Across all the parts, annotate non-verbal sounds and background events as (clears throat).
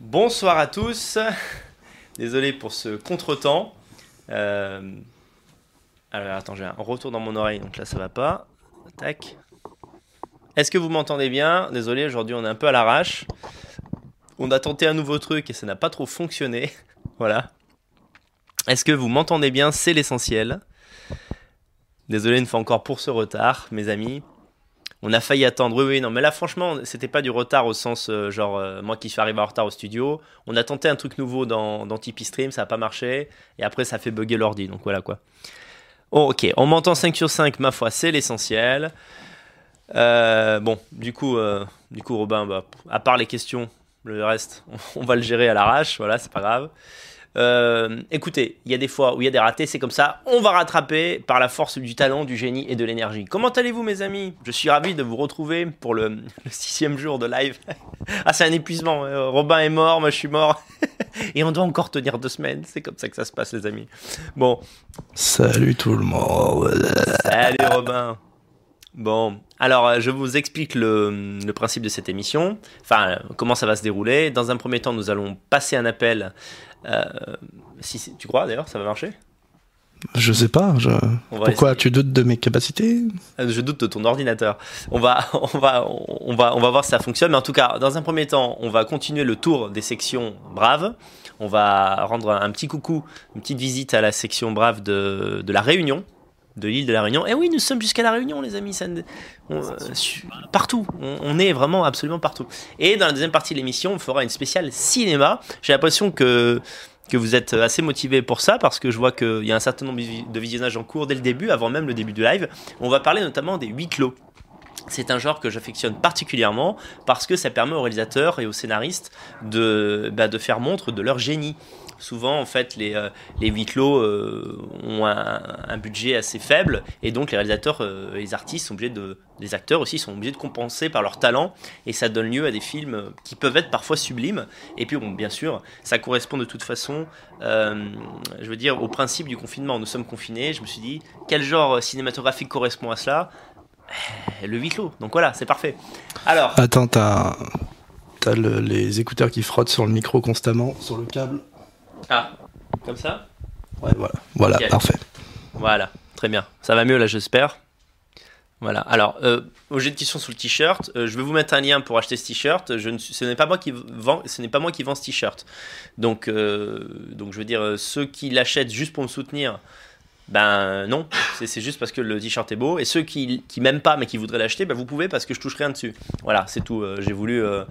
Bonsoir à tous. Désolé pour ce contretemps. Euh... Alors attends, j'ai un retour dans mon oreille, donc là ça va pas. Tac. Est-ce que vous m'entendez bien? Désolé, aujourd'hui on est un peu à l'arrache. On a tenté un nouveau truc et ça n'a pas trop fonctionné. (laughs) voilà. Est-ce que vous m'entendez bien? C'est l'essentiel. Désolé une fois encore pour ce retard, mes amis. On a failli attendre. Oui, oui, non, mais là, franchement, c'était pas du retard au sens, euh, genre, euh, moi qui suis arrivé en retard au studio. On a tenté un truc nouveau dans, dans Tipeee Stream, ça n'a pas marché. Et après, ça fait bugger l'ordi. Donc voilà quoi. Oh, ok, on m'entend 5 sur 5, ma foi, c'est l'essentiel. Euh, bon, du coup, du coup, Robin, bah, à part les questions, le reste, (laughs) on va le gérer à l'arrache. Voilà, c'est pas grave. Euh, écoutez, il y a des fois où il y a des ratés, c'est comme ça. On va rattraper par la force du talent, du génie et de l'énergie. Comment allez-vous, mes amis? Je suis ravi de vous retrouver pour le, (laughs) sixième jour de live. (laughs) ah, c'est un épuisement. Euh, Robin est mort, moi je suis mort. (laughs) et on doit encore tenir deux semaines. C'est comme ça que ça se passe, les amis. Bon. Salut tout le monde. Salut Robin. Bon, alors euh, je vous explique le, le, principe de cette émission, enfin comment ça va se dérouler. Dans un premier temps, nous allons passer un appel si, tu crois d'ailleurs, ça va marcher? Je sais pas. Pourquoi tu doutes de mes capacités? Euh, Je doute de ton ordinateur. On va, (laughs) on va, on va, on va voir si ça fonctionne. Mais en tout cas, dans un premier temps, on va continuer le tour des sections braves. On va rendre un petit coucou, une petite visite à la section brave de, de la Réunion, de l'île de la Réunion. Et oui, nous sommes jusqu'à la Réunion, les amis. Euh, partout. On, est vraiment absolument partout. Et dans la deuxième partie de l'émission, on fera une spéciale cinéma. J'ai l'impression que que vous êtes assez motivé pour ça parce que je vois qu'il y a un certain nombre de visionnages en cours dès le début, avant même le début du live. On va parler notamment des huit clos. C'est un genre que j'affectionne particulièrement parce que ça permet aux réalisateurs et aux scénaristes de, bah, de faire montre de leur génie souvent en fait les, euh, les huis clos euh, ont un, budget assez faible et donc les réalisateurs euh, les artistes sont obligés de les acteurs aussi sont obligés de compenser par leur talent et ça donne lieu à des films qui peuvent être parfois sublimes. Et puis bon bien sûr ça correspond de toute façon je veux dire au principe du confinement. Nous sommes confinés. Je me suis dit quel genre cinématographique correspond à cela? Eh, le huis clos. Donc voilà c'est parfait. Alors attends t'as T'as les écouteurs qui frottent sur le micro constamment, sur le câble. Ah, comme ça Ouais, voilà. Voilà, parfait. Voilà, très bien. Ça va mieux là, j'espère. Voilà. Alors, euh, j'ai une question sur le t-shirt. Euh, je vais vous mettre un lien pour acheter ce t-shirt. Je ne, ce n'est pas moi qui vend, ce n'est pas moi qui vend ce t-shirt. Donc, euh, donc, je veux dire, ceux qui l'achètent juste pour me soutenir, ben non, c'est juste parce que le t-shirt est beau. Et ceux qui, qui m'aiment pas mais qui voudraient l'acheter, ben vous pouvez parce que je touche rien dessus. Voilà, c'est tout. Euh, j'ai voulu. Euh,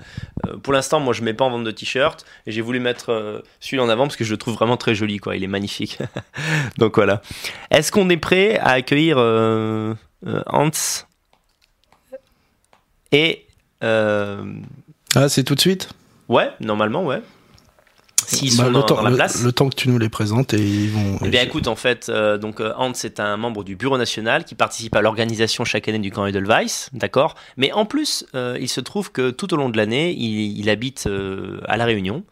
euh, pour l'instant, moi je mets pas en vente de t-shirt et j'ai voulu mettre celui-là en avant parce que je le trouve vraiment très joli, quoi. Il est magnifique. (laughs) Donc voilà. Est-ce qu'on est prêt à accueillir Hans et. Ah, c'est tout de suite? Ouais, normalement, ouais s'ils bah, sont le, temps, la place. Le, temps que tu nous les présentes et ils vont. Eh bien, écoute, en fait, euh, donc euh, Hans est un membre du Bureau national qui participe à l'organisation chaque année du camp Edelweiss, d'accord? Mais en plus, euh, il se trouve que tout au long de l'année, il, il habite à la Réunion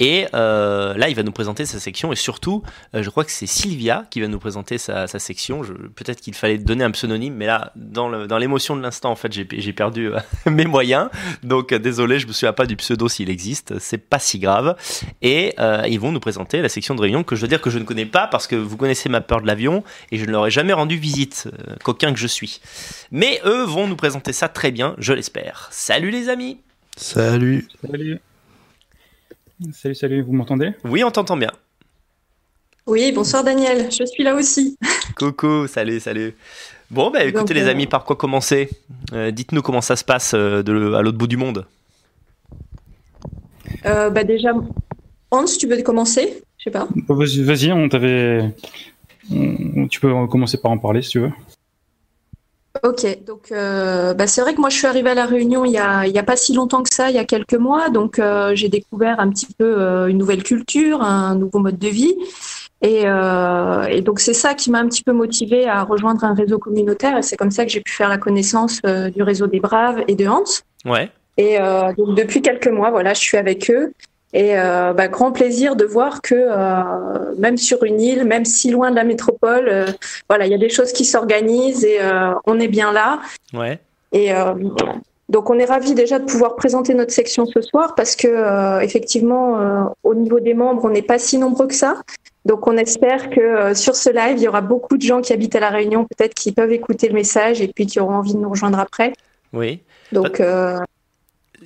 et euh, là, il va nous présenter sa section et surtout, euh, je crois que c'est Sylvia qui va nous présenter sa, section. Peut-être qu'il fallait donner un pseudonyme, mais là, dans l'émotion de l'instant, en fait, j'ai perdu euh, (laughs) mes moyens. Donc, désolé, je me souviens pas du pseudo s'il existe. C'est pas si grave. Et ils vont nous présenter la section de réunion que je dois dire que je ne connais pas parce que vous connaissez ma peur de l'avion et je ne leur ai jamais rendu visite, coquin que je suis. Mais eux vont nous présenter ça très bien, je l'espère. Salut les amis Salut Salut Salut, salut, vous m'entendez? Oui, on t'entend bien. Oui, bonsoir Daniel, je suis là aussi. (laughs) Coucou, salut, salut. Bon, bah écoutez les euh, amis, par quoi commencer? Euh, Dites-nous comment ça se passe euh, de, à l'autre bout du monde. bah déjà, Hans, tu veux commencer? Je sais pas. Vas-y, vas on t'avait. Tu peux commencer par en parler si tu veux. Ok, donc euh, bah, c'est vrai que moi je suis arrivée à la Réunion il y a, il y a pas si longtemps que ça, il y a quelques mois, donc euh, j'ai découvert un petit peu euh, une nouvelle culture, un nouveau mode de vie, et, et donc c'est ça qui m'a un petit peu motivée à rejoindre un réseau communautaire, et c'est comme ça que j'ai pu faire la connaissance du réseau des Braves et de Hans. Ouais. Et donc depuis quelques mois, voilà, je suis avec eux, et euh, bah, grand plaisir de voir que euh, même sur une île, même si loin de la métropole, euh, voilà, il y a des choses qui s'organisent et on est bien là. Ouais. Et Donc on est ravis déjà de pouvoir présenter notre section ce soir parce que effectivement au niveau des membres on n'est pas si nombreux que ça. Donc on espère que sur ce live il y aura beaucoup de gens qui habitent à la Réunion peut-être qui peuvent écouter le message et puis qui auront envie de nous rejoindre après. Oui. Donc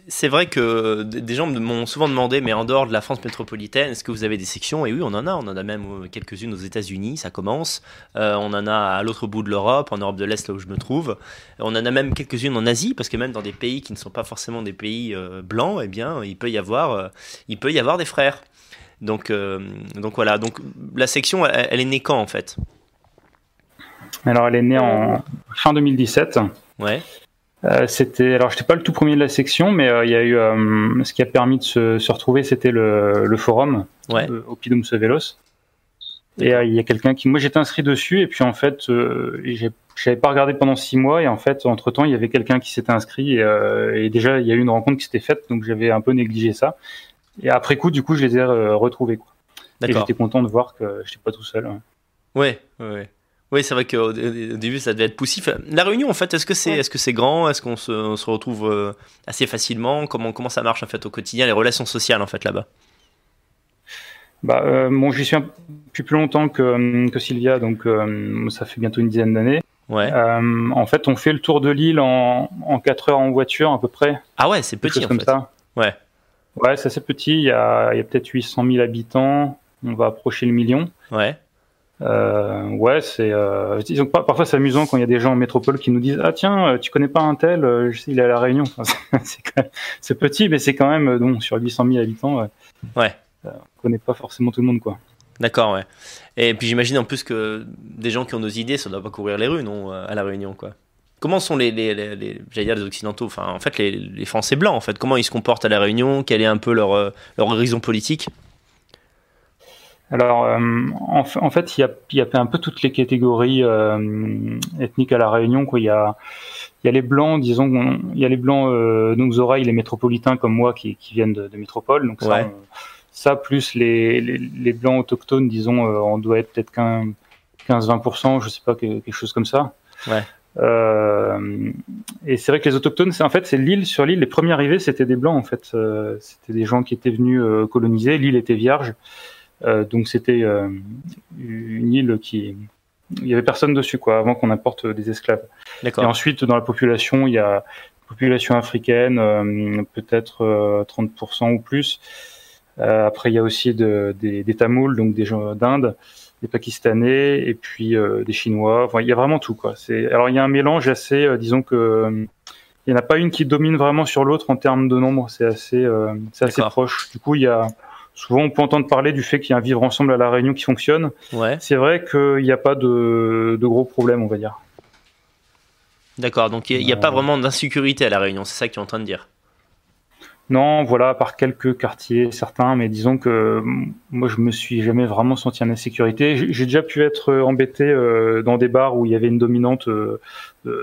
C'est vrai que des gens m'ont souvent demandé, mais en dehors de la France métropolitaine, est-ce que vous avez des sections? Et oui, on en a. On en a même euh, quelques-unes aux États-Unis, ça commence. Euh, on en a à l'autre bout de l'Europe, en Europe de l'Est, là où je me trouve. On en a même quelques-unes en Asie, parce que même dans des pays qui ne sont pas forcément des pays euh, blancs, eh bien, il peut y avoir, euh, il peut y avoir des frères. Donc, donc voilà. Donc la section, elle, elle est née quand en fait? Alors, elle est née en fin 2017. Ouais. Euh, c'était, alors, j'étais pas le tout premier de la section, mais euh, il y a eu euh, ce qui a permis de se, se retrouver, c'était le, le forum Ouais. Oppidum Sevelos. Et euh, il y a quelqu'un qui, moi, j'étais inscrit dessus, et puis en fait, euh, j'ai- j'avais pas regardé pendant six mois, et en fait, entre temps, il y avait quelqu'un qui s'était inscrit, et, euh, et déjà, il y a eu une rencontre qui s'était faite, donc j'avais un peu négligé ça. Et après coup, du coup, je les ai retrouvés. Quoi. Et j'étais content de voir que j'étais pas tout seul. Ouais, ouais, ouais. Oui, c'est vrai qu'au au début, ça devait être poussif. La réunion, en fait, est-ce que c'est Ouais. est -ce c'est grand? Est-ce qu'on se, on se retrouve euh, assez facilement? Comment, comment ça marche en fait au quotidien, les relations sociales en fait là-bas? Bah, euh, bon, j'y suis un peu plus longtemps que, que Sylvia, donc euh, ça fait bientôt une dizaine d'années. Ouais. Euh, en fait, on fait le tour de l'île en, en 4 heures en voiture à peu près. Ah ouais, c'est petit en comme fait. ça. Ouais. Ouais, c'est assez petit. Il y a, il y a peut-être 800 000 habitants. On va approcher le million. Ouais. Euh, ouais, c'est. Euh, parfois, c'est amusant quand il y a des gens en métropole qui nous disent Ah, tiens, euh, tu connais pas un tel euh, Il est à La Réunion. Enfin, (laughs) c'est- petit, mais c'est quand même. bon, sur 800 000 habitants, Ouais. euh, on connaît pas forcément tout le monde, quoi. D'accord, ouais. Et puis j'imagine en plus que des gens qui ont nos idées, ça doit pas courir les rues, non, à la Réunion, quoi. Comment sont les, les, les, les- j'allais dire les occidentaux, enfin en fait les, Français blancs, en fait, comment ils se comportent à la Réunion, quel est un peu leur, leur horizon politique? Alors, euh, en, en fait, il y a, il y a un peu toutes les catégories euh, ethniques à la Réunion. Quoi. Il y a, il y a les blancs, disons, il y a les blancs euh, nos oreilles, les métropolitains comme moi qui, qui viennent de, de métropole. Donc ça, Ouais. on- ça plus les, les, les blancs autochtones, disons, euh, on doit être peut-être qu'un 15-20%, je sais pas, que- quelque chose comme ça. Ouais. Euh, et c'est vrai que les autochtones, c'est en fait, c'est l'île sur l'île. Les premiers arrivés, c'était des blancs en fait. Euh, c'était des gens qui étaient venus euh, coloniser. L'île était vierge, donc c'était euh, une île qui, il y avait personne dessus quoi, avant qu'on importe des esclaves. Et ensuite, dans la population, il y a population africaine, euh, peut-être euh, 30% ou plus. Euh, après, il y a aussi de, des, des Tamouls, donc des gens d'Inde, des Pakistanais, et puis euh, des Chinois. Enfin, il y a vraiment tout, quoi. C'est alors il y a un mélange assez, euh, disons que euh, il n'y en a pas une qui domine vraiment sur l'autre en termes de nombre. C'est assez, euh, c'est assez proche. Du coup, il y a souvent on peut entendre parler du fait qu'il y a un vivre ensemble à la Réunion qui fonctionne. Ouais. C'est vrai qu'il n'y a pas de, de gros problèmes, on va dire. D'accord. Donc il n'y a, pas Euh. vraiment d'insécurité à la Réunion, c'est ça que tu es en train de dire? Non, voilà, par quelques quartiers, certains, mais disons que mm, moi, je me suis jamais vraiment senti en insécurité. J'ai déjà pu être euh, embêté euh, dans des bars où il y avait une dominante de,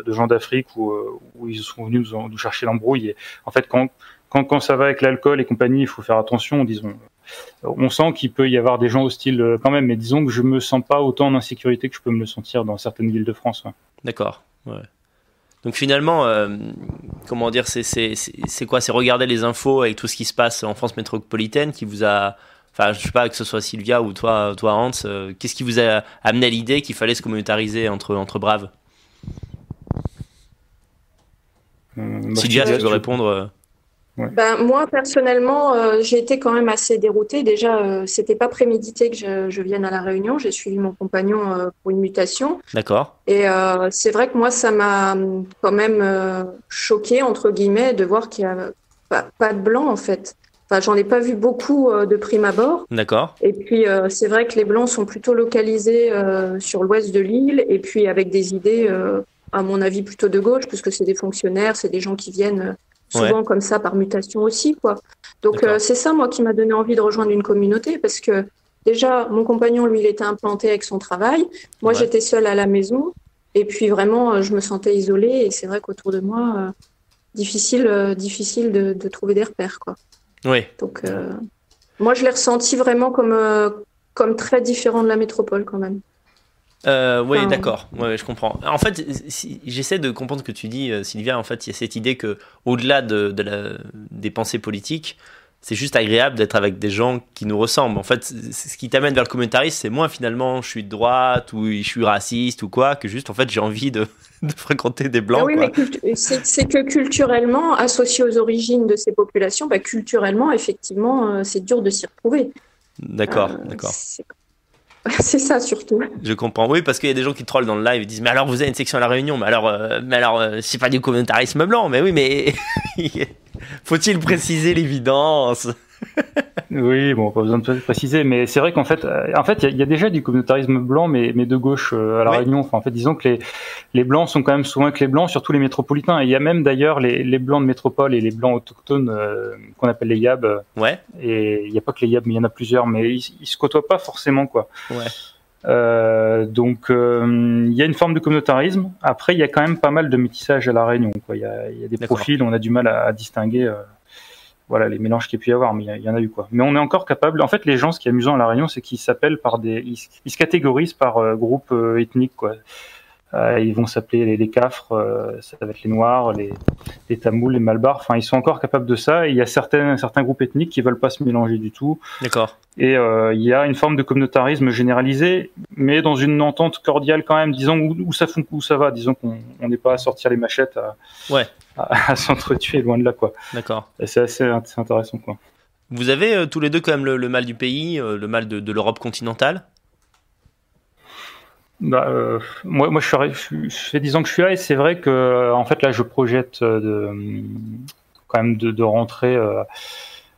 gens d'Afrique où, où ils sont venus nous, nous chercher l'embrouille. En fait, quand, quand, quand ça va avec l'alcool et compagnie, il faut faire attention, disons. On sent qu'il peut y avoir des gens hostiles euh, quand même, mais disons que je me sens pas autant en insécurité que je peux me le sentir dans certaines villes de France. ouais. D'accord. Ouais. Donc finalement, euh, comment dire, c'est quoi? C'est regarder les infos avec tout ce qui se passe en France métropolitaine qui vous a, enfin je sais pas que ce soit Sylvia ou toi, toi Hans, euh, qu'est-ce qui vous a amené à l'idée qu'il fallait se communautariser entre entre braves? Bah, Sylvia, je- tu veux répondre Ben, moi, personnellement, euh, j'ai été quand même assez déroutée. Déjà, euh, c'était pas prémédité que je, je vienne à La Réunion. J'ai suivi mon compagnon euh, pour une mutation. D'accord. Et euh, c'est vrai que moi, ça m'a quand même choqué entre guillemets, de voir qu'il n'y a pas, pas de blanc, en fait. Enfin, j'en ai pas vu beaucoup de prime abord. D'accord. Et puis, c'est vrai que les blancs sont plutôt localisés sur l'ouest de l'île, et puis avec des idées, à mon avis, plutôt de gauche, puisque c'est des fonctionnaires, c'est des gens qui viennent souvent comme ça par mutation aussi, quoi. Donc, euh, c'est ça, moi, qui m'a donné envie de rejoindre une communauté, parce que déjà, mon compagnon, lui, il était implanté avec son travail. Moi, Ouais. j'étais seule à la maison, et puis vraiment, euh, je me sentais isolée, et c'est vrai qu'autour de moi, euh, difficile, euh, difficile de, de trouver des repères, quoi. Oui. Donc, moi, je l'ai ressenti vraiment comme, comme très différent de la métropole, quand même. Euh, oui, Enfin, d'accord. Ouais, je comprends. En fait, si- j'essaie de comprendre ce que tu dis, euh, Sylvia. En fait, il y a cette idée que, au-delà de, de la, des pensées politiques, c'est juste agréable d'être avec des gens qui nous ressemblent. En fait, ce qui t'amène vers le commentarisme, c'est moi finalement, je suis de droite ou je suis raciste ou quoi, que juste en fait j'ai envie de, (laughs) de fréquenter des blancs. Ah oui, quoi. mais c'est c'est que culturellement, associé aux origines de ces populations, bah, culturellement, effectivement, euh, c'est dur de s'y retrouver. D'accord, Euh, d'accord. c'est- (laughs) C'est ça surtout. Je comprends. Oui, parce qu'il y a des gens qui trollent dans le live. Ils disent Mais alors, vous avez une section à la Réunion Mais alors, euh, mais alors euh, c'est pas du communautarisme blanc. Mais oui, mais. (laughs) Faut-il préciser l'évidence? (laughs) Oui, bon, pas besoin de préciser, mais c'est vrai qu'en fait, euh, en fait, il y, a- il y a déjà du communautarisme blanc, mais, mais de gauche euh, à la Oui. Réunion. Enfin, en fait, disons que les, les blancs sont quand même souvent avec les blancs, surtout les métropolitains. Et il y a même d'ailleurs les, les blancs de métropole et les blancs autochtones euh, qu'on appelle les Yab. Ouais, Et il n'y a pas que les Yab, mais il y en a plusieurs, mais ils, ils se côtoient pas forcément, quoi. ouais. Euh, donc, euh, il y a une forme de communautarisme. Après, il y a quand même pas mal de métissage à la Réunion. Quoi. Il, y a, il y a des profils, on a du mal à, à distinguer. euh, voilà les mélanges qu'il y a pu y avoir, mais il y en a eu quoi. Mais on est encore capable. En fait, les gens, ce qui est amusant à la Réunion, c'est qu'ils s'appellent par des, ils, ils se catégorisent par euh, groupe euh, ethnique quoi. Euh, ils vont s'appeler les, les Cafres, euh, ça va être les Noirs, les, les Tamouls, les Malbars. Enfin, ils sont encore capables de ça. Et il y a certains, certains groupes ethniques qui veulent pas se mélanger du tout. D'accord. Et euh, il y a une forme de communautarisme généralisé, mais dans une entente cordiale quand même. Disons où, où ça fon- où ça va. Disons qu'on on n'est pas à sortir les machettes à, Ouais. à, à s'entretuer loin de là quoi. D'accord. C'est assez, assez intéressant quoi. Vous avez euh, tous les deux quand même le, le mal du pays, euh, le mal de, de l'Europe continentale? Bah, euh, moi, moi, je suis, arri- je suis- je fais 10 ans que je suis là et c'est vrai que, en fait, là, je projette euh, de, quand même de, de rentrer euh,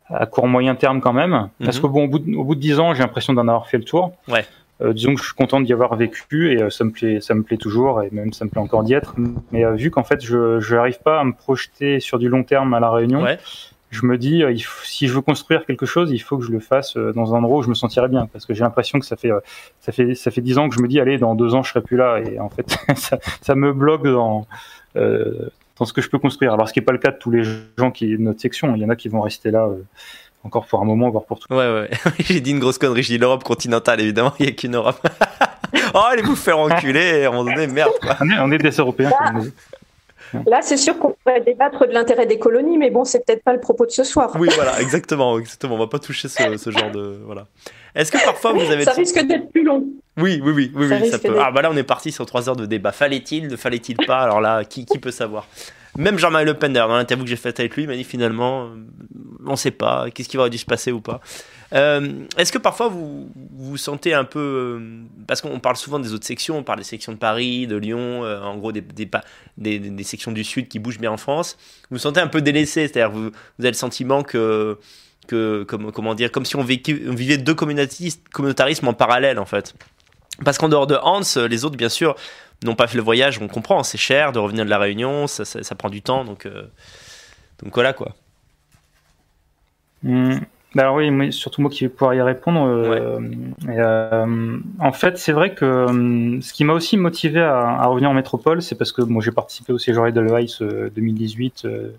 à court moyen terme quand même. Parce Mhm. qu'au bon, au bout de, au bout de 10 ans, j'ai l'impression d'en avoir fait le tour. Ouais. Euh, disons que je suis content d'y avoir vécu et euh, ça me plaît, ça me plaît toujours et même ça me plaît encore d'y être. Mais euh, vu qu'en fait, je, je n'arrive pas à me projeter sur du long terme à la Réunion. Ouais. Je me dis, euh, il faut- si je veux construire quelque chose, il faut que je le fasse euh, dans un endroit où je me sentirais bien, parce que j'ai l'impression que ça fait, euh, ça fait, ça fait dix ans que je me dis, allez, dans deux ans, je serai plus là, et en fait, (laughs) ça, ça me bloque dans, euh, dans ce que je peux construire. Alors, ce qui n'est pas le cas de tous les gens qui de notre section, il y en a qui vont rester là euh, encore pour un moment, voire pour tout. Ouais, ouais. (laughs) J'ai dit une grosse connerie. J'ai dit l'Europe continentale, évidemment. (laughs) Il n'y a qu'une Europe. oh, allez vous faire enculer. À un moment donné, merde, quoi. On est, des Européens. comme on dit. Là, c'est sûr qu'on pourrait débattre de l'intérêt des colonies, mais bon, c'est peut-être pas le propos de ce soir. Oui, voilà, exactement, exactement. On va pas toucher ce, ce genre de. Voilà. Est-ce que parfois vous avez. Ça risque d'être plus long. Oui, oui, oui, oui, Ça oui, ça risque peut. Ah, bah là, on est parti sur trois heures de débat. Fallait-il, ne fallait-il pas? Alors là, qui, qui peut savoir? Même Jean-Marie Le Pen, dans l'interview que j'ai faite avec lui, il m'a dit finalement, euh, on sait pas, qu'est-ce qui aurait dû se passer ou pas. Euh, Est-ce que parfois vous vous sentez un peu. euh, Parce qu'on parle souvent des autres sections, on parle des sections de Paris, de Lyon, euh, en gros des, des, des, sections du Sud qui bougent bien en France. Vous vous sentez un peu délaissé, c'est-à-dire vous, vous avez le sentiment que. que comme, comment dire, comme si on, vivait deux communautarismes en parallèle en fait. Parce qu'en dehors de Hans, les autres, bien sûr, n'ont pas fait le voyage, on comprend, c'est cher de revenir de la Réunion, ça, ça- prend du temps, donc, donc voilà quoi. Hum, Alors oui, mais surtout moi qui vais pouvoir y répondre. euh, et, euh, en fait, c'est vrai que hum, ce qui m'a aussi motivé à, à revenir en métropole, c'est parce que moi j'ai participé au séjour Edelweiss euh, 2018. euh,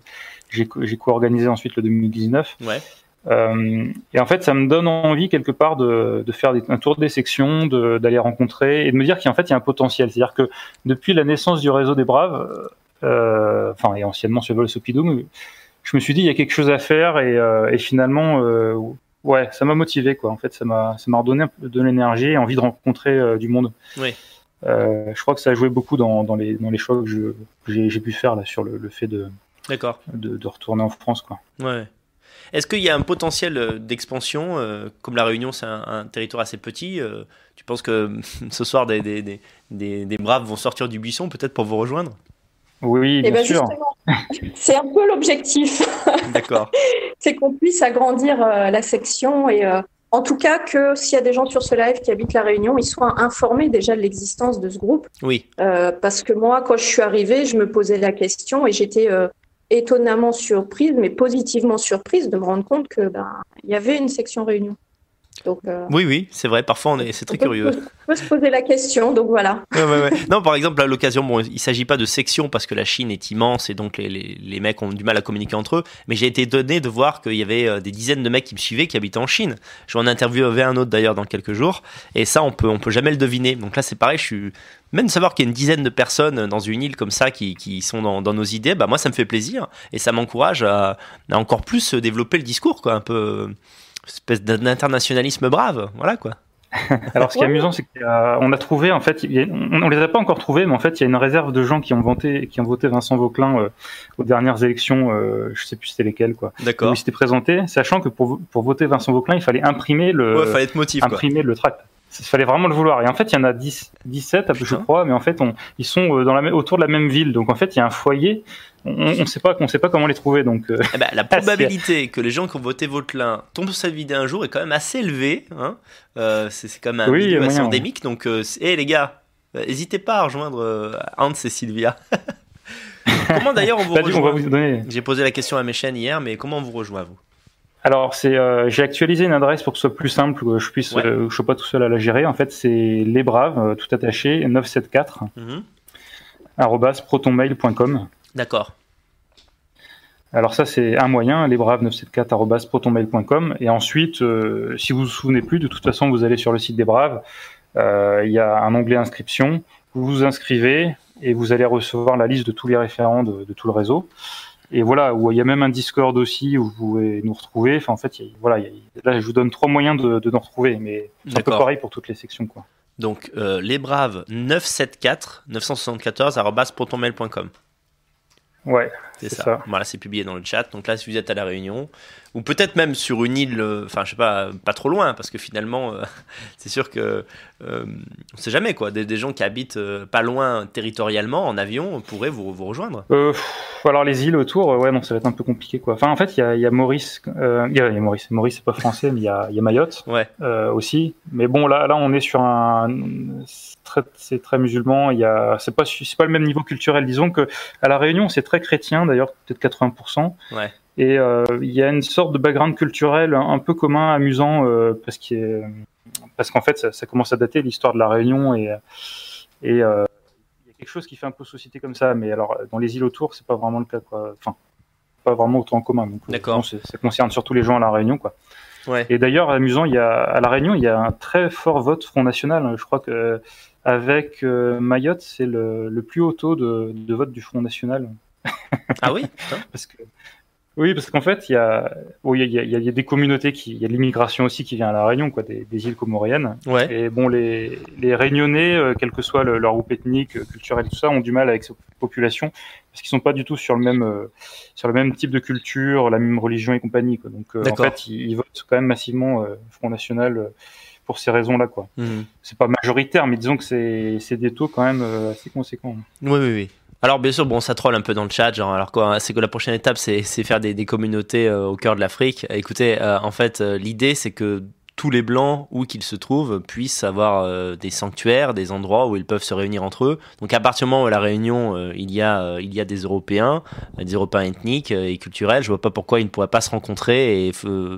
j'ai co- j'ai co-organisé ensuite le 2019. Ouais. Euh, et en fait, ça me donne envie quelque part de, de faire des- un tour des sections, de- d'aller rencontrer et de me dire qu'en fait il y a un potentiel. C'est-à-dire que depuis la naissance du réseau des Braves, euh, enfin et anciennement sur Vol Sopidoum, je me suis dit il y a quelque chose à faire et, euh, et finalement euh, ouais ça m'a motivé quoi. En fait ça m'a ça m'a redonné un peu de l'énergie et envie de rencontrer euh, du monde. Oui. Je crois que ça a joué beaucoup dans, dans les dans les choix que j'ai pu faire là sur le, le fait de, D'accord. de de retourner en France quoi. Ouais. Est-ce qu'il y a un potentiel d'expansion Comme la Réunion, c'est un, un territoire assez petit, tu penses que (laughs) ce soir des, des, des, des braves vont sortir du buisson peut-être pour vous rejoindre? Oui Et bien bien sûr. justement, c'est un peu l'objectif, (laughs) D'accord. (laughs) c'est qu'on puisse agrandir euh, la section et euh, en tout cas que s'il y a des gens sur ce live qui habitent la Réunion, ils soient informés déjà de l'existence de ce groupe. Oui. Euh, parce que moi, quand je suis arrivée, je me posais la question et j'étais euh, étonnamment surprise, mais positivement surprise de me rendre compte que ben il y avait une section Réunion. Donc, euh, Oui, oui, c'est vrai. Parfois, on est, c'est très on peut curieux. on peut se poser la question, donc voilà. Ouais, ouais, ouais. Non, par exemple, à l'occasion, bon, il s'agit pas de section parce que la Chine est immense et donc les, les, les mecs ont du mal à communiquer entre eux. Mais j'ai été étonné de voir qu'il y avait euh, des dizaines de mecs qui me suivaient qui habitaient en Chine. J'en interviewé un autre d'ailleurs dans quelques jours. Et ça, on peut, on peut jamais le deviner. Donc là, c'est pareil, je suis. Même savoir qu'il y a une dizaine de personnes dans une île comme ça qui, qui sont dans, dans nos idées, bah moi, ça me fait plaisir. Et ça m'encourage à, à encore plus développer le discours, quoi. Un peu. Euh, espèce d'internationalisme brave. Voilà, quoi. (laughs) Alors, ce qui est Ouais. amusant, c'est qu'on a trouvé, en fait, on, on les a pas encore trouvés, mais en fait, il y a une réserve de gens qui ont voté, qui ont voté Vincent Vauquelin euh, aux dernières élections. Euh, je sais plus c'était lesquelles, quoi. Où D'accord. il s'était présenté, sachant que pour, pour voter Vincent Vauquelin, il fallait imprimer le, Ouais, fallait être motif, quoi. imprimer le tract. Il fallait vraiment le vouloir. Et en fait, il y en a 10, 17, je Putain. crois, mais en fait, on, ils sont euh, dans la, même- autour de la même ville. Donc, en fait, il y a un foyer. On ne sait pas, on sait pas comment les trouver. Donc, euh, Eh ben, la (laughs) probabilité que les gens qui ont voté Vautelin tombent sur cette vidéo un jour est quand même assez élevée. Hein Euh, c'est quand même un Oui, ouais. endémique. Donc, euh, c'est- eh, les gars, n'hésitez pas à rejoindre Hans et Sylvia. (laughs) comment d'ailleurs on vous (laughs) bah, rejoint. J'ai posé la question à mes chaînes hier, mais comment on vous rejoint vous? Alors, c'est, euh, j'ai actualisé une adresse pour que ce soit plus simple, que je puisse, Ouais. euh, je sois pas tout seul à la gérer. En fait, c'est les braves, euh, tout attaché, 974 Mhm. arobase protonmail.com. D'accord. Alors ça, c'est un moyen, lesbraves974 arobase protonmail.com. Et ensuite, euh, si vous vous souvenez plus, de toute façon, vous allez sur le site des braves. Il y a un onglet inscription. Vous vous inscrivez et vous allez recevoir la liste de tous les référents de, de tout le réseau. Et voilà, où il y a même un Discord aussi où vous pouvez nous retrouver. Enfin, en fait, il y a- voilà, il y a- là, je vous donne trois moyens de, de nous retrouver, mais c'est un peu pareil pour toutes les sections, quoi. Donc, euh, les braves 974 974 arobase protonmail.com. Ouais, C'est ça. ça. Voilà, c'est publié dans le chat. Donc là, si vous êtes à la Réunion, ou peut-être même sur une île, euh, enfin, je sais pas, pas trop loin, parce que finalement, euh, (laughs) c'est sûr que euh, on sait jamais quoi. Des, des gens qui habitent euh, pas loin territorialement en avion pourraient vous, vous rejoindre. Euh, alors les îles autour, euh, ouais, non, ça va être un peu compliqué, quoi. Enfin, en fait, il y a, il y a Maurice, euh, il y a, il y a Maurice, Maurice, c'est pas français, mais il y a, y a Mayotte Ouais, euh, aussi. Mais bon, là, là, on est sur un, c'est très, c'est très musulman. Il y a, c'est pas, c'est pas le même niveau culturel. Disons que à la Réunion, c'est très chrétien, d'ailleurs, peut-être 80%. ouais. Et euh, il y a une sorte de background culturel un, un peu commun, amusant, euh, parce a- parce qu'en fait, ça, ça commence à dater l'histoire de la Réunion et et euh, il y a quelque chose qui fait un peu société comme ça. Mais alors, dans les îles autour, c'est pas vraiment le cas, quoi. Enfin, pas vraiment autant en commun. Donc, D'accord. ça concerne surtout les gens à la Réunion, quoi. Ouais. Et d'ailleurs, amusant, il y a à la Réunion, il y a un très fort vote Front National. Je crois que avec euh, Mayotte, c'est le, le plus haut taux de, de vote du Front National. (laughs) Ah oui. Parce que oui, parce qu'en fait, il y a, il y a, il y a- des communautés qui, il y a de l'immigration aussi qui vient à la Réunion, quoi, des, des îles comoriennes. Ouais. Et bon, les, les Réunionnais, euh, quel que soit le- leur groupe ethnique, euh, culturel, tout ça, ont du mal avec cette population parce qu'ils sont pas du tout sur le même, euh, sur le même type de culture, la même religion et compagnie. Quoi. Donc, euh, en fait, ils, ils votent quand même massivement Front National pour ces raisons-là, quoi. Mhm. C'est pas majoritaire, mais disons que c'est, des taux quand même assez conséquents. Oui, oui, oui. Alors bien sûr, bon, ça troll un peu dans le chat, genre alors quoi, c'est que la prochaine étape, c'est faire des, des communautés euh, au cœur de l'Afrique. Écoutez, euh, en fait, euh, l'idée, c'est que tous les blancs, où qu'ils se trouvent, puissent avoir euh, des sanctuaires, des endroits où ils peuvent se réunir entre eux. Donc à partir du moment où à la Réunion, euh, il y a euh, il y a des Européens, des Européens ethniques et culturels, je vois pas pourquoi ils ne pourraient pas se rencontrer et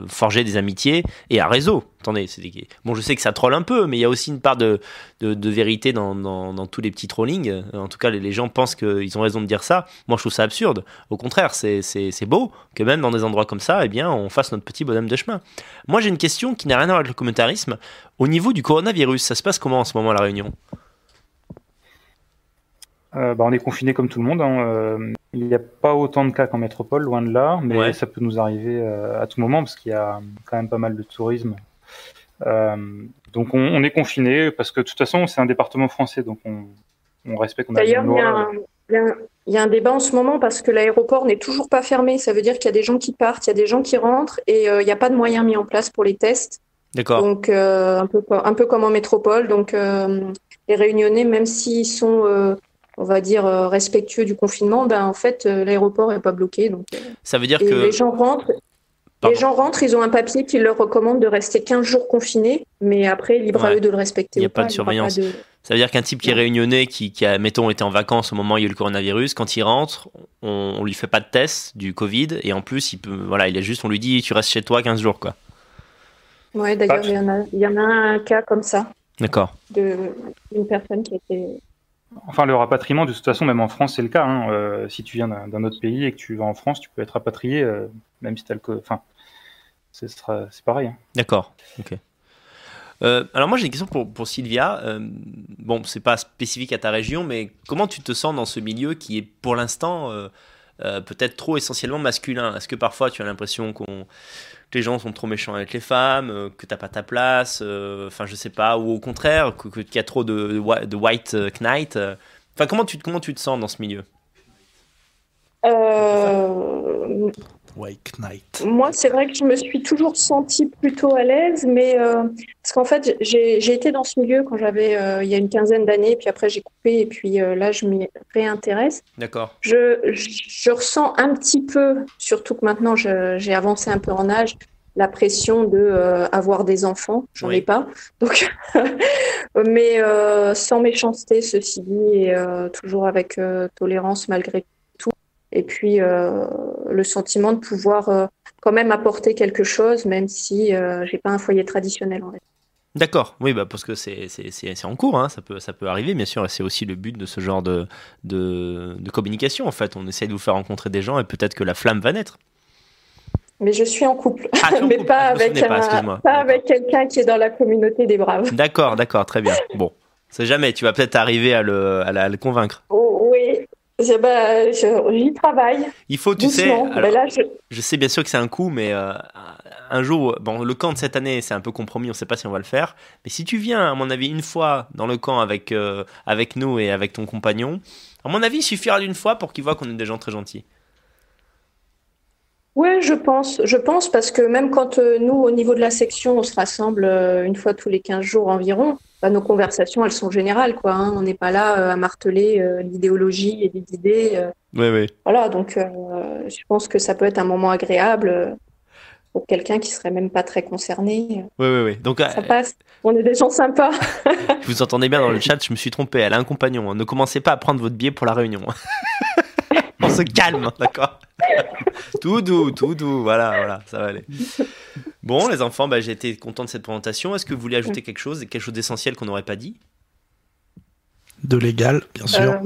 forger des amitiés et un réseau. Attendez, c'est bon, je sais que ça troll un peu, mais il y a aussi une part de de, de vérité dans, dans, dans tous les petits trollings. Euh, En tout cas, les, les gens pensent qu'ils ont raison de dire ça. Moi, je trouve ça absurde. Au contraire, c'est beau que même dans des endroits comme ça, eh bien, on fasse notre petit bonhomme de chemin. Moi, j'ai une question qui n'a rien à voir avec le communautarisme. Au niveau du coronavirus, ça se passe comment en ce moment à La Réunion? Euh, bah, on est confiné comme tout le monde. hein. Euh, il n'y a pas autant de cas qu'en métropole, loin de là, mais Ouais. ça peut nous arriver euh, à tout moment parce qu'il y a quand même pas mal de tourisme. Euh, donc on, on est confiné parce que de toute façon c'est un département français, donc on, on respecte. D'ailleurs, il y, a un- y a débat en ce moment parce que l'aéroport n'est toujours pas fermé. Ça veut dire qu'il y a des gens qui partent, il y a des gens qui rentrent et euh, il n'y a pas de moyens mis en place pour les tests. D'accord. Donc, euh, un peu, un peu comme en métropole. Donc, euh, les Réunionnais, même s'ils sont, euh, on va dire, euh, respectueux du confinement, ben, en fait, euh, l'aéroport n'est pas bloqué. Donc, euh, Ça veut dire et que. les gens rentrent. Pardon. Les gens rentrent, ils ont un papier qui leur recommande de rester 15 jours confinés, mais après, libre à eux de le respecter. Il y a ou pas de surveillance. de- Ça veut dire qu'un type qui est réunionnais, qui, qui a, mettons, été en vacances au moment où il y a eu le coronavirus, quand il rentre, on, on lui fait pas de test du Covid, et en plus, il peut, voilà, il est juste, on lui dit, tu restes chez toi 15 jours, quoi. Ouais, d'ailleurs, il y, en a- il y en a un cas comme ça, D'accord. de- d'une personne qui a été. Enfin, le rapatriement, de toute façon, même en France, c'est le cas. hein. Euh, si tu viens d'un autre pays et que tu vas en France, tu peux être rapatrié, euh, même si tu as le. Enfin, c'est pareil. hein. D'accord. Ok. Euh, alors moi j'ai une question pour, pour Sylvia. Bon, c'est pas spécifique à ta région, mais comment tu te sens dans ce milieu qui est pour l'instant peut-être trop essentiellement masculin? Est-ce que parfois tu as l'impression qu'on les gens sont trop méchants avec les femmes, euh, que t'as pas ta place, euh, enfin je sais pas, ou au contraire qu'il y a trop de, de whi- de white euh, knight. Enfin comment tu comment tu te sens dans ce milieu? Euh, Wake Knight. Moi, c'est vrai que je me suis toujours sentie plutôt à l'aise, mais euh, parce qu'en fait, j'ai été dans ce milieu quand j'avais euh, il y a une quinzaine d'années, puis après j'ai coupé, et puis euh, là je m'y réintéresse. D'accord. Je, je, je ressens un petit peu, surtout que maintenant j'ai avancé un peu en âge, la pression de euh, avoir des enfants. J'en Oui. ai pas, donc (laughs) mais euh, sans méchanceté, ceci dit, et euh, toujours avec euh, tolérance malgré tout. Et puis euh, le sentiment de pouvoir euh, quand même apporter quelque chose, même si euh, j'ai pas un foyer traditionnel en fait. D'accord, oui, bah parce que c'est en cours, hein, ça, peut, ça peut arriver, bien sûr, c'est aussi le but de ce genre de, de, de communication, en fait. On essaie de vous faire rencontrer des gens et peut-être que la flamme va naître. Mais je suis en couple, Ah, en (laughs) mais couple. pas Ah, avec pas, pas quelqu'un qui est dans la communauté des braves. D'accord, d'accord, très bien. Bon, c'est jamais, tu vas peut-être arriver à le, à la- à le convaincre. Oh, oui, bah, je- j'y travaille Il faut, tu sais, doucement. alors, Mais là, je- je sais bien sûr que c'est un coup, mais euh, un jour, bon, le camp de cette année, c'est un peu compromis, on ne sait pas si on va le faire. Mais si tu viens, à mon avis, une fois dans le camp avec, euh, avec nous et avec ton compagnon, à mon avis, il suffira d'une fois pour qu'il voit qu'on est des gens très gentils. Ouais, je pense, je pense parce que même quand euh, nous, au niveau de la section, on se rassemble euh, une fois tous les 15 jours environ, bah, nos conversations, elles sont générales, quoi. hein. On n'est pas là euh, à marteler l'idéologie et les idées. Oui, oui. voilà, donc je pense que ça peut être un moment agréable pour quelqu'un qui serait même pas très concerné. Oui, oui, oui. Donc, Ça passe. On est des gens sympas. (laughs) vous entendez bien dans le (laughs) chat, je me suis trompé. Elle a un compagnon. Ne commencez pas à prendre votre billet pour la réunion. On se calme, d'accord (laughs) Tout doux, tout doux. Voilà, voilà, ça va aller. Bon, les enfants, bah, j'ai été content de cette présentation. Est-ce que vous voulez ajouter quelque chose, quelque chose d'essentiel qu'on n'aurait pas dit? De légal, bien sûr. Euh,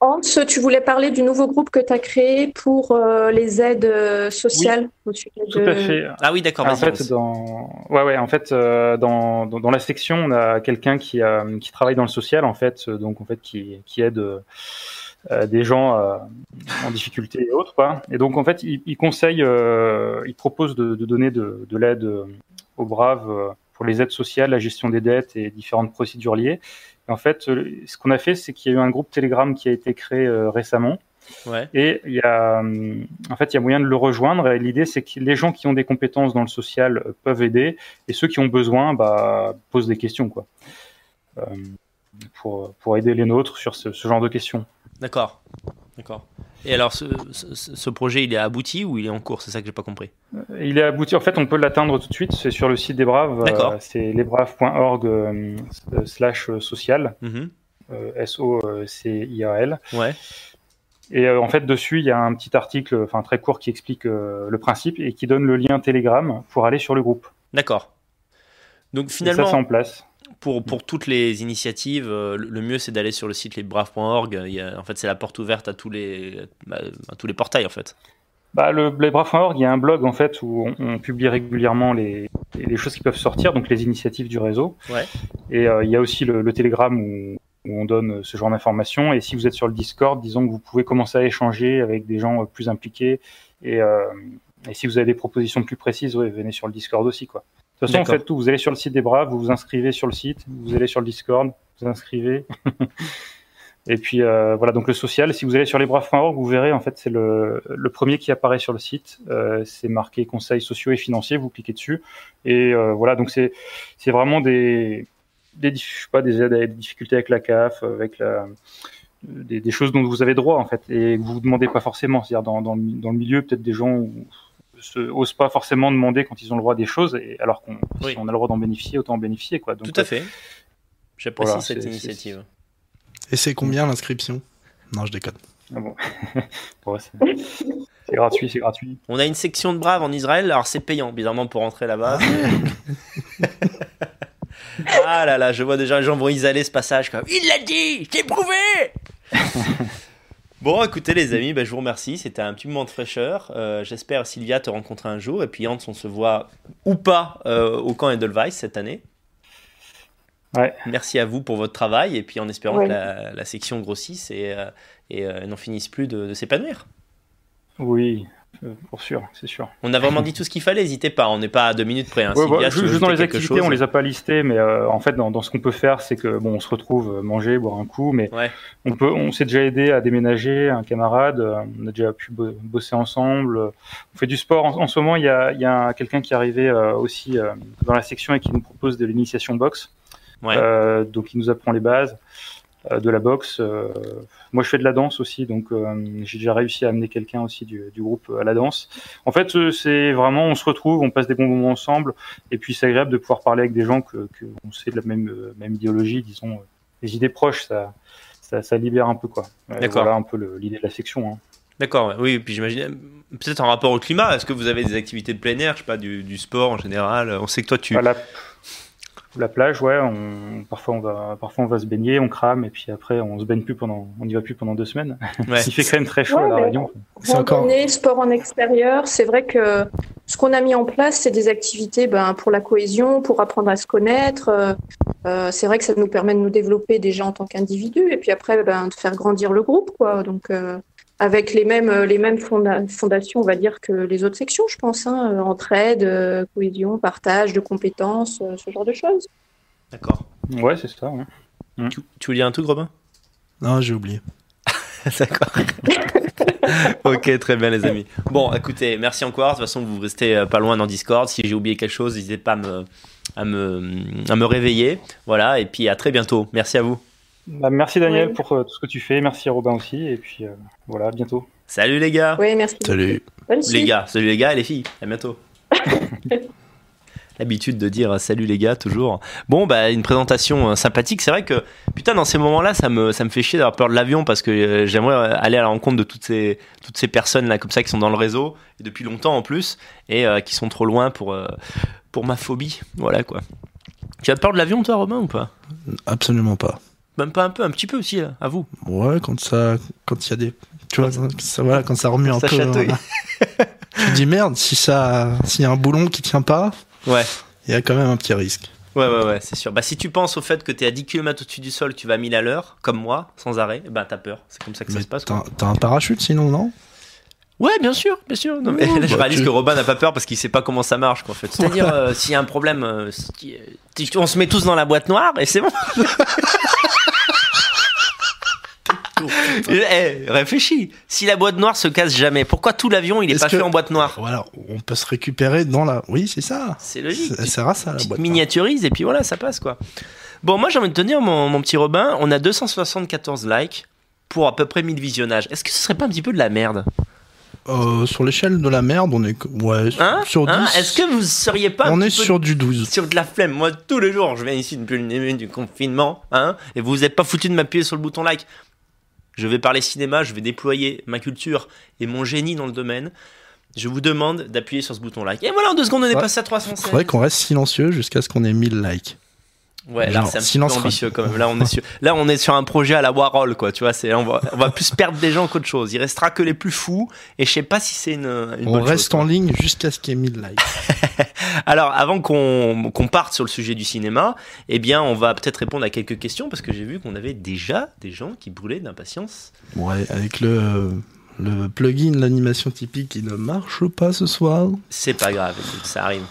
Hans, tu voulais parler du nouveau groupe que tu as créé pour euh, les aides euh, sociales au sujet Tout de- à fait. Ah oui, d'accord, En fait, dans, ouais, ouais, en fait, euh, dans, dans, dans la section, on a quelqu'un qui, qui travaille dans le social, en fait, donc en fait, qui, qui aide des gens euh, en difficulté et autres, quoi. Et donc, en fait, il, il conseille, euh, il propose de, de donner de, de l'aide euh, aux braves euh, pour les aides sociales, la gestion des dettes et différentes procédures liées. Et en fait, euh, ce qu'on a fait, c'est qu'il y a eu un groupe Telegram qui a été créé euh, récemment. Ouais. Et il y a, en fait, il y a moyen de le rejoindre. Et l'idée, c'est que les gens qui ont des compétences dans le social euh, peuvent aider, et ceux qui ont besoin, bah, posent des questions, quoi, Euh, pour pour aider les nôtres sur ce, ce genre de questions. D'accord. D'accord. Et alors, ce, ce, ce projet, il est abouti ou il est en cours C'est ça que j'ai pas compris? Il est abouti. En fait, on peut l'atteindre tout de suite. C'est sur le site des Braves. euh, D'accord. c'est lesbraves.org euh, slash social. Mhm. euh, S O C I A L. Ouais. Et euh, en fait, dessus, il y a un petit article, enfin très court, qui explique euh, le principe et qui donne le lien Telegram pour aller sur le groupe. D'accord. Donc Et ça, finalement, c'est en place. Pour, pour toutes les initiatives, euh, le mieux c'est d'aller sur le site lesbraves.org. En fait, c'est la porte ouverte à tous les, à tous les portails en fait. Bah, le lesbraves.org, il y a un blog en fait où on, on publie régulièrement les, les choses qui peuvent sortir, donc les initiatives du réseau. Ouais. Et euh, il y a aussi le, le Telegram où, où on donne ce genre d'informations. Et si vous êtes sur le Discord, disons que vous pouvez commencer à échanger avec des gens euh, plus impliqués. Et, euh, et si vous avez des propositions plus précises, ouais, venez sur le Discord aussi, quoi. De toute façon, faites tout. Vous allez sur le site des Braves, vous vous inscrivez sur le site, vous allez sur le Discord, vous inscrivez. (laughs) Et puis euh, voilà, donc le social, si vous allez sur lesbraves.org, vous verrez, en fait, c'est le, le premier qui apparaît sur le site. Euh, c'est marqué conseils sociaux et financiers, vous cliquez dessus. Et euh, voilà, donc c'est c'est vraiment des, des, je sais pas, des des difficultés avec la CAF, avec la, des, des choses dont vous avez droit, en fait, et que vous vous demandez pas forcément. C'est-à-dire dans, dans, le mi- dans le milieu, peut-être des gens où se, osent pas forcément demander quand ils ont le droit des choses, et alors qu'on Oui. si on a le droit d'en bénéficier, autant en bénéficier, quoi. Donc, Tout à fait. J'apprécie voilà, cette initiative. Et c'est combien l'inscription? Non, je déconne. Ah bon. (laughs) C'est gratuit, c'est gratuit. On a une section de braves en Israël, alors c'est payant, bizarrement, pour rentrer là-bas. (laughs) ah là là, je vois déjà les gens vont isoler ce passage comme Il l'a dit, j'ai prouvé (laughs) Bon, écoutez les amis, bah, je vous remercie. C'était un petit moment de fraîcheur. Euh, J'espère Sylvia te rencontrer un jour. Et puis Hans, on se voit ou pas euh, au camp Edelweiss cette année. Ouais. Merci à vous pour votre travail. Et puis en espérant Ouais. que la, la section grossisse et, euh, et euh, n'en finisse plus de, de s'épanouir. Oui, pour sûr, c'est sûr. On a vraiment dit tout ce qu'il fallait. N'hésitez pas. On n'est pas à deux minutes près. hein. Ouais, juste dans les activités, chose on les a pas listées, mais euh, en fait, dans, dans ce qu'on peut faire, c'est que bon, on se retrouve euh, manger, boire un coup, mais Ouais. on peut, on s'est déjà aidé à déménager, un camarade, euh, on a déjà pu bo- bosser ensemble. euh, On fait du sport. En, en ce moment, il y a, il y a quelqu'un qui est arrivé euh, aussi euh, dans la section et qui nous propose de l'initiation boxe. Euh, donc, il nous apprend les bases euh, de la boxe. euh, moi, je fais de la danse aussi, donc euh, j'ai déjà réussi à amener quelqu'un aussi du, du groupe à la danse. En fait, euh, c'est vraiment, on se retrouve, on passe des bons moments ensemble, et puis c'est agréable de pouvoir parler avec des gens que, que on sait de la même euh, même idéologie, disons, euh, des idées proches, ça, ça, ça libère un peu quoi. Euh, D'accord. Voilà un peu l'idée de la section. hein. D'accord, oui, puis j'imagine, euh, peut-être en rapport au climat, est-ce que vous avez des activités de plein air, je sais pas, du, du sport en général? On sait que toi tu. La, la plage, ouais, on, parfois on va, parfois on va se baigner, on crame, et puis après on se baigne plus pendant, on n'y va plus pendant deux semaines. Ouais. (laughs) Il fait quand même très chaud Ouais, à la Réunion. C'est encore- sport en extérieur, c'est vrai que ce qu'on a mis en place, c'est des activités ben, pour la cohésion, pour apprendre à se connaître. Euh, euh, c'est vrai que ça nous permet de nous développer déjà en tant qu'individu et puis après ben, de faire grandir le groupe. Quoi. Donc, euh, avec les mêmes, les mêmes fonda- fondations, on va dire, que les autres sections, je pense. Hein, euh, entraide, euh, cohésion, partage de compétences, euh, ce genre de choses. D'accord. Ouais, c'est ça. ouais. Tu, tu dire un truc, Robin? Non, j'ai oublié. (laughs) D'accord. (laughs) ok, très bien, les amis. Bon, écoutez, merci encore. De toute façon, vous restez euh, pas loin dans Discord. Si j'ai oublié quelque chose, n'hésitez pas à me, à, me, à me réveiller. Voilà, et puis à très bientôt. Merci à vous. Bah, merci Daniel pour euh, tout ce que tu fais, merci Robin aussi, et puis euh, voilà, à bientôt. Salut les gars. Oui, merci. Salut. Bonne Les suite. gars, salut les gars et les filles. À bientôt. (laughs) L'habitude de dire euh, salut les gars toujours. Bon bah une présentation euh, sympathique. C'est vrai que putain dans ces moments-là ça me ça me fait chier d'avoir peur de l'avion parce que euh, j'aimerais aller à la rencontre de toutes ces toutes ces personnes là comme ça qui sont dans le réseau et depuis longtemps en plus et euh, qui sont trop loin pour euh, pour ma phobie. Voilà quoi. Tu as peur de l'avion toi Romain ou pas? Absolument pas. Même pas un peu, un petit peu aussi là, à vous. Ouais, quand ça, quand il y a des, tu vois, ça, voilà, quand ça remue un Ça peu. hein. (laughs) tu te dis merde, si ça, s'il y a un boulon qui tient pas, Ouais. il y a quand même un petit risque. Ouais, ouais, ouais, c'est sûr. Bah, si tu penses au fait que tu es à 10 km au-dessus du sol, tu vas à 1000 à l'heure, comme moi, sans arrêt, bah t'as peur. C'est comme ça que ça se passe. t'as, un parachute sinon, non? Ouais, bien sûr, bien sûr. Non, mais là, je bah, réalise tu- que Robin n'a pas peur parce qu'il sait pas comment ça marche, quoi, en fait. C'est-à-dire, (laughs) euh, s'il y a un problème, euh, si- on se met tous dans la boîte noire et c'est bon. (laughs) (laughs) Eh, réfléchis. Si la boîte noire se casse jamais, pourquoi tout l'avion il est, pas que- fait en boîte noire? Voilà, on peut se récupérer dans la. Oui, c'est ça. C'est logique. Ça sert à ça la boîte. miniaturises et puis voilà, ça passe quoi. Bon, moi j'ai envie de te dire, mon, mon petit Robin, on a 274 likes pour à peu près 1000 visionnages. Est-ce que ce serait pas un petit peu de la merde? Euh, sur l'échelle de la merde, on est ouais Hein? sur 10. Hein Est-ce que vous seriez pas on est sur du 12. sur de la flemme? Moi, tous les jours, je viens ici depuis le début du confinement, hein, et vous n'êtes pas foutu de m'appuyer sur le bouton like. Je vais parler cinéma, je vais déployer ma culture et mon génie dans le domaine. Je vous demande d'appuyer sur ce bouton like. Et voilà, en deux secondes, on est Ouais. passé à 316. Faudrait qu'on reste silencieux jusqu'à ce qu'on ait 1000 likes. Ouais, là c'est un petit peu ambitieux quand même. Là on est sur, là on est sur un projet à la Warhol quoi. Tu vois, c'est on va, on va plus perdre des gens qu'autre chose. Il restera que les plus fous. Et je sais pas si c'est une, une On bonne reste chose, en ligne jusqu'à ce qu'il y ait 1000 likes. (laughs) Alors avant qu'on qu'on parte sur le sujet du cinéma, eh bien on va peut-être répondre à quelques questions parce que j'ai vu qu'on avait déjà des gens qui brûlaient d'impatience. Ouais, avec le le plugin l'animation typique qui ne marche pas ce soir. C'est pas grave, écoute, ça arrive.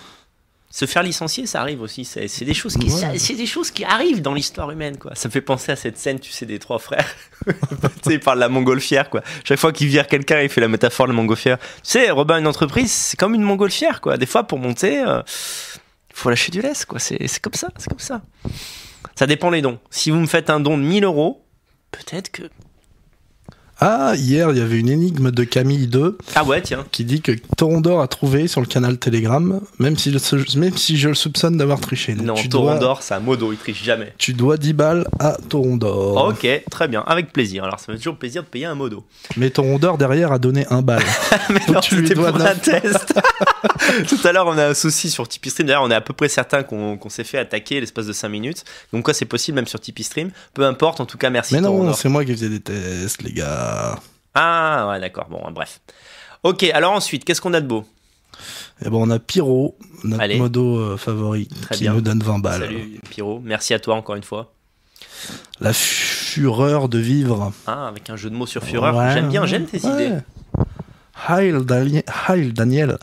Se faire licencier, ça arrive aussi. C'est des choses qui, Ouais. ça- c'est des choses qui arrivent dans l'histoire humaine, quoi. Ça me fait penser à cette scène, tu sais, des trois frères. (laughs) tu sais, ils parlent de la montgolfière, quoi. Chaque fois qu'il vire quelqu'un, il fait la métaphore de la montgolfière. Tu sais, Robin, une entreprise, c'est comme une montgolfière, quoi. Des fois, pour monter, il faut lâcher du lest, quoi. C'est c'est comme ça, c'est comme ça. Ça dépend les dons. Si vous me faites un don de 1000 euros, peut-être que Ah, hier, il y avait une énigme de Camille 2 Ah ouais, tiens. qui dit que Torondor a trouvé sur le canal Telegram, même si, je- même si je le soupçonne d'avoir triché. Donc Non, tu dois, Torondor, c'est un modo, il triche jamais. tu dois 10 balles à Torondor. Ok, très bien, avec plaisir. Alors, ça fait toujours plaisir de payer un modo. (laughs) Mais Torondor derrière a donné un balle. (laughs) Mais Donc non, tu lui dois pour un (laughs) test. Tout à l'heure, on a un souci sur Tipeee Stream. D'ailleurs, on est à peu près certain qu'on qu'on s'est fait attaquer l'espace de 5 minutes. Donc, quoi, c'est possible même sur Tipeee Stream. Peu importe, en tout cas, merci. Mais non, Torondor. c'est moi qui faisais des tests, les gars. Ah, ouais, d'accord. Bon, bref. Ok, alors ensuite, qu'est-ce qu'on a de beau? Et bon, on a Pyro, notre Allez. modo euh, favori, Très qui bien. nous donne 20 balles. Salut, Pyro. Merci à toi encore une fois. La fureur de vivre. Ah, avec un jeu de mots sur Fureur. Ouais, j'aime bien, j'aime tes ouais. idées. Hail, Dali- Hail, Daniel,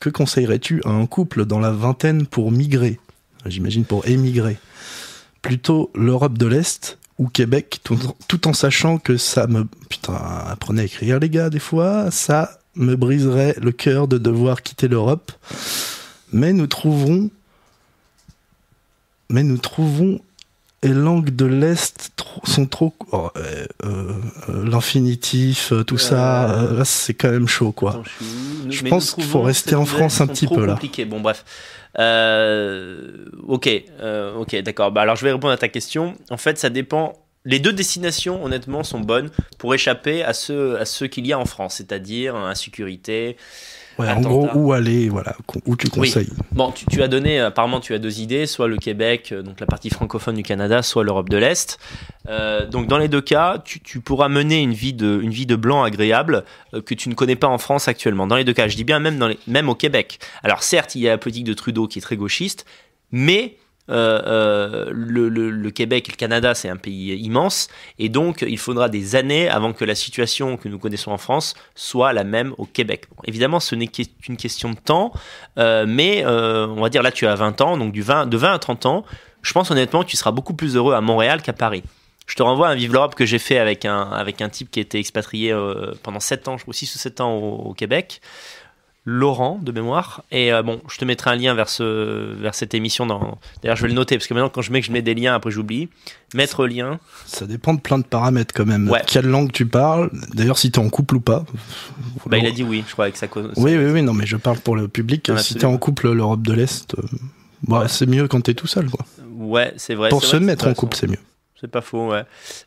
que conseillerais-tu à un couple dans la vingtaine pour migrer? J'imagine pour émigrer. Plutôt l'Europe de l'Est ou Québec, tout, tout en sachant que ça me... Putain, apprenez à écrire les gars des fois, ça me briserait le cœur de devoir quitter l'Europe. Mais nous trouverons... Mais nous trouvons et langues de l'Est sont trop... oh, euh, euh, L'infinitif, euh, tout ça, euh, là c'est quand même chaud quoi. Attends, je suis pense qu'il faut rester en France un petit peu, là. Bon, bref. Euh, ok, euh, ok, d'accord. Bah, alors, je vais répondre à ta question. En fait, ça dépend. Les deux destinations, honnêtement, sont bonnes pour échapper à ceux, à ceux qu'il y a en France, c'est-à-dire insécurité. Ouais, en gros, où aller, voilà, où tu Oui. conseilles. Bon, tu, tu as donné, apparemment, tu as deux idées, soit le Québec, euh, donc la partie francophone du Canada, soit l'Europe de l'Est. Euh, donc, dans les deux cas, tu, tu pourras mener une vie de, une vie de blanc agréable euh, que tu ne connais pas en France actuellement. Dans les deux cas, je dis bien même, dans les, même au Québec. Alors, certes, il y a la politique de Trudeau qui est très gauchiste, mais euh, euh, le, Québec et le Canada, c'est un pays immense, et donc il faudra des années avant que la situation que nous connaissons en France soit la même au Québec. Évidemment, ce n'est qu'une question de temps, euh, mais on va dire là, tu as 20 ans, donc du 20, de 20 à 30 ans, je pense honnêtement que tu seras beaucoup plus heureux à Montréal qu'à Paris. Je te renvoie à un Vive l'Europe que j'ai fait avec un, avec un type qui était expatrié pendant 7 ans, je crois 6 ou 7 ans au Québec. Laurent de mémoire et euh, bon je te mettrai un lien vers ce vers cette émission dans d'ailleurs je vais le noter parce que maintenant quand je mets que je mets des liens après j'oublie mettre lien Ça dépend de plein de paramètres quand même. Ouais. Quelle langue tu parles D'ailleurs, si t'es en couple ou pas. bah il a dit oui je crois avec sa cause Oui, oui, oui, non, mais je parle pour le public. Non, si t'es en couple, l'Europe de l'Est, euh, ouais, c'est mieux quand t'es tout seul, quoi. ouais c'est vrai pour se vrai mettre en couple, c'est mieux. C'est pas faux, ouais.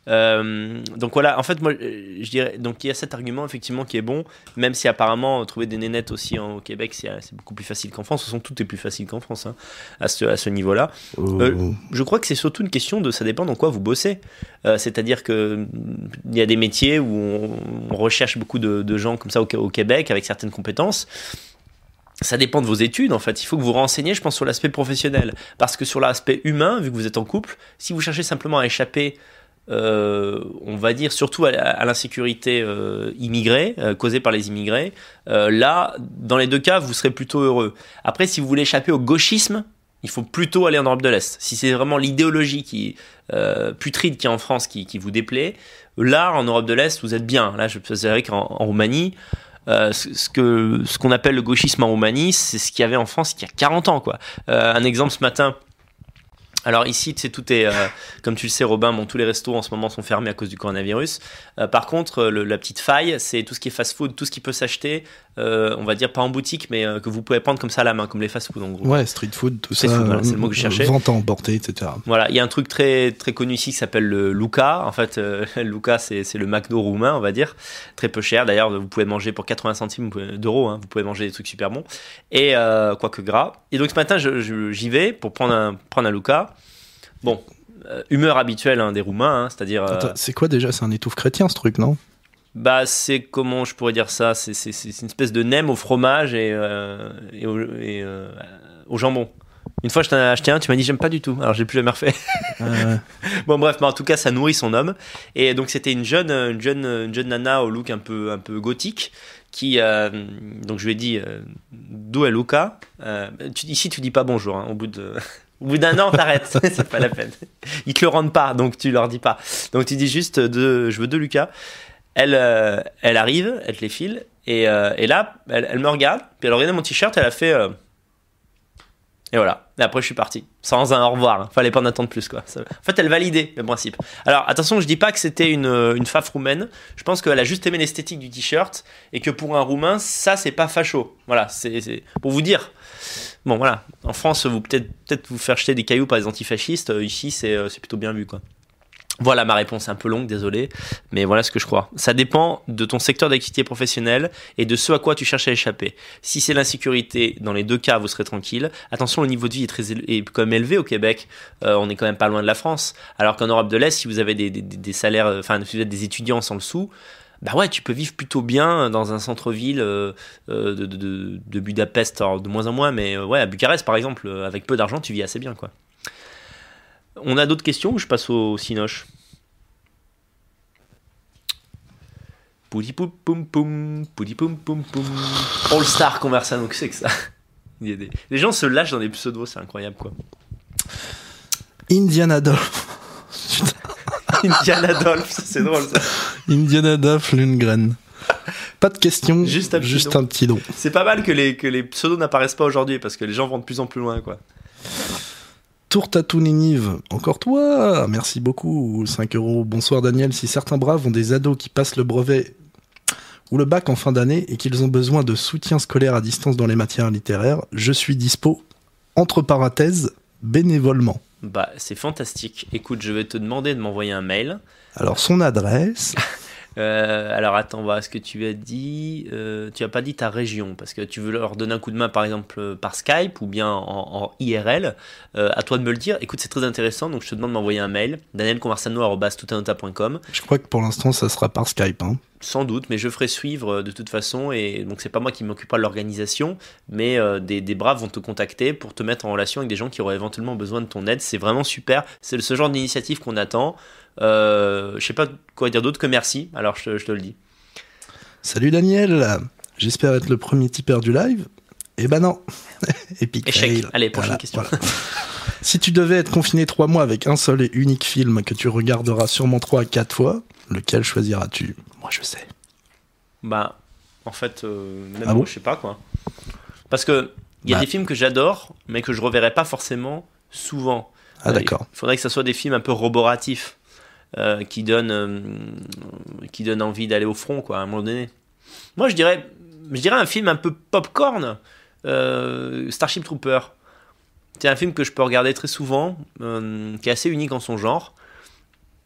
Euh, donc voilà, en fait, moi, euh, je dirais, donc il y a cet argument effectivement qui est bon, même si apparemment trouver des nénettes aussi en- au Québec, c'est c'est beaucoup plus facile qu'en France. De toute façon, tout est plus facile qu'en France hein, à ce, à ce niveau-là. Euh, Je crois que c'est surtout une question de ça dépend dans quoi vous bossez. Euh, C'est-à-dire que mm, il y a des métiers où on, on recherche beaucoup de, de gens comme ça au, au Québec avec certaines compétences. Ça dépend de vos études en fait. Il faut que vous renseigniez, je pense, sur l'aspect professionnel. Parce que sur l'aspect humain, vu que vous êtes en couple, si vous cherchez simplement à échapper, euh, on va dire surtout à, l'insécurité euh, immigrée, euh, causée par les immigrés, là, dans les deux cas, vous serez plutôt heureux. Après, si vous voulez échapper au gauchisme, il faut plutôt aller en Europe de l'Est. Si c'est vraiment l'idéologie qui putride qui est en France qui, vous déplaît, là, en Europe de l'Est, vous êtes bien. Là, je vrai qu'en en Roumanie, euh, ce que ce qu'on appelle le gauchisme en Roumanie, c'est ce qu'il y avait en France il y a 40 ans, quoi. Euh, un exemple ce matin. Alors ici, tu sais, tout est, euh, comme tu le sais, Robin, bon, tous les restos en ce moment sont fermés à cause du coronavirus. Euh, par contre, euh, le- la petite faille, c'est tout ce qui est fast-food, tout ce qui peut s'acheter, euh, on va dire pas en boutique, mais que vous pouvez prendre comme ça à la main, comme les fast-food en gros. Ouais, street food, tout Street ça. voilà, c'est le mot que je cherchais. Vente à emporter, etc. Voilà, il y a un truc très très connu ici qui s'appelle le Luca. En fait, (laughs) Luca, c'est le McDo roumain, on va dire, très peu cher. D'ailleurs, vous pouvez manger pour 80 centimes d'euros. hein, vous pouvez manger des trucs super bons et quoique gras. Et donc ce matin, j'y vais pour prendre un prendre un Luca. Bon, humeur habituelle hein, des Roumains, hein, c'est-à-dire. euh, C'est quoi déjà? C'est un étouffe chrétien, ce truc, non? Bah, c'est comment je pourrais dire ça? C'est une espèce de nem au fromage et, euh, et, au, et, euh, au jambon. Une fois, je t'en ai acheté un, tu m'as dit j'aime pas du tout. Alors, j'ai plus jamais refait. Euh, (laughs) Bon bref, mais en tout cas, ça nourrit son homme. Et donc c'était une jeune, une jeune, une jeune nana au look un peu, un peu gothique qui, euh, donc je lui ai dit, euh, d'où est Luca? Euh, Ici, tu dis pas bonjour. hein, au bout de, au bout d'un an, t'arrêtes. (laughs) c'est pas la peine. Ils te le rendent pas, donc tu leur dis pas. Donc tu dis juste de, je veux deux Lucas. Elle, euh, elle arrive, elle te les file, et, euh, là, elle, me regarde, puis elle a regardé mon t-shirt, elle a fait. euh, Et voilà. Et après, je suis parti. Sans un au revoir. Hein. Fallait pas en attendre plus, quoi. En fait, elle validait le principe. Alors, attention, je dis pas que c'était une, une faf roumaine. Je pense qu'elle a juste aimé l'esthétique du t-shirt. Et que pour un roumain, ça, c'est pas facho. Voilà. C'est pour vous dire. Bon, voilà. En France, vous peut-être peut vous faire jeter des cailloux par les antifascistes. Ici, c'est plutôt bien vu, quoi. Voilà ma réponse un peu longue, désolé, mais voilà ce que je crois. Ça dépend de ton secteur d'activité professionnelle et de ce à quoi tu cherches à échapper. Si c'est l'insécurité, dans les deux cas, vous serez tranquille. Attention, le niveau de vie est, très élevé, quand même élevé au Québec. Euh, on est quand même pas loin de la France. Alors qu'en Europe de l'Est, si vous avez des, salaires, euh, enfin, des étudiants sans le sou, bah ouais, tu peux vivre plutôt bien dans un centre-ville euh, de, Budapest, de moins en moins, mais ouais, à Bucarest par exemple, avec peu d'argent, tu vis assez bien, quoi. On a d'autres questions ou je passe au Cinoche? Poudi poum poum poum, poudi poum poum poum. All Star Conversano, que c'est que ça? Les gens se lâchent dans des pseudos, c'est incroyable quoi. Indiana Dolph. (laughs) Indiana Dolph, c'est drôle ça. Indiana Dolph Lundgren. Pas de questions, juste un petit, juste un petit don. C'est pas mal que les, que les pseudos n'apparaissent pas aujourd'hui parce que les gens vont de plus en plus loin quoi. Tourtatou Ninive, encore toi Merci beaucoup, 5 euros. Bonsoir Daniel, si certains braves ont des ados qui passent le brevet ou le bac en fin d'année et qu'ils ont besoin de soutien scolaire à distance dans les matières littéraires, je suis dispo, entre parenthèses, bénévolement. Bah, c'est fantastique. Écoute, je vais te demander de m'envoyer un mail. Alors, son adresse (laughs) Euh, alors attends, voir ce que tu as dit. Euh, tu n'as pas dit ta région, parce que tu veux leur donner un coup de main, par exemple, euh, par Skype ou bien en, IRL. à toi de me le dire. Écoute, c'est très intéressant, donc je te demande de m'envoyer un mail. danielconversano.com. Je crois que pour l'instant, ça sera par Skype. Hein. Sans doute, mais je ferai suivre de toute façon. Et donc, c'est pas moi qui m'occupe pas de l'organisation, mais des, des, braves vont te contacter pour te mettre en relation avec des gens qui auraient éventuellement besoin de ton aide. C'est vraiment super. C'est ce genre d'initiative qu'on attend. Euh, je sais pas quoi dire d'autre que merci, alors je, te le dis. Salut Daniel, j'espère être le premier tipeur du live. Eh ben non, (laughs) Epic Échec. Allez, prochaine question. si tu devais être confiné trois mois avec un seul et unique film que tu regarderas sûrement trois à quatre fois, lequel choisiras-tu? Moi je sais. Bah, en fait, euh, même ah moi, je sais pas quoi. Parce que il y a bah. des films que j'adore, mais que je reverrai pas forcément souvent. Ah d'accord. Il faudrait que ça soit des films un peu roboratifs. Euh, qui donne euh, qui donne envie d'aller au front quoi à un moment donné. Moi je dirais je dirais un film un peu popcorn euh, Starship Trooper. C'est un film que je peux regarder très souvent, qui est assez unique en son genre.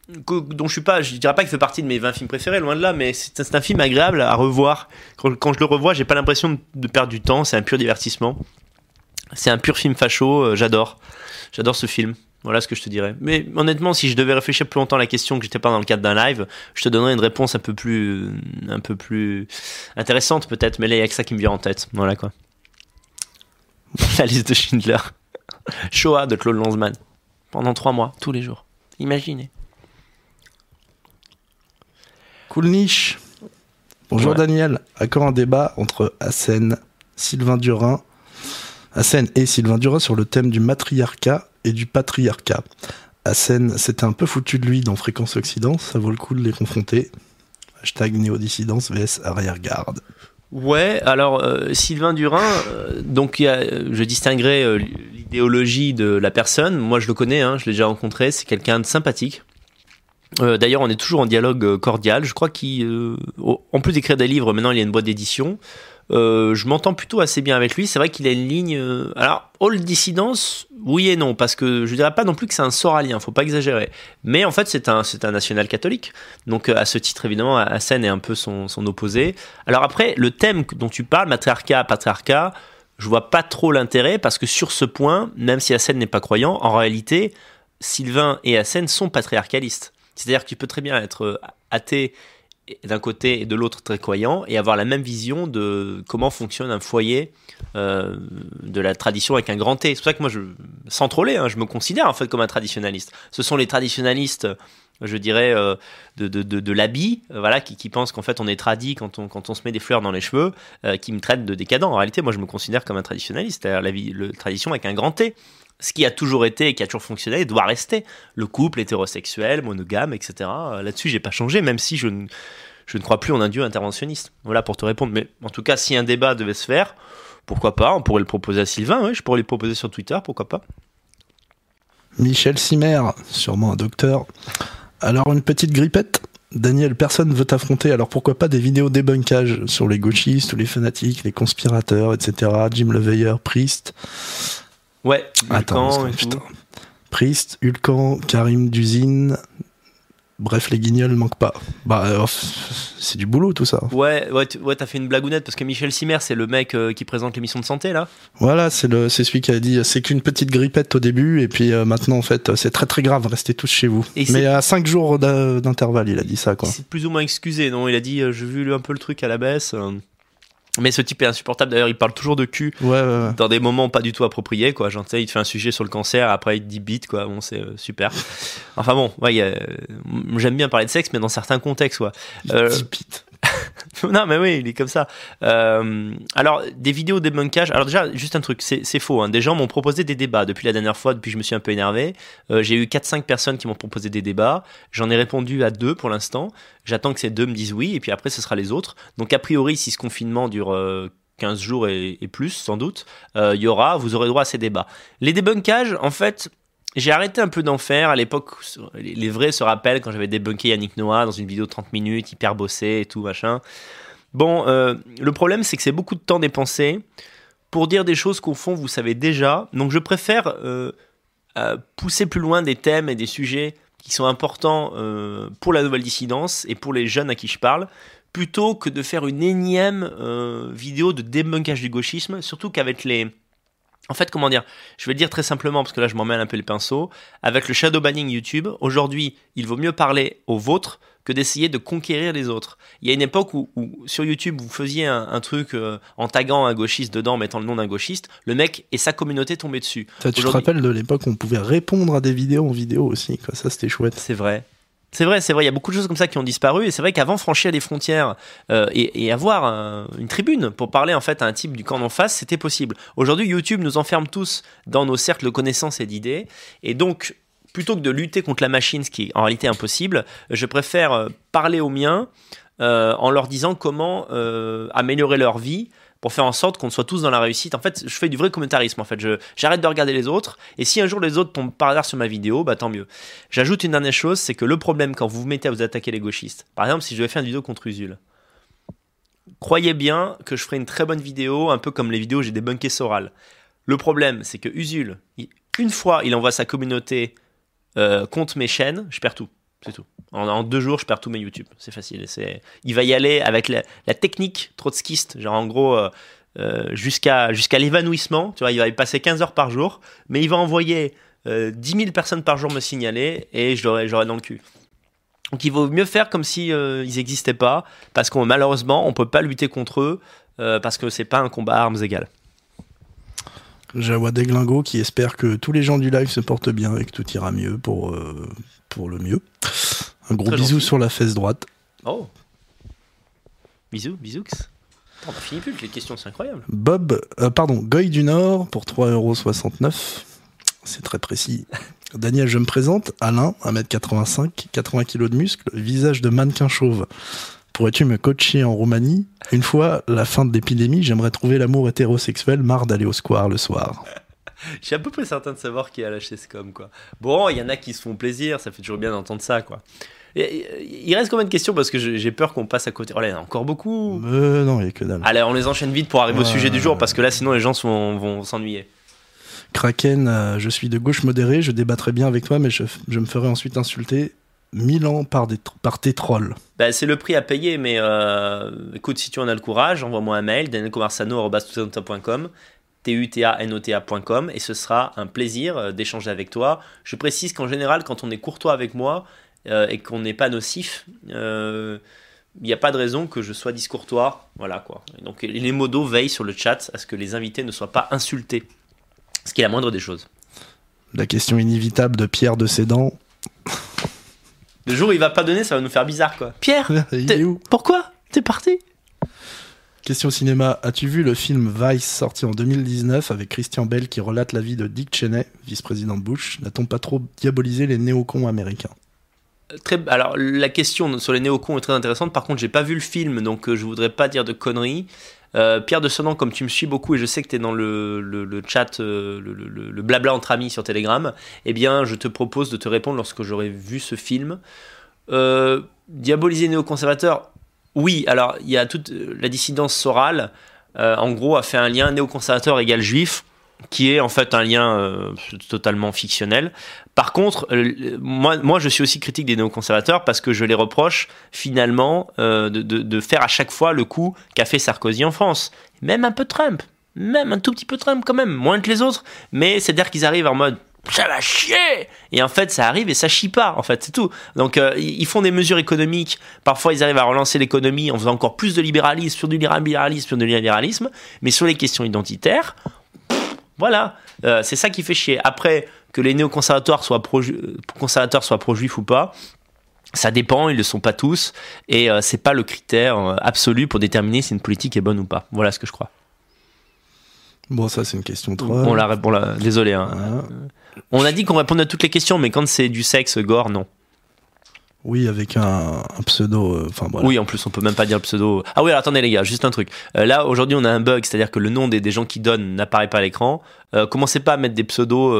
dont je suis pas, je dirais pas qu'il fait partie de mes 20 films préférés, loin de là, mais c'est un film agréable à revoir. Quand, quand je le revois, j'ai pas l'impression de perdre du temps, c'est un pur divertissement. C'est un pur film facho, j'adore. J'adore ce film. Voilà ce que je te dirais. Mais honnêtement, si je devais réfléchir plus longtemps à la question que j'étais pas dans le cadre d'un live, je te donnerais une réponse un peu plus, un peu plus intéressante peut-être. Mais là, il y a que ça qui me vient en tête. Voilà quoi. (laughs) la liste de Schindler. (laughs) Shoah de Claude Lanzmann. Pendant trois mois, tous les jours. Imaginez. Cool niche. Bonjour Daniel. Encore un débat entre Hassen, Sylvain Durin, Hassen et Sylvain Durin sur le thème du matriarcat et du patriarcat. Hassen c'était un peu foutu de lui dans Fréquence Occident, ça vaut le coup de les confronter. Hashtag néodissidence vs arrière-garde. Ouais, alors euh, Sylvain Durin, euh, donc a, je distinguerai euh, l'idéologie de la personne. Moi, je le connais, hein, je l'ai déjà rencontré. C'est quelqu'un de sympathique. D'ailleurs, on est toujours en dialogue cordial. Je crois qu'en plus d'écrire des livres, maintenant il y a une boîte d'édition. Euh, je m'entends plutôt assez bien avec lui. C'est vrai qu'il a une ligne. Euh, alors, all dissidence, oui et non, parce que je dirais pas non plus que c'est un soralien, faut pas exagérer. Mais en fait, c'est un, un national catholique. Donc, euh, à ce titre, évidemment, Hassan est un peu son, son opposé. Alors après, le thème dont tu parles, matriarcat, patriarcat, je vois pas trop l'intérêt parce que sur ce point, même si Hassan n'est pas croyant, en réalité, Sylvain et Hassan sont patriarcalistes. C'est-à-dire que tu peux très bien être athée d'un côté et de l'autre très croyant et avoir la même vision de comment fonctionne un foyer euh, de la tradition avec un grand T. C'est pour ça que moi, je, sans troller, hein, je me considère en fait comme un traditionnaliste. Ce sont les traditionnalistes, je dirais, euh, de, de, de, l'habit, euh, voilà, qui, qui pensent qu'en fait on est tradit quand on, quand on se met des fleurs dans les cheveux, qui me traitent de décadent. En réalité, moi, je me considère comme un traditionnaliste, c'est-à-dire la, vie, tradition avec un grand T ce qui a toujours été et qui a toujours fonctionné doit rester. Le couple hétérosexuel, monogame, etc. Là-dessus, j'ai pas changé, même si je ne, je ne crois plus en un dieu interventionniste. Voilà pour te répondre. Mais en tout cas, si un débat devait se faire, pourquoi pas? On pourrait le proposer à Sylvain, je pourrais le proposer sur Twitter, pourquoi pas? Michel Simer, sûrement un docteur. Alors une petite grippette? Daniel, personne veut t'affronter, alors pourquoi pas des vidéos débunkage sur les gauchistes ou les fanatiques, les conspirateurs, etc. Jim Leveilleur, Priest. Ouais, Attends, putain. Priest, Hulkan, Karim Duzine, Bref, les guignols manquent pas. Bah, euh, c'est du boulot tout ça. Ouais, ouais, ouais t'as fait une blagounette parce que Michel Simer, c'est le mec euh, qui présente l'émission de santé là. Voilà, c'est le, c'est celui qui a dit c'est qu'une petite grippette au début et puis euh, maintenant en fait c'est très très grave, restez tous chez vous. Mais à 5 jours d'intervalle, il a dit ça quoi. C'est plus ou moins excusé, non? Il a dit j'ai vu un peu le truc à la baisse. Mais ce type est insupportable. D'ailleurs, il parle toujours de cul dans des moments pas du tout appropriés. Quoi. Genre, il te fait un sujet sur le cancer, après il te dit bite, quoi. Bon, c'est euh, super. Enfin bon, ouais, j'aime bien parler de sexe, mais dans certains contextes, quoi. Euh, (laughs) non, mais oui, il est comme ça. Euh, alors, des vidéos débunkage. Alors, déjà, juste un truc, c'est faux. Hein. Des gens m'ont proposé des débats depuis la dernière fois, depuis que je me suis un peu énervé. Euh, j'ai eu 4-5 personnes qui m'ont proposé des débats. J'en ai répondu à deux pour l'instant. J'attends que ces deux me disent oui, et puis après, ce sera les autres. Donc, a priori, si ce confinement dure. 15 euh, jours et, et, plus sans doute, il y aura, vous aurez droit à ces débats. Les débunkages, en fait, j'ai arrêté un peu d'en faire. À l'époque, les vrais se rappellent quand j'avais débunké Yannick Noah dans une vidéo de 30 minutes, hyper bossé et tout, machin. Bon, euh, le problème, c'est que c'est beaucoup de temps dépensé pour dire des choses qu'au fond, vous savez déjà. Donc, je préfère euh, euh, pousser plus loin des thèmes et des sujets qui sont importants pour la nouvelle dissidence et pour les jeunes à qui je parle, plutôt que de faire une énième vidéo de débunkage du gauchisme, surtout qu'avec les en fait, comment dire Je vais le dire très simplement, parce que là, je m'en mêle un peu les pinceaux. Avec le shadow banning YouTube, aujourd'hui, il vaut mieux parler aux vôtres que d'essayer de conquérir les autres. Il y a une époque où, sur YouTube, vous faisiez un, truc euh, en taguant un gauchiste dedans, mettant le nom d'un gauchiste, le mec et sa communauté tombaient dessus. tu te rappelles de l'époque où on pouvait répondre à des vidéos en vidéo aussi, quoi. ça c'était chouette. C'est vrai. C'est vrai, c'est vrai, il y a beaucoup de choses comme ça qui ont disparu, et c'est vrai qu'avant franchir les frontières euh, et, avoir une tribune pour parler en fait à un type du camp d'en face, c'était possible. Aujourd'hui, YouTube nous enferme tous dans nos cercles de connaissances et d'idées, et donc plutôt que de lutter contre la machine, ce qui est en réalité impossible, je préfère euh, parler aux miens euh, en leur disant comment améliorer leur vie pour faire en sorte qu'on soit tous dans la réussite. En fait, je fais du vrai commentarisme. En fait, j'arrête de regarder les autres. Et si un jour les autres tombent par hasard sur ma vidéo, bah tant mieux. J'ajoute une dernière chose, c'est que le problème quand vous vous mettez à vous attaquer les gauchistes, par exemple, si je devais faire une vidéo contre Usul, croyez bien que je ferai une très bonne vidéo, un peu comme les vidéos où j'ai débunké Soral. Le problème, c'est que Usul, une fois, il envoie sa communauté euh, contre mes chaînes, je perds tout. C'est tout. En, deux jours, je perds tous mes YouTube. C'est facile. C'est, il va y aller avec la, technique trotskiste, genre en gros euh, euh, jusqu'à jusqu'à l'évanouissement. Tu vois, il va y passer 15 heures par jour, mais il va envoyer euh, 10 000 personnes par jour me signaler et je l'aurai, dans le cul. Donc il vaut mieux faire comme si euh, n'existaient pas, parce qu'on malheureusement on peut pas lutter contre eux parce que c'est pas un combat à armes égales. Jawa Deglingo qui espère que tous les gens du live se portent bien et que tout ira mieux pour, pour le mieux. Un gros bisou sur la fesse droite. Oh Bisous, bisous. On a fini plus, les questions, c'est incroyable. Bob, euh, pardon, Goy du Nord pour 3,69€. C'est très précis. (laughs) Daniel, je me présente. Alain, 1m85, 80 kg de muscles, visage de mannequin chauve. Pourrais-tu me coacher en Roumanie? Une fois la fin de l'épidémie, j'aimerais trouver l'amour hétérosexuel, marre d'aller au square le soir. Je suis à peu près certain de savoir qui a lâché ce com, quoi. Bon, il y en a qui se font plaisir, ça fait toujours bien d'entendre ça, quoi. il reste combien de questions parce que j'ai peur qu'on passe à côté. Oh là, il y en a encore beaucoup. Euh, non, il n'y a que dalle. Allez, on les enchaîne vite pour arriver au sujet du jour parce que là, sinon, les gens vont s'ennuyer. Kraken, euh, je suis de gauche modérée, je débattrai bien avec toi, mais je, me ferai ensuite insulter mille ans par, des, par tes trolls. Bah, c'est le prix à payer, mais euh, écoute, si tu en as le courage, envoie-moi un mail, danielcomarsano.com tutanota.com et ce sera un plaisir euh, d'échanger avec toi. Je précise qu'en général, quand on est courtois avec moi euh, et qu'on n'est pas nocif, euh, il n'y a pas de raison que je sois discourtois. Voilà quoi. donc les modos veillent sur le chat à ce que les invités ne soient pas insultés, ce qui est la moindre des choses. La question inévitable de Pierre de Sédan. Le jour où il va pas donner, ça va nous faire bizarre quoi. Pierre, (laughs) où? pourquoi? T'es parti? Question cinéma. As-tu vu le film Vice sorti en 2019 avec Christian Bell qui relate la vie de Dick Cheney, vice-président de Bush? N'a-t-on pas trop diabolisé les néocons américains? Très, alors la question sur les néocons est très intéressante. Par contre, j'ai pas vu le film, donc euh, je voudrais pas dire de conneries. Euh, Pierre de comme tu me suis beaucoup et je sais que tu es dans le, le, chat, euh, le, le- blabla entre amis sur Telegram, eh bien, je te propose de te répondre lorsque j'aurai vu ce film. Euh, diaboliser néoconservateurs, oui, alors il y a toute euh, la dissidence sorale, euh, en gros, a fait un lien néoconservateur égale juif, qui est en fait un lien euh, totalement fictionnel. Par contre, moi, moi, je suis aussi critique des néoconservateurs parce que je les reproche finalement de, de- de faire à chaque fois le coup qu'a fait Sarkozy en France. Même un peu Trump, même un tout petit peu Trump quand même, moins que les autres. Mais c'est-à-dire qu'ils arrivent en mode ça va chier et en fait ça arrive et ça chie pas en fait c'est tout donc euh, ils font des mesures économiques parfois ils arrivent à relancer l'économie en faisant encore plus de libéralisme sur du libéralisme sur du libéralisme mais sur les questions identitaires voilà, Euh, c'est ça qui fait chier. Après, que les néoconservateurs soient pro conservateurs soient pro-juifs ou pas, ça dépend, ils le sont pas tous, et euh, c'est pas le critère euh, absolu pour déterminer si une politique est bonne ou pas. Voilà ce que je crois. Bon, ça, c'est une question trop. On la répond là, désolé. hein. Voilà. On a dit qu'on répondait à toutes les questions, mais quand c'est du sexe, gore, non. Oui, avec un, un pseudo. euh, voilà. Oui, en plus, on peut même pas dire le pseudo. Ah oui, alors attendez les gars, juste un truc. Euh, là, aujourd'hui, on a un bug, c'est-à-dire que le nom des, des gens qui donnent n'apparaît pas à l'écran. Euh, commencez pas à mettre des pseudos.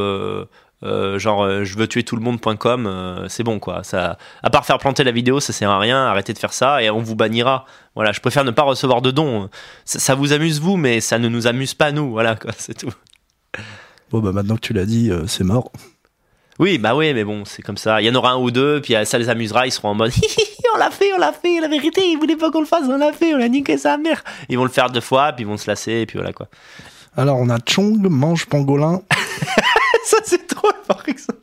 genre je veux tuer tout le monde.com c'est bon quoi ça à part faire planter la vidéo ça sert à rien arrêtez de faire ça et on vous bannira voilà je préfère ne pas recevoir de dons ça, ça vous amuse vous mais ça ne nous amuse pas nous voilà quoi c'est tout Bon, bah maintenant que tu l'as dit, euh, c'est mort. oui bah oui mais bon c'est comme ça. Il y en aura un ou deux puis euh, ça les amusera ils seront en mode (laughs) on l'a fait on l'a fait la vérité ils voulaient pas qu'on le fasse on l'a fait on a niqué sa mère. Ils vont le faire deux fois puis ils vont se lasser et puis voilà quoi. Alors, on a Chong, mange pangolin. (laughs) ça c'est trop par exemple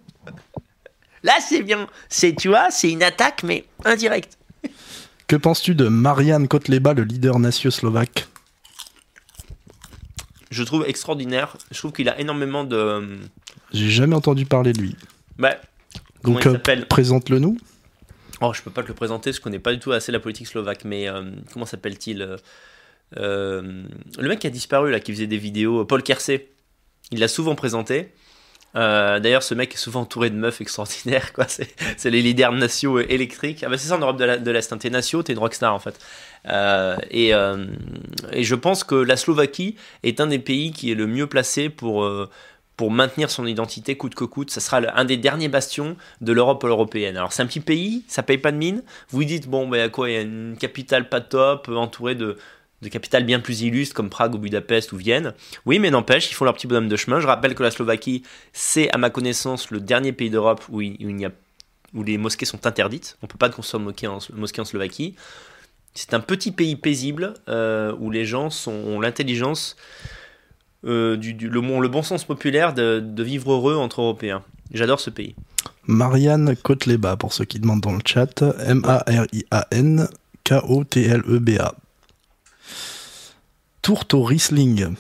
là c'est bien c'est tu vois c'est une attaque mais indirecte. Que penses-tu de Marian Kotleba, le leader nacio-slovaque je trouve extraordinaire je trouve qu'il a énormément de J'ai jamais entendu parler de lui. bah Donc, euh, présente-le nous. Oh, je peux pas te le présenter, je connais pas du tout assez la politique slovaque, mais euh, comment s'appelle-t-il? Euh, euh, Le mec qui a disparu, là, qui faisait des vidéos, Paul Kersey, il l'a souvent présenté. Euh, D'ailleurs, ce mec est souvent entouré de meufs extraordinaires, quoi. (laughs) C'est les leaders nationaux électriques. Ah bah c'est ça en Europe de l'Est. hein. T'es natio, t'es une rockstar en fait. Euh, et, euh, et je pense que la Slovaquie est un des pays qui est le mieux placé pour euh, pour maintenir son identité coûte que coûte. Ça sera un des derniers bastions de l'Europe européenne. Alors c'est un petit pays, ça paye pas de mine. Vous dites bon ben quoi, il y a une capitale pas top, entourée de de capitales bien plus illustres comme Prague ou Budapest ou Vienne. Oui, mais n'empêche, ils font leur petit bonhomme de chemin. Je rappelle que la Slovaquie, c'est à ma connaissance le dernier pays d'Europe où il, où a où les mosquées sont interdites. On peut pas de mosquée en, mosquée en Slovaquie. C'est un petit pays paisible euh, où les gens sont, ont l'intelligence, euh, du, du- le, bon- le bon sens populaire de, de vivre heureux entre Européens. J'adore ce pays. Marianne Kotleba, pour ceux qui demandent dans le chat. M-A-R-I-A-N K-O-T-L-E-B-A. Tourte au Riesling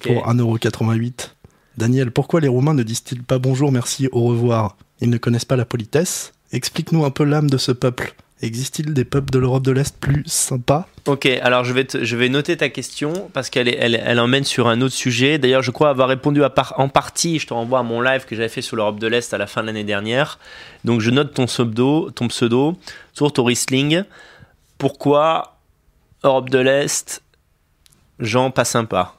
pour 1,88€. Daniel, pourquoi les Roumains ne disent-ils pas bonjour, merci, au revoir? Ils ne connaissent pas la politesse Explique-nous un peu l'âme de ce peuple. Existe-t-il des peuples de l'Europe de l'Est plus sympas? Ok, alors je vais, te- je vais noter ta question parce qu'elle elle, elle emmène sur un autre sujet. D'ailleurs, je crois avoir répondu à par- en partie. Je te renvoie à mon live que j'avais fait sur l'Europe de l'Est à la fin de l'année dernière. Donc, je note ton pseudo, ton pseudo, sur ton Riesling. Pourquoi Europe de l'Est, gens pas sympas?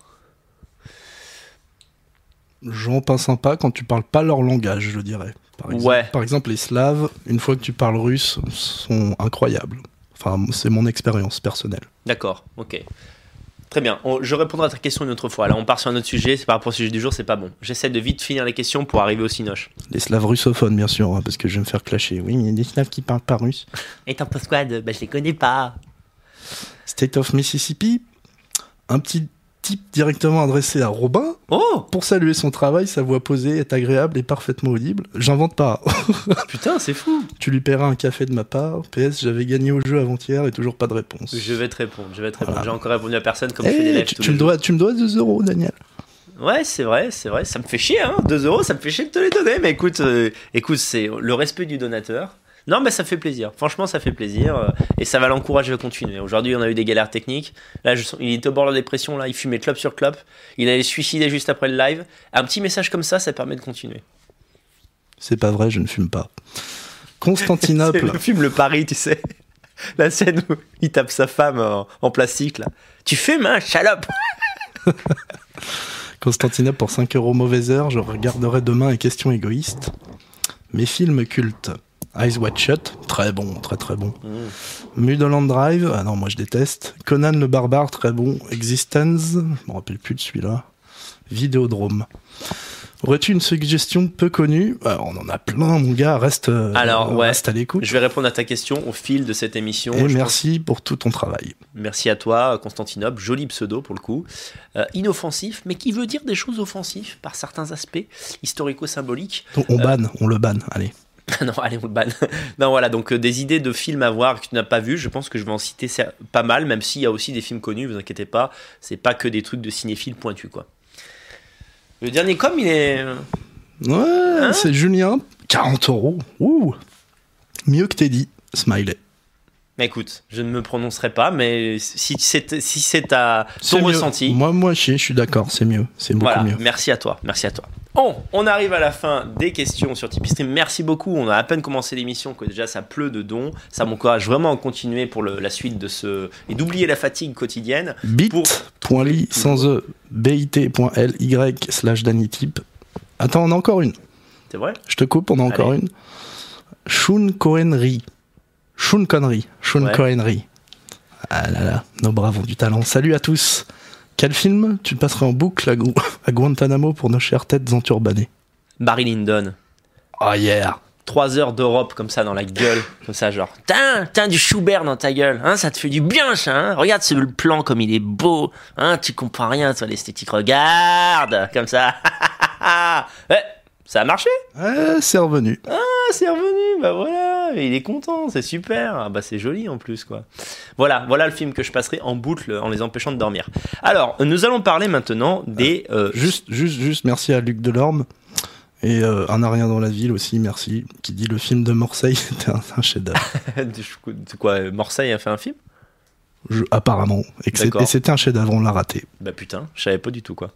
Gens pas sympas quand tu parles pas leur langage, je dirais. Par exemple, Ouais. par exemple, les Slaves, une fois que tu parles russe, sont incroyables. Enfin, c'est mon expérience personnelle. D'accord, ok. Très bien. On- je répondrai à ta question une autre fois. Là, on part sur un autre sujet. C'est par rapport au sujet du jour, c'est pas bon. J'essaie de vite finir les questions pour arriver au Cinoche. Les Slaves russophones, bien sûr, hein, parce que je vais me faire clasher. Oui, mais il y a des Slaves qui parlent pas russe. (laughs) Et t'en penses quoi de... Bah, je les connais pas. State of Mississippi, un petit type directement adressé à Robin. Oh Pour saluer son travail, sa voix posée est agréable et parfaitement audible. J'invente pas. (laughs) Putain, c'est fou. tu lui paieras un café de ma part. PS, j'avais gagné au jeu avant-hier et toujours pas de réponse. Je vais te répondre, je vais te répondre. Voilà. J'ai encore répondu à personne comme Eh, je fais des lives tu, me dois, tu me dois 2 euros, Daniel. Ouais, c'est vrai, c'est vrai. Ça me fait chier, hein. 2 euros, ça me fait chier de te les donner. Mais écoute, euh, écoute, c'est le respect du donateur. Non, mais ça fait plaisir. Franchement, ça fait plaisir. euh, et ça va l'encourager à continuer. Aujourd'hui, on a eu des galères techniques. Là, je il était au bord de la dépression. Là, il fumait club sur club. Il allait se suicider juste après le live. Un petit message comme ça, ça permet de continuer. C'est pas vrai, je ne fume pas. Constantinople. (laughs) le film Le Paris, tu sais. (laughs) La scène où il tape sa femme en, en plastique, là. Tu fumes, hein, salope (laughs) Constantinople pour 5 euros mauvaise heure, je regarderai demain et question égoïste. Mes films cultes. Eyes Wide Shut, très bon, très très bon. Mulholland Drive, ah non, moi je déteste. Conan le barbare, très bon. Existence, je me rappelle plus de celui-là. Vidéodrome. Aurais-tu une suggestion peu connue? Alors, On en a plein, mon gars, reste, euh, Alors, ouais. reste à l'écoute. Je vais répondre à ta question au fil de cette émission. Et merci pour tout ton travail. Merci à toi, Constantinople. Joli pseudo pour le coup. Euh, inoffensif, mais qui veut dire des choses offensives par certains aspects historico-symboliques. On banne, on le banne, allez. (laughs) non, allez, on le banne. (laughs) non, voilà, donc euh, des idées de films à voir que tu n'as pas vu. Je pense que je vais en citer pas mal, même s'il y a aussi des films connus, vous inquiétez pas. C'est pas que des trucs de cinéphiles pointus, quoi. Le dernier com, il est. euh, Ouais, Hein c'est Julien, 40 euros. Ouh Mieux que Teddy, smiley. Mais écoute, je ne me prononcerai pas, mais si c'est si c'est à C'est ton ressenti, Moi, moi, je, je suis d'accord, c'est mieux. C'est beaucoup Voilà, mieux. merci à toi, merci à toi. Bon, on arrive à la fin des questions sur Tipeee Stream. Merci beaucoup. On a à peine commencé l'émission, que déjà ça pleut de dons. Ça m'encourage vraiment à continuer pour le- la suite de ce et d'oublier la fatigue quotidienne. bit.ly sans e bit.ly slash danitip. Attends, on a encore une. C'est vrai? Je te coupe, on a encore Allez. une. Shun Cohenry. Shun Connery. Shun Ouais. Cohenry. Ah là là, nos bras ont du talent. Salut à tous. Quel film tu passerais en boucle à, Gu- (laughs) à Guantanamo pour nos chères têtes enturbanées? Barry Lyndon. Oh yeah. Trois heures d'Europe comme ça dans la gueule, comme ça genre, tiens, tiens du Schubert dans ta gueule, hein, ça te fait du bien ça, hein, regarde ce le plan comme il est beau, hein, tu comprends rien sur l'esthétique, regarde, comme ça, ouais, (laughs) ça a marché Ouais, c'est revenu. Ah, c'est revenu, bah voilà, il est content, c'est super. Ah bah c'est joli en plus quoi. Voilà, voilà le film que je passerai en boucle en les empêchant de dormir. Alors, nous allons parler maintenant des euh, Juste, juste, juste, merci à Luc Delorme. Et euh, Un n'a rien dans la ville aussi, merci. Qui dit le film de Marseille (laughs) était un, un chef-d'œuvre. (laughs) de quoi Marseille a fait un film? Je- Apparemment. Et c'était un chef-d'œuvre, on l'a raté. Bah putain, je savais pas du tout quoi.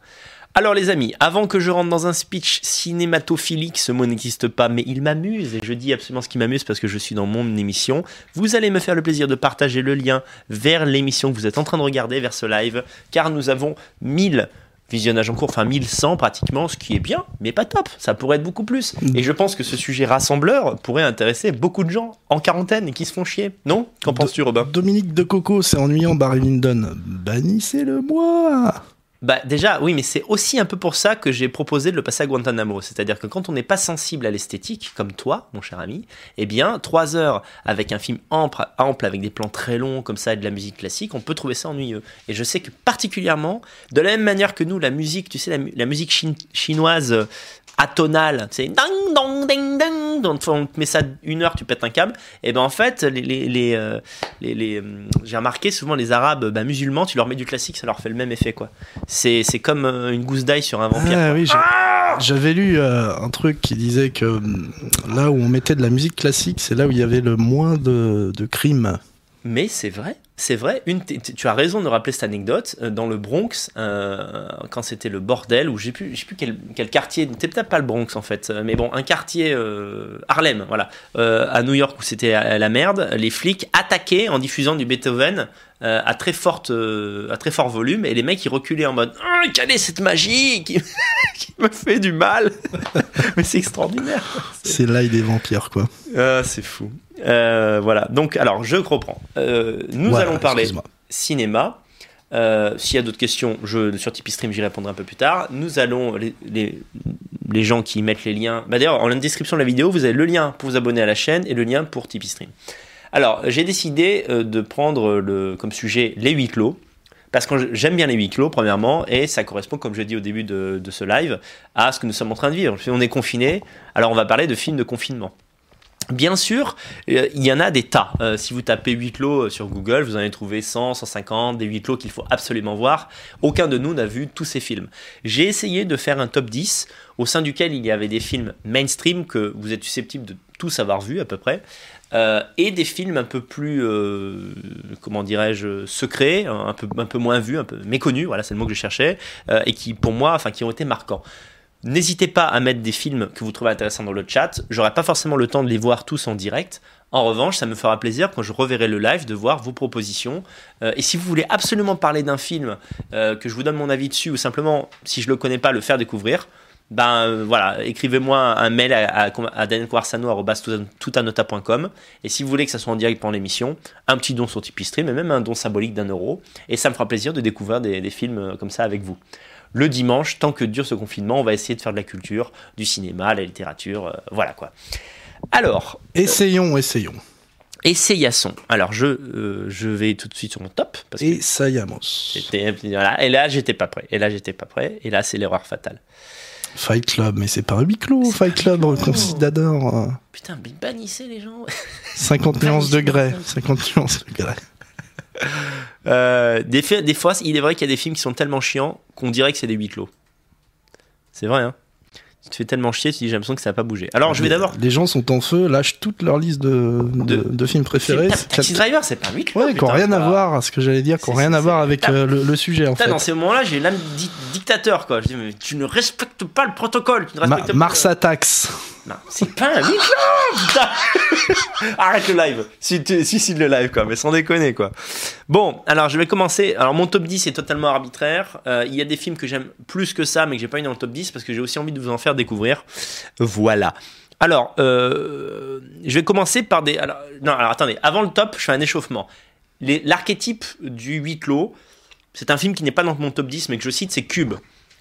Alors les amis, avant que je rentre dans un speech cinématophilique, ce mot n'existe pas, mais il m'amuse, et je dis absolument ce qui m'amuse parce que je suis dans mon émission, vous allez me faire le plaisir de partager le lien vers l'émission que vous êtes en train de regarder, vers ce live, car nous avons 1000 visionnages en cours, enfin 1100 pratiquement, ce qui est bien, mais pas top, ça pourrait être beaucoup plus. Et je pense que ce sujet rassembleur pourrait intéresser beaucoup de gens en quarantaine et qui se font chier, non? Qu'en penses-tu Robin? Dominique de Coco, c'est ennuyant, Barry Lyndon. Bannissez-le moi Bah déjà, oui, mais c'est aussi un peu pour ça que j'ai proposé de le passer à Guantanamo. C'est-à-dire que quand on n'est pas sensible à l'esthétique, comme toi, mon cher ami, eh bien, trois heures avec un film ample, ample, avec des plans très longs comme ça et de la musique classique, on peut trouver ça ennuyeux. Et je sais que particulièrement, de la même manière que nous, la musique, tu sais, la, mu- la musique chin- chinoise atonale, c'est dang dong ding ding, donc on te met ça une heure, tu pètes un câble. Et ben en fait, les, les, les, euh, les- les, euh, j'ai remarqué souvent les Arabes bah, musulmans, tu leur mets du classique, ça leur fait le même effet quoi. C'est c'est comme euh, une gousse d'ail sur un vampire. Ah oui, j'ai- j'avais lu euh, un truc qui disait que hum, là où on mettait de la musique classique, c'est là où il y avait le moins de, de crimes. Mais c'est vrai, c'est vrai. Une, tu as raison de rappeler cette anecdote. Euh, Dans le Bronx, euh, quand c'était le bordel, ou j'ai plus, je sais plus quel, quel quartier. C'était peut-être pas le Bronx en fait, euh, mais bon, un quartier euh, Harlem, voilà, euh, à New York où c'était à la merde. Les flics attaquaient en diffusant du Beethoven à très forte, à très fort volume, et les mecs ils reculaient en mode, Ah, quelle est cette magie qui, (laughs) qui me fait du mal (laughs) Mais c'est extraordinaire. C'est l'ail des vampires, quoi. Ah, c'est fou. Euh, voilà. Donc, alors, je reprends. Euh, nous Voilà, allons parler cinéma. Euh, S'il y a d'autres questions, je, sur Tipeee Stream, j'y répondrai un peu plus tard. Nous allons, les, les, les gens qui mettent les liens. Bah, D'ailleurs, en description de la vidéo, vous avez le lien pour vous abonner à la chaîne et le lien pour Tipeee Stream. Alors, j'ai décidé de prendre le, comme sujet les huis clos. Parce que j'aime bien les huis clos, premièrement, et ça correspond, comme je dis au début de, de ce live, à ce que nous sommes en train de vivre. Si on est confiné, alors on va parler de films de confinement. Bien sûr, euh, il y en a des tas. Euh, si vous tapez huis clos euh, sur Google, vous en allez trouver 100, 150, des huis clos qu'il faut absolument voir. Aucun de nous n'a vu tous ces films. J'ai essayé de faire un top 10 au sein duquel il y avait des films mainstream que vous êtes susceptibles de tous avoir vus à peu près. et des films un peu plus, comment dirais-je, secrets, un peu, moins vus, un peu méconnus, voilà, c'est le mot que je cherchais, et qui, pour moi, enfin, qui ont été marquants. N'hésitez pas à mettre des films que vous trouvez intéressants dans le chat. J'aurai pas forcément le temps de les voir tous en direct. En revanche, ça me fera plaisir quand je reverrai le live de voir vos propositions. Euh, et si vous voulez absolument parler d'un film, euh, que je vous donne mon avis dessus, ou simplement, si je le connais pas, le faire découvrir, ben euh, voilà, écrivez-moi un mail à, à. Et si vous voulez que ça soit en direct pendant l'émission, un petit don sur Tipeee Stream et même un don symbolique d'un euro. Et ça me fera plaisir de découvrir des films comme ça avec vous le dimanche, tant que dure ce confinement, on va essayer de faire de la culture, du cinéma, la littérature, euh, voilà quoi. Alors. Essayons, euh, essayons. Essayasson. Alors je, euh, je vais tout de suite sur mon top. Parce et Sayamos. Voilà, et là j'étais pas prêt. Et là j'étais pas prêt. Et là c'est l'erreur fatale. Fight Club, mais c'est pas un huis clos, Fight Club, considador. Putain, bannissez les gens. (laughs) (laughs) 50 nuances degrés. 50 nuances degrés. (laughs) Euh, des, des fois, il est vrai qu'il y a des films qui sont tellement chiants qu'on dirait que c'est des huis clos. C'est vrai, hein tu te fais tellement chier, tu dis j'ai l'impression que ça va pas bouger. Alors je vais d'abord. Les gens sont en feu, lâchent toute leur liste de, de, films préférés. Taxi Driver, c'est pas un huis clos. Ouais, qui n'ont rien à voir, ce que j'allais dire, qui rien à voir avec euh, le, sujet en fait. Dans ces moments-là, j'ai l'âme dictateur quoi. Je dis mais tu ne respectes pas le protocole, tu ne respectes Mars Attacks. C'est pas un putain (laughs) Arrête le live. Si, si, le live, quoi, mais sans déconner, quoi. Bon, alors je vais commencer. Alors mon top 10 est totalement arbitraire. Euh, il y a des films que j'aime plus que ça, mais que j'ai pas eu dans le top 10 parce que j'ai aussi envie de vous en faire découvrir. Voilà. Alors, euh, je vais commencer par des. Alors, non, alors attendez, avant le top, je fais un échauffement. L'archétype du huis clos, c'est un film qui n'est pas dans mon top 10, mais que je cite, c'est Cube.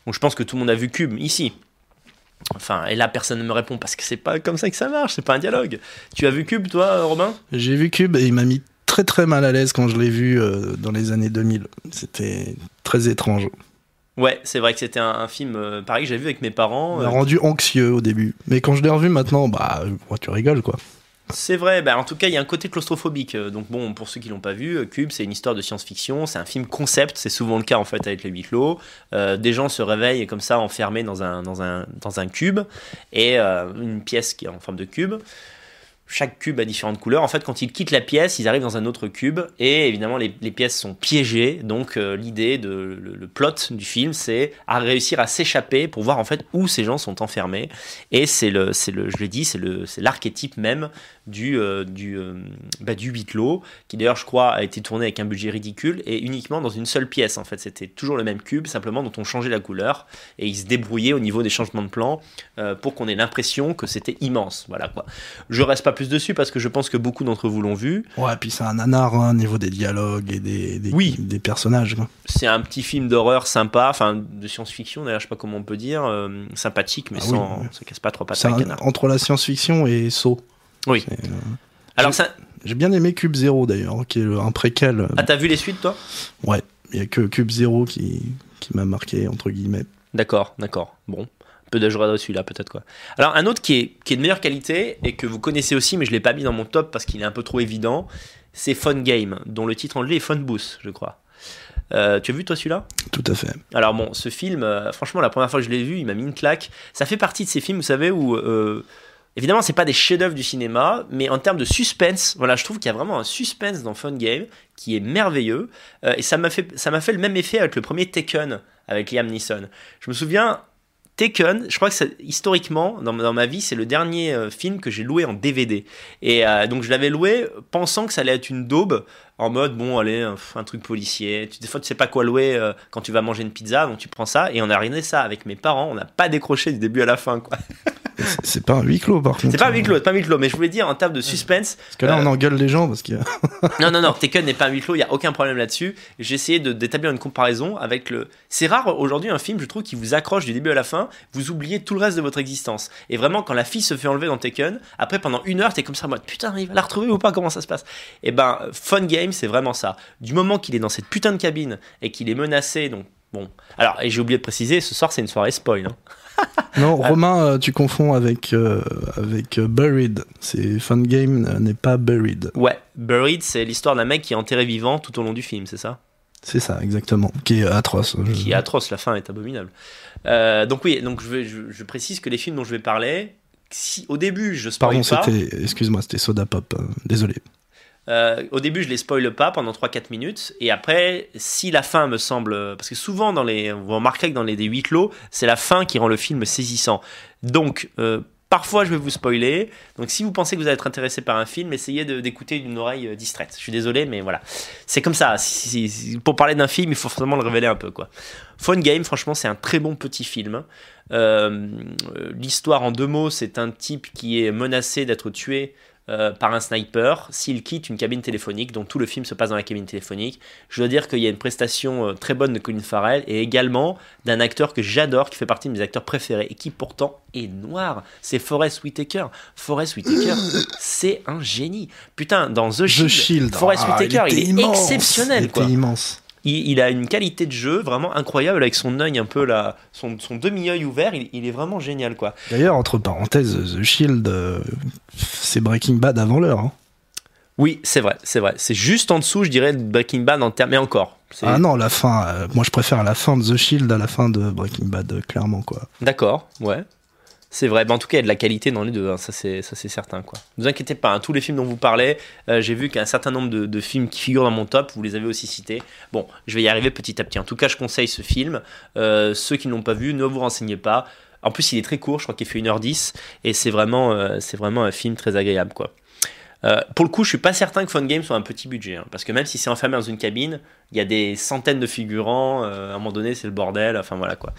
Donc je pense que tout le monde a vu Cube ici. Enfin, et là, personne ne me répond parce que c'est pas comme ça que ça marche, c'est pas un dialogue. Tu as vu Cube, toi, Robin? J'ai vu Cube et il m'a mis très très mal à l'aise quand je l'ai vu euh, dans les années 2000. C'était très étrange. Ouais, c'est vrai que c'était un, film, euh, pareil, que j'avais vu avec mes parents. m'a euh, rendu anxieux au début. Mais quand je l'ai revu maintenant, bah, tu rigoles quoi. C'est vrai, bah en tout cas, il y a un côté claustrophobique. Euh, donc, bon, pour ceux qui l'ont pas vu, euh, Cube, c'est une histoire de science-fiction, c'est un film concept, c'est souvent le cas en fait avec les huis clos. Euh, des gens se réveillent comme ça, enfermés dans un, cube, et une pièce qui est en forme de cube chaque cube a différentes couleurs. En fait, quand ils quittent la pièce, ils arrivent dans un autre cube et évidemment les, pièces sont piégées. Donc l'idée de le, plot du film, c'est à réussir à s'échapper pour voir en fait où ces gens sont enfermés. Et c'est le, le, je le, c'est l'archétype même du euh, du euh, bah, du huis clos, qui d'ailleurs je crois a été tourné avec un budget ridicule et uniquement dans une seule pièce. En fait, c'était toujours le même cube, simplement dont on changeait la couleur et ils se débrouillaient au niveau des changements de plan pour qu'on ait l'impression que c'était immense. Voilà quoi. Je reste pas plus dessus parce que je pense que beaucoup d'entre vous l'ont vu. Ouais, puis c'est un nanar hein, au niveau des dialogues et des, des, oui. des personnages. C'est un petit film d'horreur sympa, enfin de science-fiction d'ailleurs, je sais pas comment on peut dire, euh, sympathique, mais ah sans, ça casse pas trop pattes Entre la science-fiction et Saw. Oui. Euh, Alors ça. J'ai bien aimé Cube Zero d'ailleurs, qui est un préquel. Ah, t'as vu les suites toi? Ouais, il y a que Cube Zero qui, qui m'a marqué entre guillemets. D'accord, d'accord. Bon peu de celui-là, peut-être quoi. Alors, un autre qui est, qui est de meilleure qualité et que vous connaissez aussi, mais je ne l'ai pas mis dans mon top parce qu'il est un peu trop évident, c'est Fun Game, dont le titre anglais est Fun Boost, je crois. Euh, tu as vu toi celui-là? Tout à fait. Alors bon, ce film, euh, franchement, la première fois que je l'ai vu, il m'a mis une claque. Ça fait partie de ces films, vous savez, où euh, évidemment, c'est pas des chefs-d'œuvre du cinéma, mais en termes de suspense, voilà, je trouve qu'il y a vraiment un suspense dans Fun Game qui est merveilleux. et ça m'a fait, ça m'a fait le même effet avec le premier Taken avec Liam Neeson. Je me souviens, Taken, je crois que historiquement, dans, dans, ma vie, c'est le dernier euh, film que j'ai loué en DVD. Et euh, donc je l'avais loué pensant que ça allait être une daube, en mode, bon, allez, un, truc policier. Tu, des fois, tu sais pas quoi louer euh, quand tu vas manger une pizza, donc tu prends ça. Et on a regardé ça avec mes parents, on n'a pas décroché du début à la fin, quoi. (laughs) C'est pas un huis clos, par contre. C'est pas un huis clos, c'est pas un huis clos, mais je voulais dire en termes de suspense. Parce que là, on engueule les gens parce qu'il (laughs) non, non, non, Taken n'est pas un huis clos, il y a aucun problème là-dessus. J'ai essayé d'établir une comparaison avec le. C'est rare aujourd'hui un film, je trouve, qui vous accroche du début à la fin, vous oubliez tout le reste de votre existence. Et vraiment, quand la fille se fait enlever dans Taken, après pendant une heure, t'es comme ça en mode putain, il va la retrouver ou pas, comment ça se passe? Et eh ben, Fun Game, c'est vraiment ça. Du moment qu'il est dans cette putain de cabine et qu'il est menacé, donc bon. Alors, et j'ai oublié de préciser, ce soir c'est une soirée spoil. Hein. (laughs) non, Romain, euh, tu confonds avec, euh, avec euh, Buried. C'est Fun Game n'est pas Buried. Ouais, Buried, c'est l'histoire d'un mec qui est enterré vivant tout au long du film, c'est ça? C'est ça, exactement. Qui est atroce. Qui est atroce, la fin est abominable. donc oui, donc je, je, précise que les films dont je vais parler, si au début je spoil Pardon, c'était, excuse-moi, c'était Soda Pop. désolé. Euh, au début, je les spoile pas pendant 3-4 minutes. Et après, si la fin me semble. Parce que souvent, dans les, vous remarquerez que dans les des huit lots, c'est la fin qui rend le film saisissant. Donc, euh, Parfois, je vais vous spoiler. Donc, si vous pensez que vous allez être intéressé par un film, essayez d'écouter d'une oreille euh, distraite. Je suis désolé, mais voilà. C'est comme ça. pour parler d'un film, il faut forcément le révéler un peu. quoi. Phone Game, franchement, c'est un très bon petit film. L'histoire en deux mots, c'est un type qui est menacé d'être tué euh, par un sniper s'il quitte une cabine téléphonique. Donc tout le film se passe dans la cabine téléphonique. Je dois dire qu'il y a une prestation euh, très bonne de Colin Farrell et également d'un acteur que j'adore, qui fait partie de mes acteurs préférés et qui pourtant est noir. C'est Forrest Whitaker. Forrest Whitaker, (coughs) c'est un génie. Putain, dans The Shield, Forrest ah, Whitaker, il, est exceptionnel. Il immense il, a une qualité de jeu vraiment incroyable avec son œil un peu là, son, demi-œil ouvert, il, est vraiment génial quoi. D'ailleurs, entre parenthèses, The Shield, euh, c'est Breaking Bad avant l'heure. Hein. Oui, c'est vrai, c'est vrai. C'est juste en dessous, je dirais, de Breaking Bad en termes, mais encore. Ah non, la fin. Euh, moi, je préfère la fin de The Shield à la fin de Breaking Bad, euh, clairement quoi. D'accord, ouais. C'est vrai, en tout cas, il y a de la qualité dans les deux, hein. ça c'est certain. Quoi. Ne vous inquiétez pas, hein. tous les films dont vous parlez, euh, j'ai vu qu'un certain nombre de, films qui figurent dans mon top, vous les avez aussi cités. Bon, je vais y arriver petit à petit. En tout cas, je conseille ce film. Euh, ceux qui ne l'ont pas vu, ne vous renseignez pas. En plus, il est très court, je crois qu'il fait 1h10, et c'est vraiment, euh, c'est vraiment un film très agréable. pour le coup, je suis pas certain que Fun Game soit un petit budget, hein, parce que même si c'est enfermé dans une cabine, il y a des centaines de figurants, à un moment donné, c'est le bordel, enfin voilà quoi.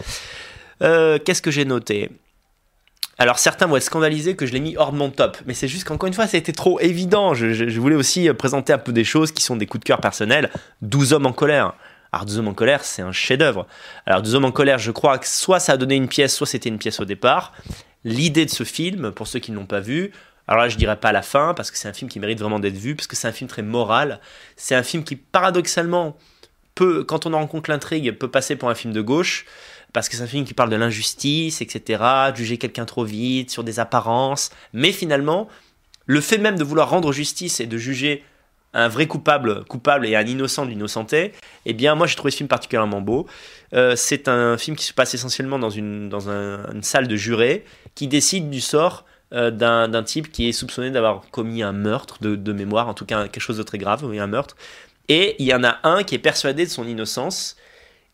Qu'est-ce que j'ai noté? Alors certains vont être scandalisés que je l'ai mis hors de mon top, mais c'est juste qu'encore une fois, ça a été trop évident. Je, voulais aussi euh, présenter un peu des choses qui sont des coups de cœur personnels. 12 hommes en colère. Alors 12 hommes en colère, c'est un chef-d'œuvre. Alors 12 hommes en colère, je crois que soit ça a donné une pièce, soit c'était une pièce au départ. L'idée de ce film, pour ceux qui ne l'ont pas vu, alors là, je dirais pas la fin, parce que c'est un film qui mérite vraiment d'être vu, parce que c'est un film très moral. C'est un film qui, paradoxalement, peut, quand on en rencontre l'intrigue, peut passer pour un film de gauche parce que c'est un film qui parle de l'injustice, etc., de juger quelqu'un trop vite, sur des apparences, mais finalement, le fait même de vouloir rendre justice et de juger un vrai coupable coupable et un innocent d'innocenté, eh bien moi j'ai trouvé ce film particulièrement beau. Euh, c'est un film qui se passe essentiellement dans une, dans une salle de jurés qui décide du sort euh, d'un type qui est soupçonné d'avoir commis un meurtre de, de, mémoire, en tout cas quelque chose de très grave, oui un meurtre. Et il y en a un qui est persuadé de son innocence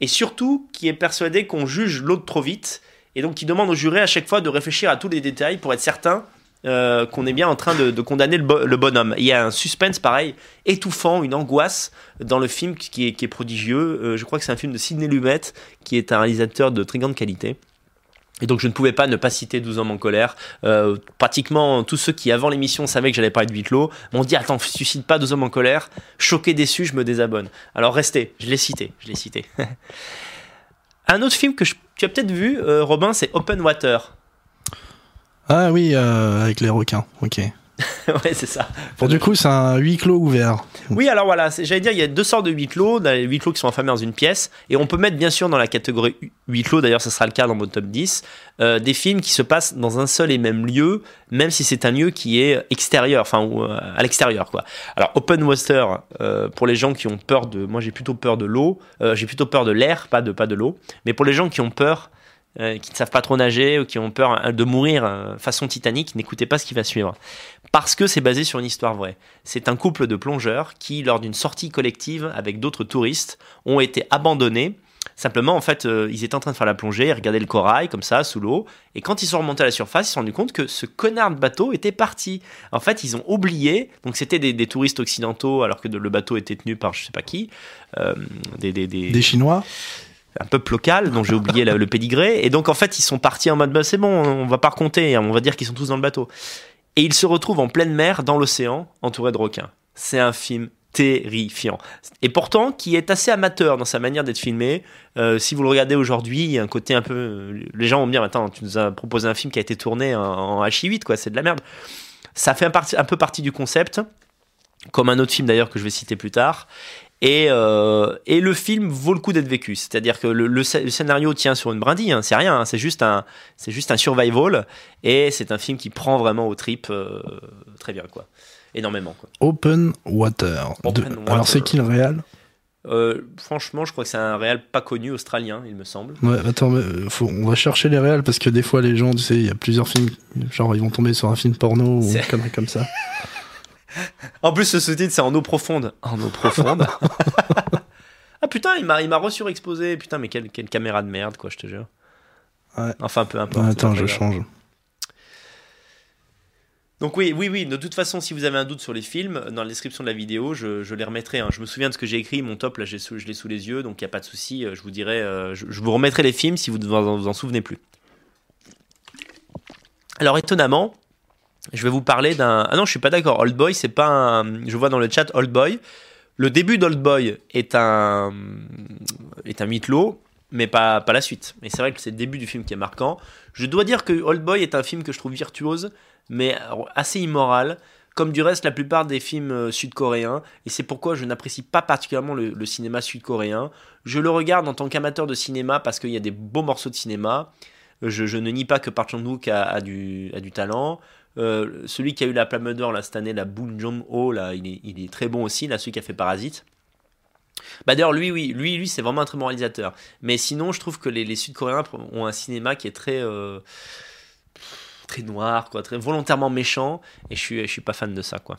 et surtout qui est persuadé qu'on juge l'autre trop vite, et donc qui demande au juré à chaque fois de réfléchir à tous les détails pour être certain euh, qu'on est bien en train de, condamner le, bonhomme. Il y a un suspense pareil, étouffant, une angoisse dans le film qui est, prodigieux. Euh, je crois que c'est un film de Sidney Lumet, qui est un réalisateur de très grande qualité. Et donc je ne pouvais pas ne pas citer 12 hommes en colère. Euh, pratiquement tous ceux qui avant l'émission savaient que j'allais parler de huis clos m'ont dit attends suscite pas 12 hommes en colère. Choqué déçu je me désabonne. Alors restez, je l'ai cité, je l'ai cité. (laughs) Un autre film que tu as peut-être vu euh, Robin c'est Open Water. Ah oui euh, avec les requins. Ok. (laughs) ouais, c'est ça. Pour du coup, c'est un huis clos ouvert. Oui, alors voilà, j'allais dire, il y a deux sortes de huis clos. Les huis clos qui sont enfermés dans une pièce. Et on peut mettre, bien sûr, dans la catégorie huis clos, d'ailleurs, ça sera le cas dans mon top 10, euh, des films qui se passent dans un seul et même lieu, même si c'est un lieu qui est extérieur, enfin, euh, à l'extérieur, quoi. Alors, open water, euh, pour les gens qui ont peur de. Moi, j'ai plutôt peur de l'eau. j'ai plutôt peur de l'air, pas de, pas de l'eau. Mais pour les gens qui ont peur euh, qui ne savent pas trop nager ou qui ont peur hein, de mourir euh, façon Titanic, n'écoutez pas ce qui va suivre. Parce que c'est basé sur une histoire vraie. C'est un couple de plongeurs qui, lors d'une sortie collective avec d'autres touristes, ont été abandonnés. Simplement, en fait, euh, ils étaient en train de faire la plongée, ils regardaient le corail comme ça, sous l'eau, et quand ils sont remontés à la surface, ils se sont rendus compte que ce connard de bateau était parti. En fait, ils ont oublié, donc c'était des, touristes occidentaux, alors que le bateau était tenu par je sais pas qui, des, des, des Chinois? Un peuple local dont j'ai oublié le, pédigré. Et donc, en fait, ils sont partis en mode, bah, c'est bon, on va pas raconter, on va dire qu'ils sont tous dans le bateau. Et ils se retrouvent en pleine mer, dans l'océan, entourés de requins. C'est un film terrifiant. Et pourtant, qui est assez amateur dans sa manière d'être filmé. Euh, si vous le regardez aujourd'hui, il y a un côté un peu... Les gens vont me dire, attends, tu nous as proposé un film qui a été tourné en, en H8, quoi, c'est de la merde. Ça fait un peu partie du concept comme un autre film d'ailleurs que je vais citer plus tard. Et, euh, et le film vaut le coup d'être vécu. C'est-à-dire que le, scénario tient sur une brindille, hein, c'est rien, hein, c'est juste un, c'est juste un survival, et c'est un film qui prend vraiment au trip euh, très bien, quoi, énormément. Quoi. Open Water. Alors c'est qui le réal? Euh, franchement, je crois que c'est un réal pas connu australien, il me semble. Ouais, attends, mais faut, on va chercher les réals parce que des fois les gens, tu sais, il y a plusieurs films, genre ils vont tomber sur un film porno ou connerie comme ça. (laughs) En plus, ce sous-titre, c'est en eau profonde. En eau profonde. (laughs) ah putain, il m'a, il m'a re-surexposé. Putain, mais quelle, quelle caméra de merde, quoi, je te jure. Ouais. Enfin, peu importe. Attends, je change. Donc oui, oui, oui. De toute façon, si vous avez un doute sur les films, dans la description de la vidéo, je, je les remettrai. hein. Je me souviens de ce que j'ai écrit, mon top, là, je l'ai sous les yeux, donc il n'y a pas de souci. euh, Je vous dirai, euh, je, je vous remettrai les films si vous ne vous en souvenez plus. Alors étonnamment, je vais vous parler d'un. Ah non, je suis pas d'accord. Old Boy, c'est pas un. Je vois dans le chat Old Boy. Le début d'Old Boy est un est un mytho, mais pas pas la suite. Et c'est vrai que c'est le début du film qui est marquant. Je dois dire que Old Boy est un film que je trouve virtuose, mais assez immoral, comme du reste la plupart des films euh, sud-coréens. Et c'est pourquoi je n'apprécie pas particulièrement le, cinéma sud-coréen. Je le regarde en tant qu'amateur de cinéma parce qu'il y a des beaux morceaux de cinéma. Je, ne nie pas que Park Chan-wook a du, a du talent. Euh, celui qui a eu la Palme d'Or cette année, la Boon Jong-ho, là, il est, il est très bon aussi, là, celui qui a fait Parasite. Bah d'ailleurs, lui, oui, lui, lui, c'est vraiment un très bon réalisateur. Mais sinon, je trouve que les, les Sud-Coréens ont un cinéma qui est très, euh, très noir, quoi, très volontairement méchant, et je suis, je suis pas fan de ça, quoi.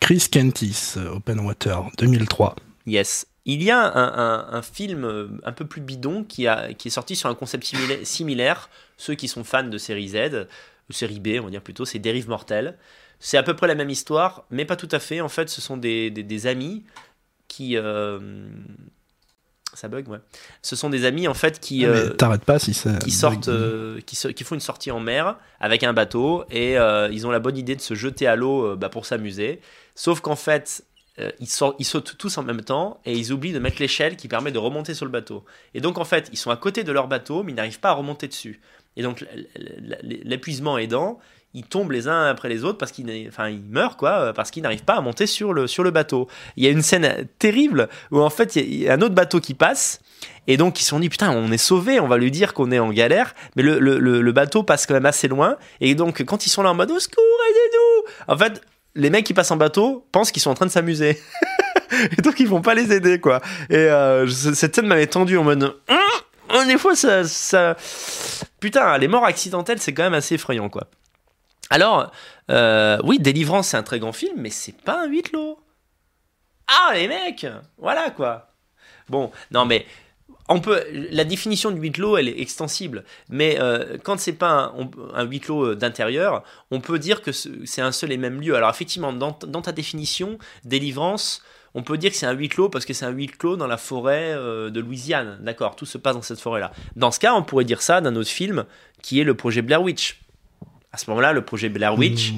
Chris Kentis, Open Water, 2003. Yes. Il y a un, un- un film euh, un peu plus bidon qui, a, qui est sorti sur un concept simila- similaire. Ceux qui sont fans de série Z, série B, on va dire plutôt, c'est Dérive Mortelle. C'est à peu près la même histoire, mais pas tout à fait. En fait, ce sont des, des- des amis qui. euh, Ça bug, ouais. Ce sont des amis, en fait, qui. Euh, T'arrêtes pas si c'est. qui sortent, euh, qui, font une sortie en mer avec un bateau et euh, ils ont la bonne idée de se jeter à l'eau bah, pour s'amuser. Sauf qu'en fait, ils, sortent- ils sautent tous en même temps et ils oublient de mettre l'échelle qui permet de remonter sur le bateau. Et donc en fait, ils sont à côté de leur bateau mais ils n'arrivent pas à remonter dessus. Et donc l'épuisement aidant, ils tombent les uns après les autres parce qu'ils meurent quoi, euh, parce qu'ils n'arrivent pas à monter sur le, bateau. Il y a une scène terrible où en fait il y a- un autre bateau qui passe et donc ils se sont dit putain on est sauvé, on va lui dire qu'on est en galère, mais le, bateau passe quand même assez loin et donc quand ils sont là en mode au secours aidez-nous, en fait les mecs qui passent en bateau pensent qu'ils sont en train de s'amuser (laughs) et donc ils vont pas les aider quoi. Et euh, cette scène m'avait tendu en mode des fois ça, ça putain les morts accidentelles c'est quand même assez effrayant quoi. Alors euh, oui Délivrance c'est un très grand film mais c'est pas un clos. Ah les mecs voilà quoi. Bon non mais on peut, la définition du huis clos, elle est extensible. Mais euh, quand c'est pas un, un huis euh, d'intérieur, on peut dire que ce- c'est un seul et même lieu. Alors effectivement, dans ta définition, délivrance, on peut dire que c'est un huis clos parce que c'est un huis clos dans la forêt euh, de Louisiane. D'accord, tout se passe dans cette forêt-là. Dans ce cas, on pourrait dire ça d'un autre film qui est le projet Blair Witch. À ce moment-là, le projet Blair Witch,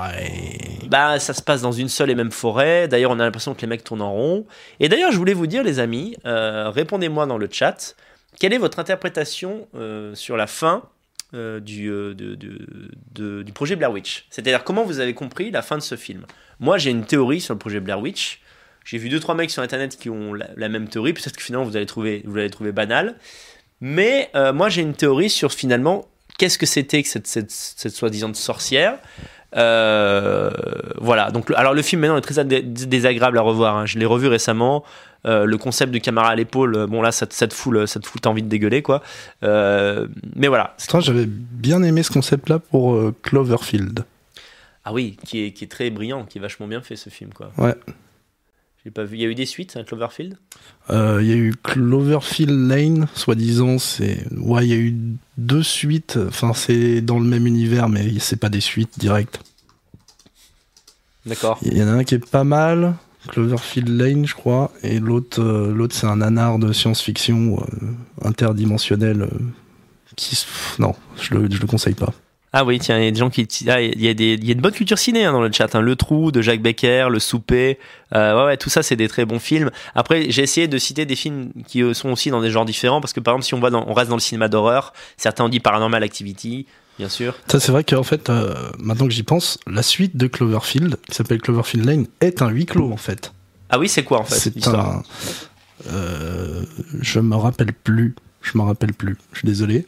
Ouais. bah, ça se passe dans une seule et même forêt. D'ailleurs, on a l'impression que les mecs tournent en rond. Et d'ailleurs, je voulais vous dire, les amis, euh, répondez-moi dans le chat. Quelle est votre interprétation euh, sur la fin euh, du, euh, de- de- de- du projet Blair Witch? C'est-à-dire, comment vous avez compris la fin de ce film? Moi, j'ai une théorie sur le projet Blair Witch. J'ai vu deux trois mecs sur internet qui ont la, la même théorie. Peut-être que finalement vous allez trouver, vous l'allez trouver banal. Mais euh, moi, j'ai une théorie sur finalement qu'est-ce que c'était que cette, cette, cette soi-disant sorcière. Euh, voilà. Donc, alors le film maintenant est très dé- désagréable à revoir. hein. Je l'ai revu récemment. Euh, le concept de caméra à l'épaule, bon là, ça, te- ça te fout, le- ça te fout t'as envie de dégueuler quoi. Euh, mais voilà. J'avais bien aimé ce concept-là pour Cloverfield. Ah oui, qui est, qui est très brillant, qui est vachement bien fait ce film quoi. Ouais. J'ai pas vu. Il y a eu des suites à Cloverfield? Euh, Il y a eu Cloverfield Lane, soi-disant, c'est. Ouais, il y a eu deux suites. Enfin, c'est dans le même univers, mais c'est pas des suites directes. D'accord. Il y en a un qui est pas mal, Cloverfield Lane, je crois, et l'autre, euh, l'autre c'est un nanar de science-fiction euh, interdimensionnel. euh, qui, non, je le, je le conseille pas. Ah oui, tiens, il y a des gens qui. ah, il y, a des, il y a une bonne culture ciné hein, dans le chat. hein. Le Trou de Jacques Becker, Le Souper. euh, ouais, ouais, tout ça, c'est des très bons films. Après, j'ai essayé de citer des films qui euh, sont aussi dans des genres différents. Parce que par exemple, si on, va dans, on reste dans le cinéma d'horreur, certains ont dit Paranormal Activity, bien sûr. Ça, c'est vrai qu'en fait, euh, maintenant que j'y pense, la suite de Cloverfield, qui s'appelle Cloverfield Lane, est un huis clos en fait. Ah oui, c'est quoi en fait c'est un. euh, je me rappelle plus. Je me rappelle plus. Je suis désolé.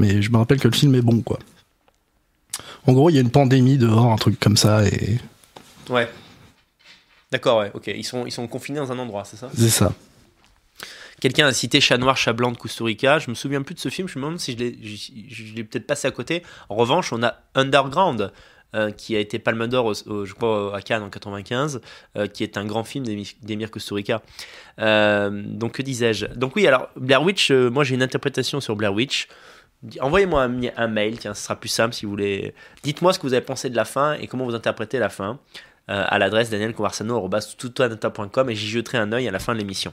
Mais je me rappelle que le film est bon, quoi. En gros, il y a une pandémie dehors, un truc comme ça, et Ouais. D'accord, ouais, ok. Ils sont, ils sont confinés dans un endroit, c'est ça? C'est ça. Quelqu'un a cité Chat Noir, Chat Blanc de Kusturica. Je me souviens plus de ce film. Je me demande si je l'ai, je, je l'ai peut-être passé à côté. En revanche, on a Underground euh, qui a été Palme d'Or, je crois, à Cannes en 95, euh, qui est un grand film d'Emi- d'Emir Kusturica. Euh, donc, que disais-je? Donc, oui, alors, Blair Witch, euh, moi j'ai une interprétation sur Blair Witch. Envoyez-moi un, mail, tiens, ce sera plus simple si vous voulez. Dites-moi ce que vous avez pensé de la fin et comment vous interprétez la fin euh, à l'adresse danielconversano.com et j'y jeterai un œil à la fin de l'émission.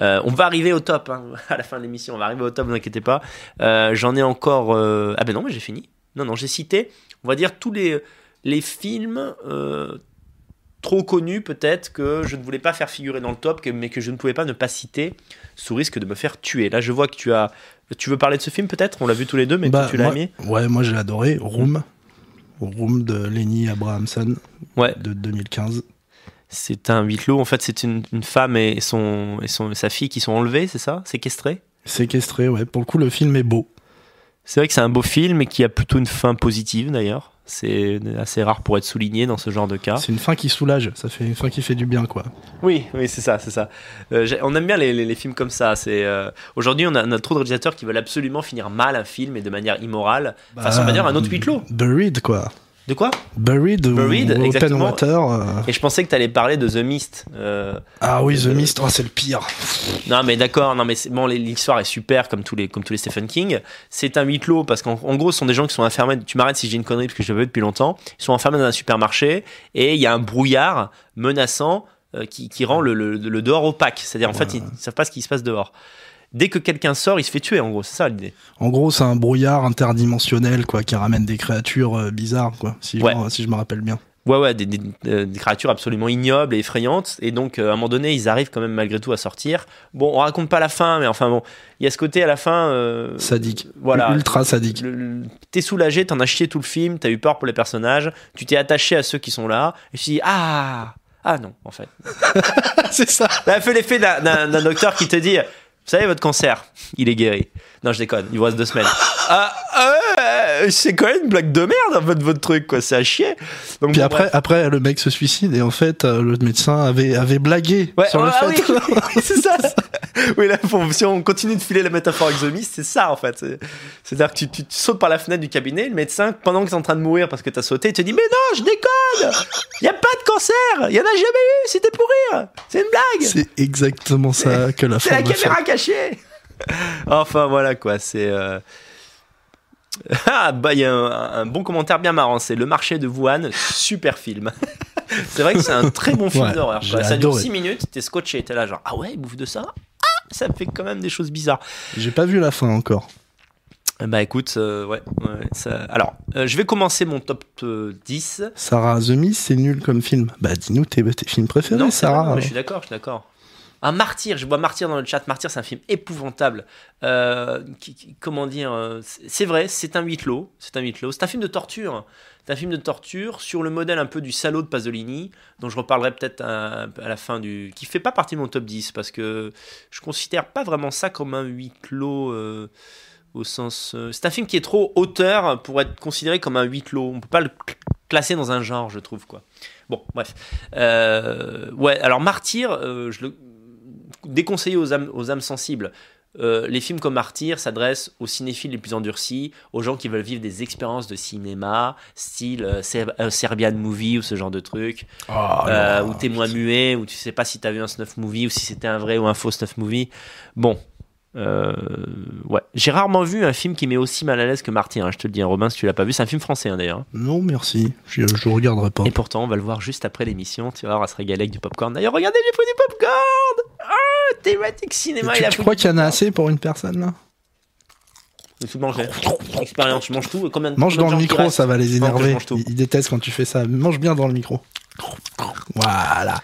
Euh, on va arriver au top hein, (laughs) à la fin de l'émission, on va arriver au top, ne vous inquiétez pas. Euh, J'en ai encore. euh, Ah ben non, mais j'ai fini. Non, non, j'ai cité, on va dire, tous les, les films euh, trop connus, peut-être, que je ne voulais pas faire figurer dans le top, mais que je ne pouvais pas ne pas citer, sous risque de me faire tuer. Là, je vois que tu as. Tu veux parler de ce film, peut-être? On l'a vu tous les deux, mais Bah, toi, tu l'as aimé? Ouais, moi j'ai adoré. Room. Room de Lenny Abrahamson Ouais. de 2015. C'est un huis clos. En fait, c'est une, une femme et, son, et son, sa fille qui sont enlevées, c'est ça? Séquestrées? Séquestré, ouais. Pour le coup, le film est beau. C'est vrai que c'est un beau film et qui a plutôt une fin positive d'ailleurs. C'est assez rare pour être souligné dans ce genre de cas. C'est une fin qui soulage. Ça fait une fin qui fait du bien, quoi. Oui, oui, c'est ça, c'est ça. Euh, on aime bien les, les- les films comme ça. C'est euh, aujourd'hui, on a, on a trop de réalisateurs qui veulent absolument finir mal un film et de manière immorale. Enfin, on va dire un autre huis clos. Buried, quoi. De quoi Buried, Buried, ou Open exactement. Water. euh. Et je pensais que tu allais parler de The Mist. Euh, Ah oui, The Mist, oh, c'est le pire. Non, mais d'accord, non, mais bon, l'histoire est super comme tous les, comme tous les Stephen King. C'est un huis clos parce qu'en en gros, ce sont des gens qui sont enfermés. Tu m'arrêtes si j'ai une connerie parce que je l'avais depuis longtemps. Ils sont enfermés dans un supermarché et il y a un brouillard menaçant euh, qui, qui rend le, le- le dehors opaque. C'est-à-dire, en fait, ils ne savent pas ce qui se passe dehors. Dès que quelqu'un sort, il se fait tuer, en gros. C'est ça l'idée. En gros, c'est un brouillard interdimensionnel, quoi, qui ramène des créatures euh, bizarres, quoi, si, Ouais. je, si je me rappelle bien. Ouais, ouais, des, des- euh, des créatures absolument ignobles et effrayantes. Et donc, euh, à un moment donné, ils arrivent quand même malgré tout à sortir. Bon, on raconte pas la fin, mais enfin bon, il y a ce côté à la fin. euh, Sadique. Voilà. Ultra sadique. T'es soulagé, t'en as chié tout le film, t'as eu peur pour les personnages, tu t'es attaché à ceux qui sont là, et tu dis ah ah non en fait. (laughs) c'est ça. Ça a fait l'effet d'un- docteur qui te dit savez votre cancer, il est guéri. Non je déconne, il vous reste deux semaines. Ah euh, c'est quand même une blague de merde en fait votre truc quoi, c'est à chier. Donc Puis bon, après, bref. après, le mec se suicide et en fait, euh, le médecin avait, avait blagué Ouais, sur le ah fait. oui, (laughs) (laughs) c'est ça. Oui, là, si on continue de filer la métaphore Mist, c'est ça en fait. C'est- C'est-à-dire que tu, tu- tu sautes par la fenêtre du cabinet, le médecin, pendant que tu es en train de mourir parce que tu as sauté, il te dit Mais non, je déconne Il n'y a pas de cancer Il n'y en a jamais eu C'était pour rire C'est une blague C'est exactement ça (laughs) que la C'est la caméra cachée (laughs) Enfin voilà quoi, c'est. euh, (laughs) Ah bah il y a un, un bon commentaire bien marrant, c'est Le marché de Wuhan, super film. (laughs) c'est vrai que c'est un très bon film Ouais, d'horreur. Ça dure adoré. 6 minutes, t'es scotché, t'es là genre ah ouais, il bouffe de ça? Ah ça fait quand même des choses bizarres. J'ai pas vu la fin encore. Bah écoute, euh, ouais, ouais, ça... alors euh, je vais commencer mon top euh, 10. Sarah The Mist, c'est nul comme film. Bah dis-nous tes, tes films préférés, Non, c'est vrai, Sarah. non, mais je suis d'accord, je suis d'accord. Un martyr, je vois martyr dans le chat. Martyr, c'est un film épouvantable. Euh, comment dire euh, c'est- vrai, c'est un huis clos. C'est un huis. C'est un film de torture. C'est un film de torture sur le modèle un peu du salaud de Pasolini, dont je reparlerai peut-être à, la fin du. qui fait pas partie de mon top 10 parce que je considère pas vraiment ça comme un huis clos. euh, au sens, c'est un film qui est trop auteur pour être considéré comme un huis clos. On peut pas le cl- classer dans un genre, je trouve quoi. Bon, bref. Ouais, alors Martyr, je le déconseillé aux âmes, aux âmes sensibles. Euh, les films comme Martyr s'adressent aux cinéphiles les plus endurcis, aux gens qui veulent vivre des expériences de cinéma, style euh, euh, Serbian Movie ou ce genre de truc, Oh, ou témoin muet, où tu sais pas si t'as vu un snuff movie ou si c'était un vrai ou un faux snuff movie. Bon, euh, ouais, j'ai rarement vu un film qui met aussi mal à l'aise que Martyr. hein, je te le dis, hein, Robin, si tu l'as pas vu, c'est un film français hein, d'ailleurs. Non, merci. Je, je regarderai pas. Et pourtant, on va le voir juste après l'émission. Tu vas voir, on va se régaler avec du popcorn. D'ailleurs, regardez, j'ai pris du popcorn. Ah, thématique cinéma. tu il a tu crois qu'il y en a assez pour une personne là? Tout mangé. Expérience, je mange tout? Combien, Mange combien dans le micro, ça va les énerver. Ils, ils détestent quand tu fais ça. Mange bien dans le micro. Voilà.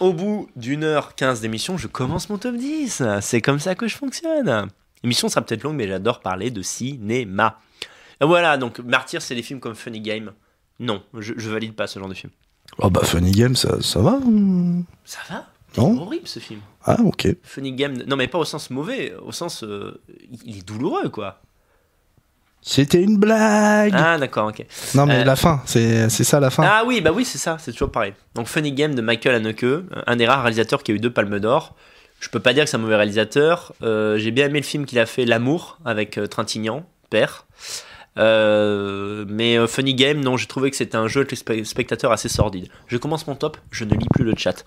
Au bout d'une heure 15 d'émission, je commence mon top 10. C'est comme ça que je fonctionne. L'émission sera peut-être longue, mais j'adore parler de cinéma. Voilà, donc Martyr, c'est des films comme Funny Game. Non, je, je valide pas ce genre de film. Oh bah Funny Game, ça, ça va hum. Ça va? C'est Non horrible ce film. Ah ok. Funny Game, non mais pas au sens mauvais, au sens. euh, il est douloureux quoi. C'était une blague. Ah d'accord, ok. non mais euh, la fin, c'est c'est ça la fin. Ah oui, bah oui, c'est ça, c'est toujours pareil. Donc Funny Game de Michael Haneke, un des rares réalisateurs qui a eu deux palmes d'or. Je peux pas dire que c'est un mauvais réalisateur. Euh, J'ai bien aimé le film qu'il a fait, L'amour, avec euh, Trintignant, père. Euh, mais euh, Funny Game, non, j'ai trouvé que c'était un jeu avec les spe- spectateurs assez sordide. Je commence mon top, je ne lis plus le chat.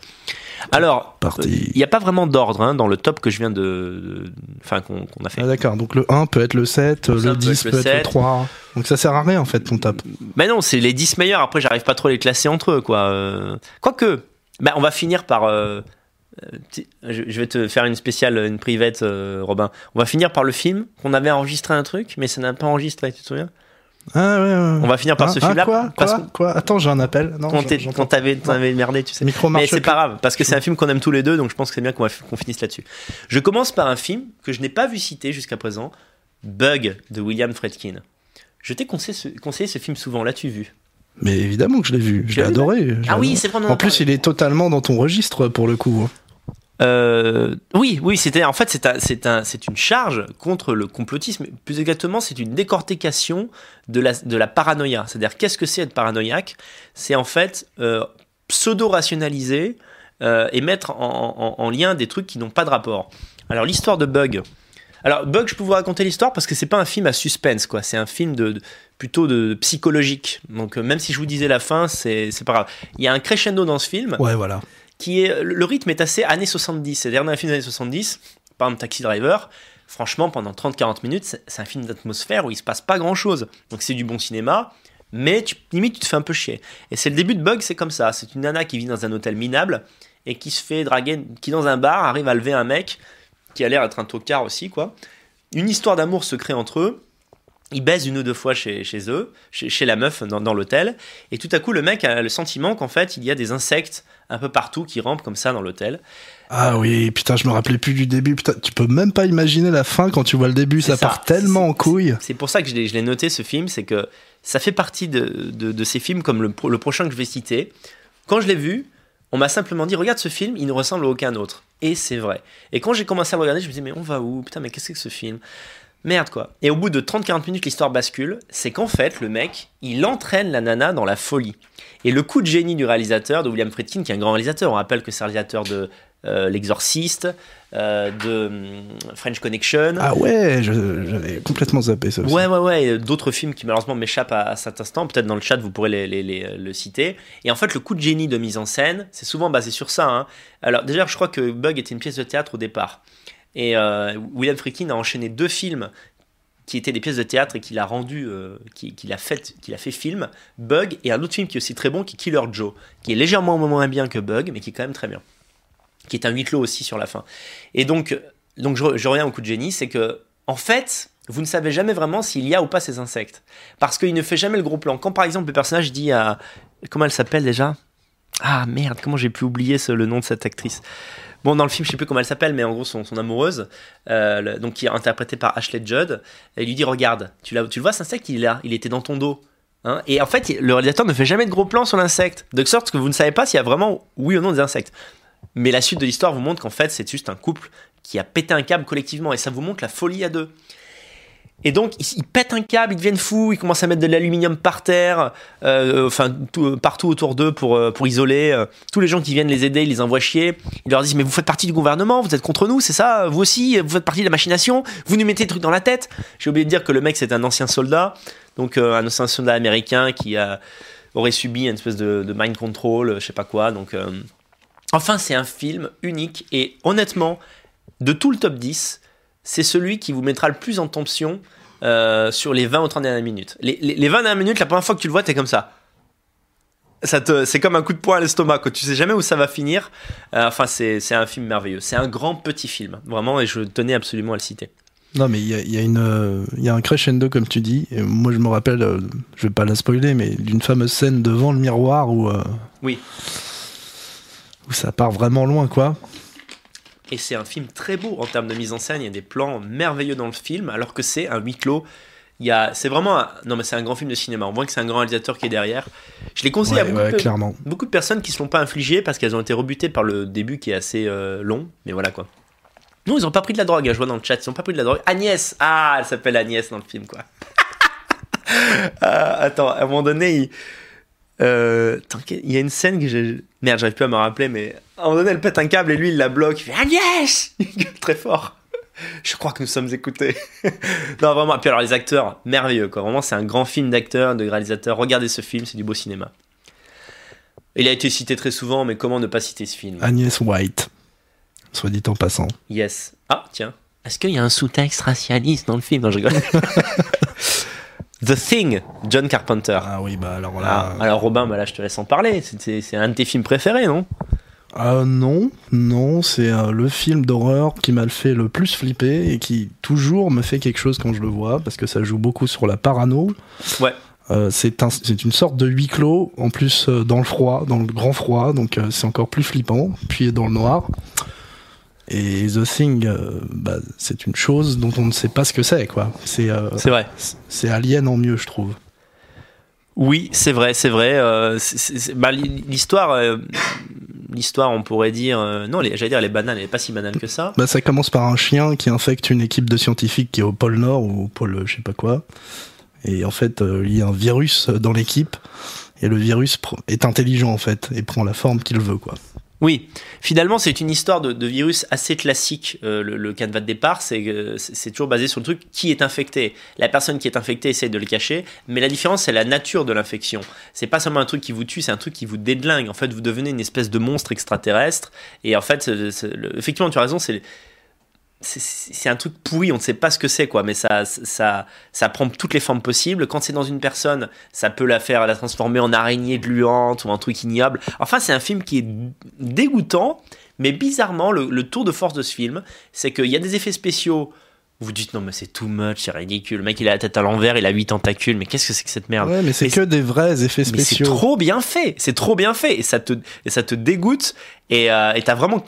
Alors, il n'y a pas vraiment d'ordre hein, dans le top que je viens de. de- Enfin, qu'on a fait. Ah, d'accord, donc le 1 peut être le 7, Ça le peut 10 être peut le être le 7. 3. Donc ça sert à rien en fait ton top. Mais non, c'est les 10 meilleurs. Après, j'arrive pas trop à les classer entre eux, quoi. Euh, Quoique, bah, on va finir par. euh, je je vais te faire une spéciale, une private, euh, Robin. On va finir par le film qu'on avait enregistré un truc, mais ça n'a pas enregistré, tu te souviens? Ah ouais, ouais. On va finir par Hein, ce hein, film-là. quoi, parce quoi, quoi? Attends, j'ai un appel. Non, pas. t'avait merdé, tu sais. Micro Mais c'est pas grave, parce que c'est un film qu'on aime tous les deux, donc je pense que c'est bien qu'on finisse là-dessus. Je commence par un film que je n'ai pas vu citer jusqu'à présent, Bug de William Friedkin. Je t'ai conseillé, ce- conseillé ce film souvent, l'as-tu vu? Mais évidemment que je l'ai vu, je l'ai adoré. Ah oui, c'est en plus, il est totalement dans ton registre pour le coup. Euh, oui, oui, c'était en fait c'est un, un, une charge contre le complotisme. Plus exactement, c'est une décortication de la, de la paranoïa. C'est-à-dire, qu'est-ce que c'est être paranoïaque? C'est en fait euh, pseudo-rationaliser euh, et mettre en, en- en lien des trucs qui n'ont pas de rapport. Alors, l'histoire de Bug. Alors, Bug, je peux vous raconter l'histoire parce que c'est pas un film à suspense, quoi. C'est un film de, plutôt de psychologique. Donc, même si je vous disais la fin, c'est pas grave. Il y a un crescendo dans ce film Ouais, voilà. Le rythme est assez années 70. C'est-à-dire dans un film des années 70, par exemple Taxi Driver, franchement pendant 30-40 minutes, c'est un film d'atmosphère où il se passe pas grand-chose. Donc c'est du bon cinéma, mais tu, limite tu te fais un peu chier. Et c'est le début de Bug, c'est comme ça. C'est une nana qui vit dans un hôtel minable et qui se fait draguer, qui dans un bar arrive à lever un mec qui a l'air d'être un tocard aussi quoi. Une histoire d'amour se crée entre eux. Ils baisent une ou deux fois chez, chez eux, chez, chez la meuf dans, dans l'hôtel, et tout à coup le mec a le sentiment qu'en fait il y a des insectes un peu partout qui rampent comme ça dans l'hôtel. Ah oui, putain, je me rappelais plus du début. Putain, tu peux même pas imaginer la fin quand tu vois le début. Ça ça. part tellement en couille. C'est pour ça que je l'ai noté ce film, c'est que ça fait partie de, de- de ces films comme le, le prochain que je vais citer. Quand je l'ai vu, on m'a simplement dit regarde ce film, il ne ressemble à aucun autre. Et c'est vrai. Et quand j'ai commencé à le regarder, je me disais mais on va où? Putain mais qu'est-ce que ce film? Merde quoi. Et au bout de 30-40 minutes, l'histoire bascule. C'est qu'en fait, le mec, il entraîne la nana dans la folie. Et le coup de génie du réalisateur, de William Friedkin, qui est un grand réalisateur, on rappelle que c'est réalisateur de euh, L'Exorciste, euh, de hum, French Connection. Ah ouais, j'avais complètement zappé ça aussi. Ouais, ouais, ouais. et D'autres films qui malheureusement m'échappent à, à cet instant. Peut-être dans le chat, vous pourrez les, les- les- le citer. Et en fait, le coup de génie de mise en scène, c'est souvent basé sur ça. hein. Alors, déjà, je crois que Bug était une pièce de théâtre au départ. Et euh, William Friedkin a enchaîné deux films qui étaient des pièces de théâtre et qu'il a rendu, euh, qui- qu'il a fait, qu'il a fait film. Bug et un autre film qui est aussi très bon, qui est Killer Joe, qui est légèrement moins bien que Bug, mais qui est quand même très bien. Qui est un huis clos aussi sur la fin. Et donc, donc je, je reviens au coup de génie, c'est que en fait, vous ne savez jamais vraiment s'il y a ou pas ces insectes. Parce qu'il ne fait jamais le gros plan. Quand par exemple le personnage dit à... Comment elle s'appelle déjà? Ah merde, comment j'ai pu oublier le nom de cette actrice? Bon, dans le film, je sais plus comment elle s'appelle, mais en gros, son, amoureuse, euh, le- donc qui est interprétée par Ashley Judd, elle lui dit Regarde, tu, tu le vois, cet insecte, il est là, il était dans ton dos. Hein et en fait, le réalisateur ne fait jamais de gros plans sur l'insecte, de sorte que vous ne savez pas s'il y a vraiment oui ou non des insectes. Mais la suite de l'histoire vous montre qu'en fait, c'est juste un couple qui a pété un câble collectivement, et ça vous montre la folie à deux. Et donc, ils, pètent un câble, ils deviennent fous, ils commencent à mettre de l'aluminium par terre, euh, enfin, tout- partout autour d'eux pour, euh, pour isoler. euh, tous les gens qui viennent les aider, ils les envoient chier. Ils leur disent Mais vous faites partie du gouvernement, vous êtes contre nous, c'est ça Vous aussi, vous faites partie de la machination, vous nous mettez des trucs dans la tête. J'ai oublié de dire que le mec, c'est un ancien soldat, donc euh, un ancien soldat américain qui a, aurait subi une espèce de, de mind control, euh, je sais pas quoi. Donc, euh, enfin, c'est un film unique et honnêtement, de tout le top 10, c'est celui qui vous mettra le plus en tension euh, sur les 20 ou 30 dernières minutes. Les, les, les 20 dernières minutes, la première fois que tu le vois, t'es comme ça. Ça te, c'est comme un coup de poing à l'estomac, quoi. tu sais jamais où ça va finir. Euh, enfin, c'est, c'est un film merveilleux. C'est un grand petit film, vraiment, et je tenais absolument à le citer. Non, mais il y a, y euh, y a un crescendo comme tu dis. Et moi, je me rappelle, euh, je vais pas la spoiler, mais d'une fameuse scène devant le miroir où, euh, Oui. où ça part vraiment loin, quoi. Et c'est un film très beau en termes de mise en scène. Il y a des plans merveilleux dans le film, alors que c'est un huis clos. Il y a, c'est vraiment, un, non mais c'est un grand film de cinéma. On voit que c'est un grand réalisateur qui est derrière. Je l'ai conseillé à beaucoup, ouais, de, clairement. beaucoup de personnes qui ne se l'ont pas infligé parce qu'elles ont été rebutées par le début qui est assez euh, long. Mais voilà quoi. Non, ils ont pas pris de la drogue. hein, je vois dans le chat, ils ont pas pris de la drogue. Agnès, ah, elle s'appelle Agnès dans le film quoi. Ah, (laughs) attends, à un moment donné, il, euh, il y a une scène que j'ai, merde, j'arrive plus à me rappeler, mais un moment donné, elle pète un câble et lui il la bloque. Il fait Agnès, Il gueule très fort. (laughs) Je crois que nous sommes écoutés. (laughs) non, vraiment. Et puis alors, les acteurs, merveilleux, quoi. Vraiment, c'est un grand film d'acteurs, de réalisateurs. Regardez ce film, c'est du beau cinéma. Il a été cité très souvent, mais comment ne pas citer ce film? Agnès White, soit dit en passant. Yes. Ah, tiens. Est-ce qu'il y a un sous-texte racialiste dans le film? Non, je rigole. (laughs) The Thing, John Carpenter. Ah oui, bah alors là. Ah, alors Robin, bah là je te laisse en parler. C'est- C'est un de tes films préférés, non? Ah non, non, c'est euh, le film d'horreur qui m'a fait le plus flipper et qui toujours me fait quelque chose quand je le vois parce que ça joue beaucoup sur la parano. Ouais. Euh, c'est un- c'est une sorte de huis clos, en plus euh, dans le froid, dans le grand froid, donc euh, c'est encore plus flippant, puis dans le noir. Et The Thing, euh, bah, c'est une chose dont on ne sait pas ce que c'est, quoi. C'est euh, C'est vrai. c'est Alien en mieux, je trouve. Oui, c'est vrai, c'est vrai. euh, bah, l'hi- l'histoire, euh, l'histoire, on pourrait dire, euh, non, j'allais dire, elle est banale, elle est pas si banale que ça. Bah, ça commence par un chien qui infecte une équipe de scientifiques qui est au pôle Nord ou au pôle je sais pas quoi. Et en fait, euh, il y a un virus dans l'équipe. Et le virus est intelligent en fait et prend la forme qu'il veut quoi. Oui, finalement, c'est une histoire de, virus assez classique. euh, le, le canevas de départ, c'est toujours basé sur le truc qui est infecté. La personne qui est infectée essaie de le cacher, mais la différence, c'est la nature de l'infection. C'est pas seulement un truc qui vous tue, c'est un truc qui vous déglingue. En fait, vous devenez une espèce de monstre extraterrestre. Et en fait, effectivement, tu as raison, c'est c'est- un truc pourri, on ne sait pas ce que c'est, quoi, mais ça, ça, ça prend toutes les formes possibles. Quand c'est dans une personne, ça peut la faire, la transformer en araignée gluante ou en truc ignoble. Enfin, c'est un film qui est dégoûtant, mais bizarrement, le, le tour de force de ce film, c'est qu'il y a des effets spéciaux. Vous dites non, mais c'est too much, c'est ridicule. Le mec, il a la tête à l'envers, il a huit tentacules, mais qu'est-ce que c'est que cette merde? Ouais, mais c'est que des vrais effets mais c'est spéciaux. trop bien fait, c'est trop bien fait et ça te, et ça te dégoûte et euh, et t'as vraiment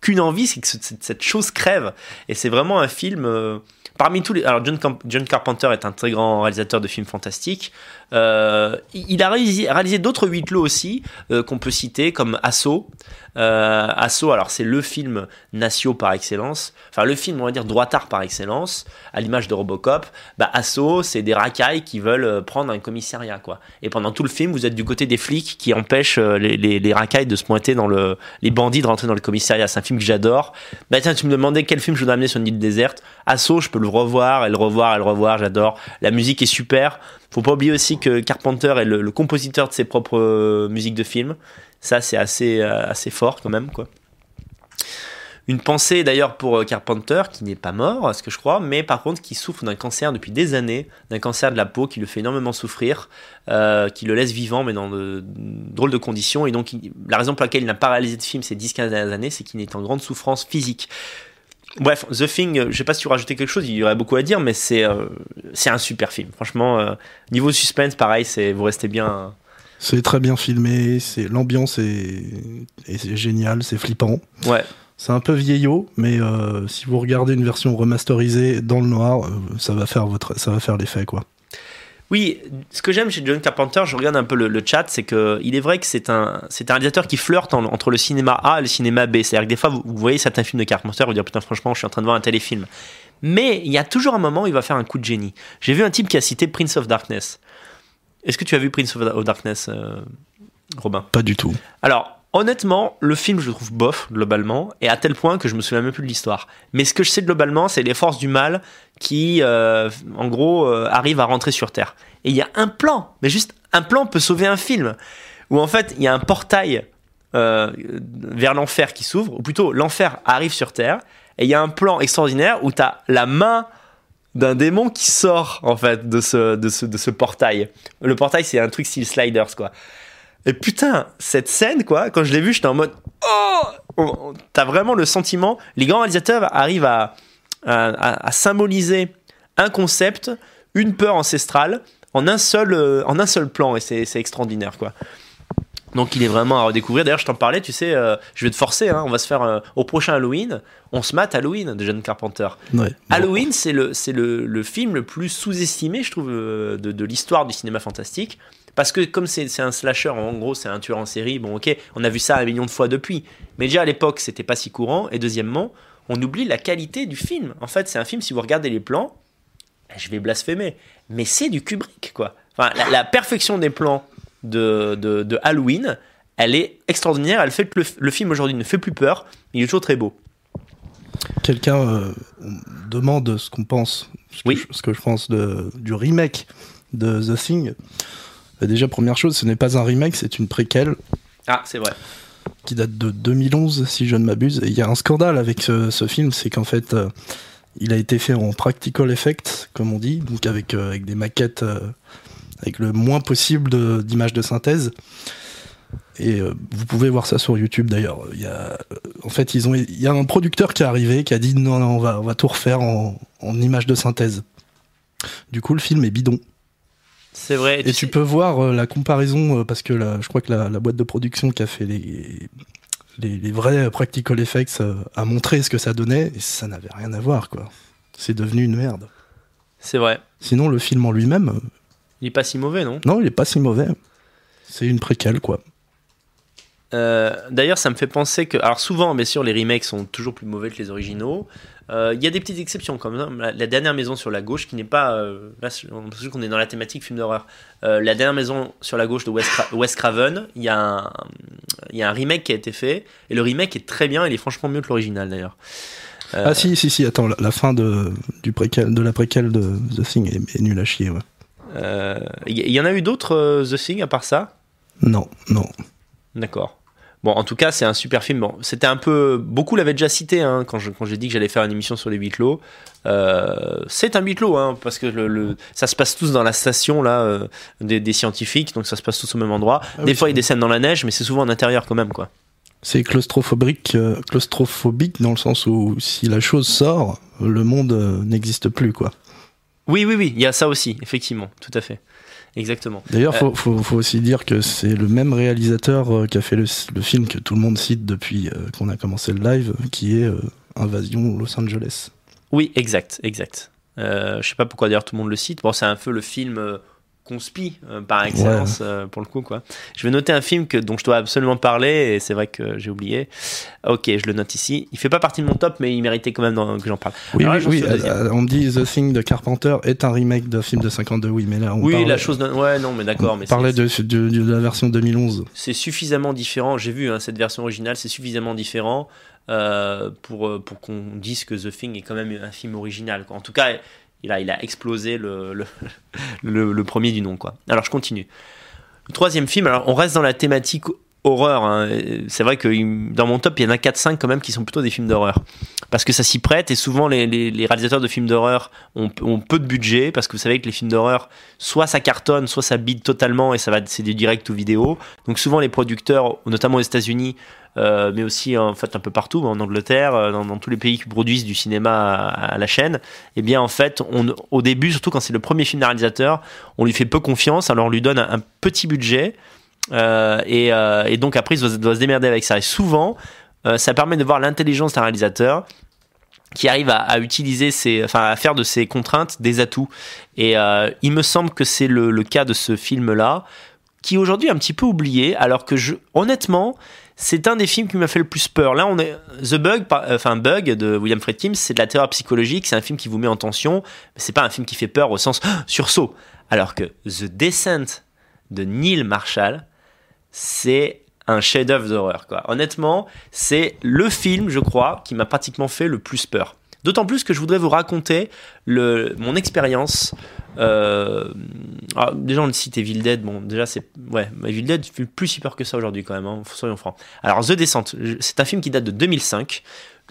qu'une envie, c'est que ce- cette, chose crève et c'est vraiment un film. euh, Parmi tous les, alors John Carpenter est un très grand réalisateur de films fantastiques. Euh, il a réalisé, d'autres huis clos aussi euh, qu'on peut citer comme Assaut. Euh, alors c'est le film Natio par excellence, enfin le film on va dire droitard par excellence, à l'image de Robocop. Bah c'est des racailles qui veulent euh, prendre un commissariat quoi. Et pendant tout le film, vous êtes du côté des flics qui empêchent les racailles de se pointer dans le, les bandits de rentrer dans le commissariat. C'est un film que j'adore. Bah tiens, tu me demandais quel film je voudrais amener sur une île déserte. Assaut, je peux le revoir et le revoir et le revoir. J'adore. La musique est super. Faut pas oublier aussi que Carpenter est le, compositeur de ses propres euh, musiques de films. Ça, c'est assez, euh, assez fort quand même, quoi. Une pensée d'ailleurs pour euh, Carpenter, qui n'est pas mort, ce que je crois, mais par contre qui souffre d'un cancer depuis des années, d'un cancer de la peau qui le fait énormément souffrir, qui le laisse vivant, mais dans de drôles de conditions. Et donc, la raison pour laquelle il n'a pas réalisé de film ces 10-15 dernières années, c'est qu'il est en grande souffrance physique. Bref, The Thing, euh, je sais pas si tu rajouter quelque chose, il y aurait beaucoup à dire, mais c'est euh, c'est un super film. Franchement, euh, niveau suspense, pareil, c'est vous restez bien. C'est très bien filmé, c'est l'ambiance est, est géniale, c'est flippant. Ouais. C'est un peu vieillot, mais euh, si vous regardez une version remasterisée dans le noir, ça va faire votre, ça va faire l'effet quoi. Oui, ce que j'aime chez John Carpenter, je regarde un peu le, le chat, c'est que il est vrai que c'est un, c'est un réalisateur qui flirte en- entre le cinéma A et le cinéma B. C'est-à-dire que des fois, vous, vous voyez certains films de Carpenter, vous dire putain, franchement, je suis en train de voir un téléfilm. Mais il y a toujours un moment où il va faire un coup de génie. J'ai vu un type qui a cité Prince of Darkness. Est-ce que tu as vu Prince of of Darkness, euh, Robin? Pas du tout. alors, honnêtement, le film, je le trouve bof, globalement, et à tel point que je me souviens même plus de l'histoire. Mais ce que je sais globalement, c'est les forces du mal qui, euh, en gros, euh, arrivent à rentrer sur Terre. Et il y a un plan, mais juste un plan peut sauver un film, où en fait, il y a un portail euh, vers l'enfer qui s'ouvre, ou plutôt, l'enfer arrive sur Terre, et il y a un plan extraordinaire où tu as la main d'un démon qui sort en fait de ce, de ce, de ce portail. Le portail c'est un truc style sliders quoi. Et putain, cette scène, quoi, quand je l'ai vue, j'étais en mode Oh T'as vraiment le sentiment. Les grands réalisateurs arrivent à, à, à- à symboliser un concept, une peur ancestrale, en un seul, euh, en un seul plan, et c'est c'est extraordinaire, quoi. Donc il est vraiment à redécouvrir. D'ailleurs, je t'en parlais, tu sais, euh, je vais te forcer, hein, on va se faire euh, au prochain Halloween, on se mate Halloween de John Carpenter. Ouais. Bon. Halloween, c'est le, c'est le, le film le plus sous-estimé, je trouve, de, de l'histoire du cinéma fantastique. Parce que comme c'est un slasher, en gros, c'est un tueur en série, bon ok, on a vu ça un million de fois depuis. Mais déjà à l'époque, c'était pas si courant. Et deuxièmement, on oublie la qualité du film. En fait, c'est un film, si vous regardez les plans, eh, je vais blasphémer, mais c'est du Kubrick, quoi. Enfin, la, la perfection des plans de, de, de Halloween, elle est extraordinaire. Elle fait que le, le film aujourd'hui ne fait plus peur, mais il est toujours très beau. Quelqu'un euh, demande ce qu'on pense, ce que, je, ce que je pense de, du remake de The Thing. Euh, Déjà, première chose, ce n'est pas un remake, c'est une préquelle Ah, c'est vrai. qui date de 2011, si je ne m'abuse. Et il y a un scandale avec ce, ce film, c'est qu'en fait, euh, il a été fait en practical effect, comme on dit, donc avec, euh, avec des maquettes, euh, avec le moins possible de- d'images de, synthèse. Et euh, vous pouvez voir ça sur YouTube d'ailleurs. Il y a, euh, en fait, ils ont, il y a un producteur qui est arrivé qui a dit non, non, on va, on va tout refaire en, en images de synthèse. Du coup, le film est bidon. C'est vrai. Et tu sais- peux voir euh, la comparaison, euh, parce que la- je crois que la, la boîte de production qui a fait les, les, les vrais practical effects euh, a montré ce que ça donnait, et ça n'avait rien à voir, quoi. C'est devenu une merde. C'est vrai. Sinon, le film en lui-même, Il est pas si mauvais, non? non, il est pas si mauvais. C'est une préquelle, quoi. D'ailleurs, ça me fait penser que, alors souvent, bien sûr, les remakes sont toujours plus mauvais que les originaux. Euh, Il y a des petites exceptions, comme la, la dernière maison sur la gauche, qui n'est pas. euh, là, on l'impression qu'on est dans la thématique film d'horreur. Euh, la dernière maison sur la gauche de Wes, Cra- Wes Craven, il y, a un, il y a un remake qui a été fait, et le remake est très bien, il est franchement mieux que l'original d'ailleurs. Euh, Ah si, si, si, attends, la, la fin de, du préquel, de la préquelle de The Thing est, est nulle à chier, ouais. euh, Il y, en a eu d'autres, euh, The Thing, à part ça? Non, non. D'accord. Bon, en tout cas, c'est un super film. Bon, c'était un peu. Beaucoup l'avaient déjà cité hein, quand je- quand j'ai dit que j'allais faire une émission sur les huis clos. Euh, c'est un huis clos, hein, parce que le, le- ça se passe tous dans la station là euh, des, des scientifiques, donc ça se passe tous au même endroit. Ah des oui, fois, il y a des scènes dans la neige, mais c'est souvent en intérieur quand même, quoi. C'est claustrophobique, euh, claustrophobique dans le sens où si la chose sort, le monde n'existe plus, quoi. Oui, oui, oui, il y a ça aussi, effectivement, tout à fait. Exactement. D'ailleurs, Euh, faut, faut, faut aussi dire que c'est le même réalisateur euh, qui a fait le, le film que tout le monde cite depuis euh, qu'on a commencé le live, qui est Invasion Los Angeles. Oui, exact, exact. Euh, je sais pas pourquoi d'ailleurs tout le monde le cite. Bon, c'est un peu le film conspi euh, par excellence euh, pour le coup quoi. Je vais noter un film que dont je dois absolument parler et c'est vrai que j'ai oublié. Ok, je le note ici. Il fait pas partie de mon top, mais il méritait quand même que j'en parle. Oui, Alors oui, euh, on me dit The Thing de Carpenter est un remake d'un film de 52, oui, mais là on oui, la chose. Ouais, non, mais d'accord, mais parlait de, de, de la version 2011. c'est suffisamment différent. J'ai vu hein, cette version originale, c'est suffisamment différent euh, pour, pour qu'on dise que The Thing est quand même un film original. En tout cas, il a, explosé (laughs) le, premier du nom. Quoi. Alors, je continue. Troisième film, alors on reste dans la thématique horreur. hein. C'est vrai que dans mon top, il y en a 4-5 quand même qui sont plutôt des films d'horreur. Parce que ça s'y prête et souvent les, réalisateurs de films d'horreur ont, peu de budget parce que vous savez que les films d'horreur, soit ça cartonne, soit ça bide totalement et ça va c'est du direct ou vidéo. Donc souvent les producteurs, notamment aux États-Unis, euh, mais aussi en fait un peu partout, en Angleterre, euh, dans, tous les pays qui produisent du cinéma à, la chaîne, eh bien en fait, on, au début, surtout quand c'est le premier film d'un réalisateur, on lui fait peu confiance, alors on lui donne un petit budget. Euh, et, euh, et donc après, il doit, doit se démerder avec ça. Et souvent, euh, ça permet de voir l'intelligence d'un réalisateur qui arrive à, utiliser ses, enfin à faire de ses contraintes des atouts. Et il me semble que c'est le, cas de ce film-là, qui aujourd'hui est un petit peu oublié, alors que honnêtement, c'est un des films qui m'a fait le plus peur. Là, on est The Bug, enfin Bug de William Friedkin, c'est de la terreur psychologique, c'est un film qui vous met en tension, mais c'est pas un film qui fait peur au sens (gasps) sursaut. Alors que The Descent de Neil Marshall, c'est un chef-d'œuvre d'horreur. Quoi. Honnêtement, c'est le film, je crois, qui m'a pratiquement fait le plus peur. D'autant plus que je voudrais vous raconter le, mon expérience. Euh, alors, déjà, on le cite Evil Dead. Bon, déjà, c'est. Ouais, Evil Dead fait plus si peur que ça aujourd'hui, quand même. Hein, soyons francs. Alors, The Descent, c'est un film qui date de 2005.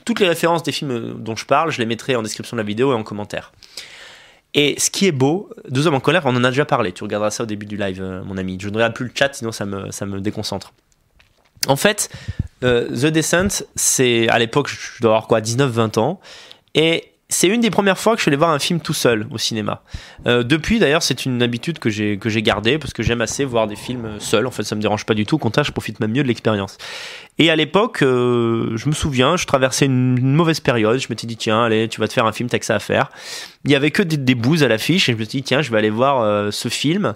Toutes les références des films dont je parle, je les mettrai en description de la vidéo et en commentaire. Et ce qui est beau, Deux hommes en colère, on en a déjà parlé. Tu regarderas ça au début du live, euh, mon ami. Je ne regarde plus le chat, sinon ça me, ça me déconcentre. En fait, euh, The Descent, c'est à l'époque, je dois avoir quoi, 19-20 ans. Et c'est une des premières fois que je suis allé voir un film tout seul au cinéma. Euh, depuis, d'ailleurs, c'est une habitude que j'ai que j'ai gardée parce que j'aime assez voir des films seul. En fait, ça me dérange pas du tout. Au contraire, je profite même mieux de l'expérience. Et à l'époque, euh, je me souviens, je traversais une, une mauvaise période. Je m'étais dit, tiens, allez, tu vas te faire un film, t'as que ça à faire. Il y avait que des, des bouses à l'affiche et je me suis dit, tiens, je vais aller voir euh, ce film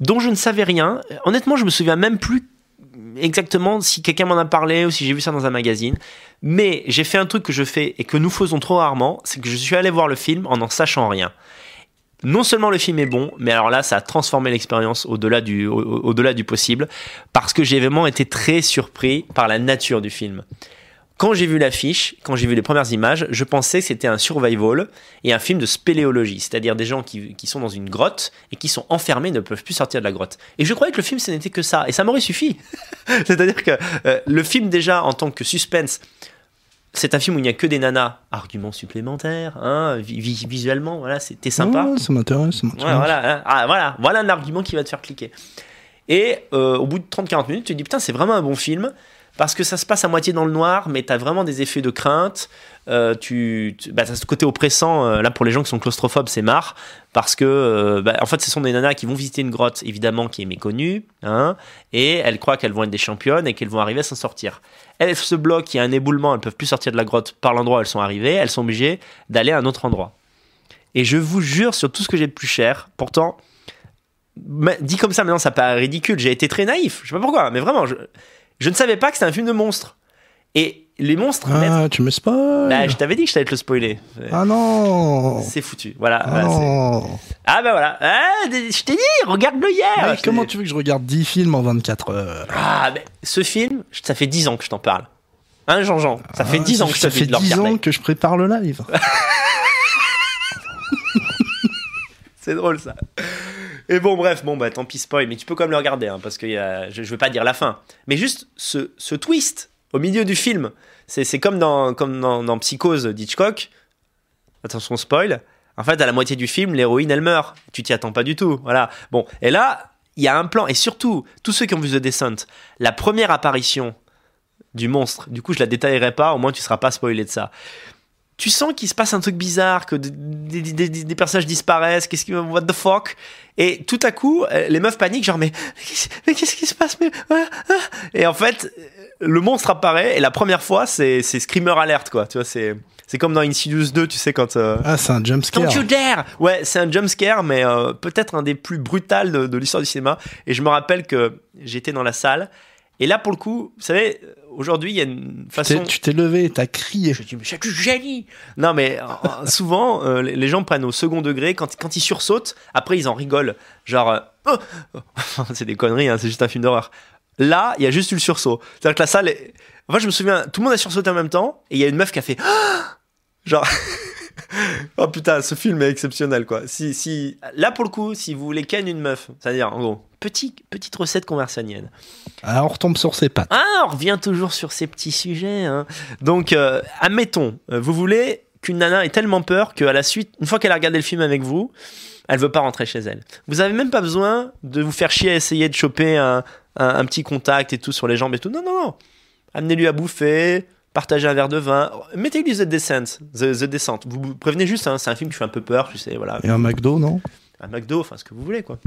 dont je ne savais rien. Honnêtement, je me souviens même plus exactement si quelqu'un m'en a parlé ou si j'ai vu ça dans un magazine. Mais j'ai fait un truc que je fais et que nous faisons trop rarement, c'est que je suis allé voir le film en n'en sachant rien. Non seulement le film est bon, mais alors là, ça a transformé l'expérience au-delà du, possible, parce que j'ai vraiment été très surpris par la nature du film. Quand j'ai vu l'affiche, quand j'ai vu les premières images, je pensais que c'était un survival et un film de spéléologie, c'est-à-dire des gens qui, qui sont dans une grotte et qui sont enfermés, ne peuvent plus sortir de la grotte. Et je croyais que le film, ce n'était que ça, et ça m'aurait suffi. (laughs) c'est-à-dire que euh, le film, déjà, en tant que suspense, c'est un film où il n'y a que des nanas, arguments supplémentaires, hein, vi- vi- visuellement, voilà, c'était sympa. Ouais, ça m'intéresse. m'intéresse. voilà, hein. Ah, voilà, voilà un argument qui va te faire cliquer. Et euh, au bout de 30-40 minutes, tu te dis putain, c'est vraiment un bon film parce que ça se passe à moitié dans le noir, mais tu as vraiment des effets de crainte. Euh, tu, bah, t'as ce côté oppressant. euh, là, pour les gens qui sont claustrophobes, c'est marre parce que euh, bah, en fait, ce sont des nanas qui vont visiter une grotte, évidemment, qui est méconnue, hein, et elles croient qu'elles vont être des championnes et qu'elles vont arriver à s'en sortir. Elles se bloquent, il y a un éboulement, elles peuvent plus sortir de la grotte par l'endroit où elles sont arrivées. Elles sont obligées d'aller à un autre endroit. Et je vous jure sur tout ce que j'ai de plus cher, pourtant, dit comme ça maintenant, ça paraît ridicule. J'ai été très naïf, je sais pas pourquoi, mais vraiment, je, je ne savais pas que c'était un film de monstres. Et les monstres, Ah, tu me spoil. bah, je t'avais dit que je t'allais te le spoiler. Ah non. C'est foutu. Voilà. Ah voilà, ah bah voilà. Ah, je t'ai dit, regarde-le hier. Comment tu veux que je regarde 10 films en 24 heures? Ah, mais ce film, ça fait 10 ans que je t'en parle. Hein, Jean-Jean Ça fait Ah, 10 ans que je te Ça dis fait de le 10 regarder. ans que je prépare le live. (laughs) C'est drôle ça. Et bon, bref, bon, bah tant pis, spoil, mais tu peux quand même le regarder, hein, parce que y a, je, je veux pas dire la fin. Mais juste ce, ce twist au milieu du film, c'est c'est comme, dans, comme dans, dans Psychose d'Hitchcock. Attention, spoil. En fait, à la moitié du film, l'héroïne, elle meurt. Tu t'y attends pas du tout. Voilà. Bon, et là, il y a un plan, et surtout, tous ceux qui ont vu The Descent, la première apparition du monstre, du coup, je la détaillerai pas, au moins tu seras pas spoilé de ça tu sens qu'il se passe un truc bizarre, que des, des- des- des- des personnages disparaissent, qu'est-ce qui, what the fuck? Et tout à coup, euh, les meufs paniquent, genre mais, mais qu'est-ce qui se passe? Mais, ah, ah Et en fait, le monstre apparaît et la première fois, c'est screamer alert quoi. Tu vois, c'est c'est comme dans Insidious 2, tu sais quand. euh, Ah, c'est un jump scare. Don't you dare Ouais, c'est un jump scare, mais euh, peut-être un des plus brutals de, de l'histoire du cinéma. Et je me rappelle que j'étais dans la salle. Et là, pour le coup, vous savez, aujourd'hui, il y a une façon. Tu t'es levé, t'as crié. Je dis, mais c'est du génie Non, mais euh, (laughs) souvent, euh, les gens prennent au second degré. Quand, quand ils sursautent, après, ils en rigolent. Genre, euh, Oh (laughs) c'est des conneries, hein, c'est juste un film d'horreur. Là, il y a juste eu le sursaut. C'est-à-dire que la salle est... En fait, je me souviens, tout le monde a sursauté en même temps, et il y a une meuf qui a fait... (gasps) Ah Genre... (laughs) oh putain, ce film est exceptionnel, quoi. Si, si... Là, pour le coup, si vous voulez ken une meuf, c'est-à-dire, en gros, petit, petite recette conversionienne. Ah, on retombe sur ses pattes. Ah, on revient toujours sur ces petits sujets. hein. Donc, euh, admettons, euh, vous voulez qu'une nana ait tellement peur qu'à la suite, une fois qu'elle a regardé le film avec vous, elle veut pas rentrer chez elle. Vous avez même pas besoin de vous faire chier à essayer de choper un, un- un petit contact et tout sur les jambes et tout. Non, non, non. Amenez-lui à bouffer, partagez un verre de vin, mettez-lui The Descent. The, The Descent. Vous vous prévenez juste, hein, c'est un film qui fait un peu peur, tu sais, voilà Et un McDo, non? Un McDo, enfin ce que vous voulez quoi.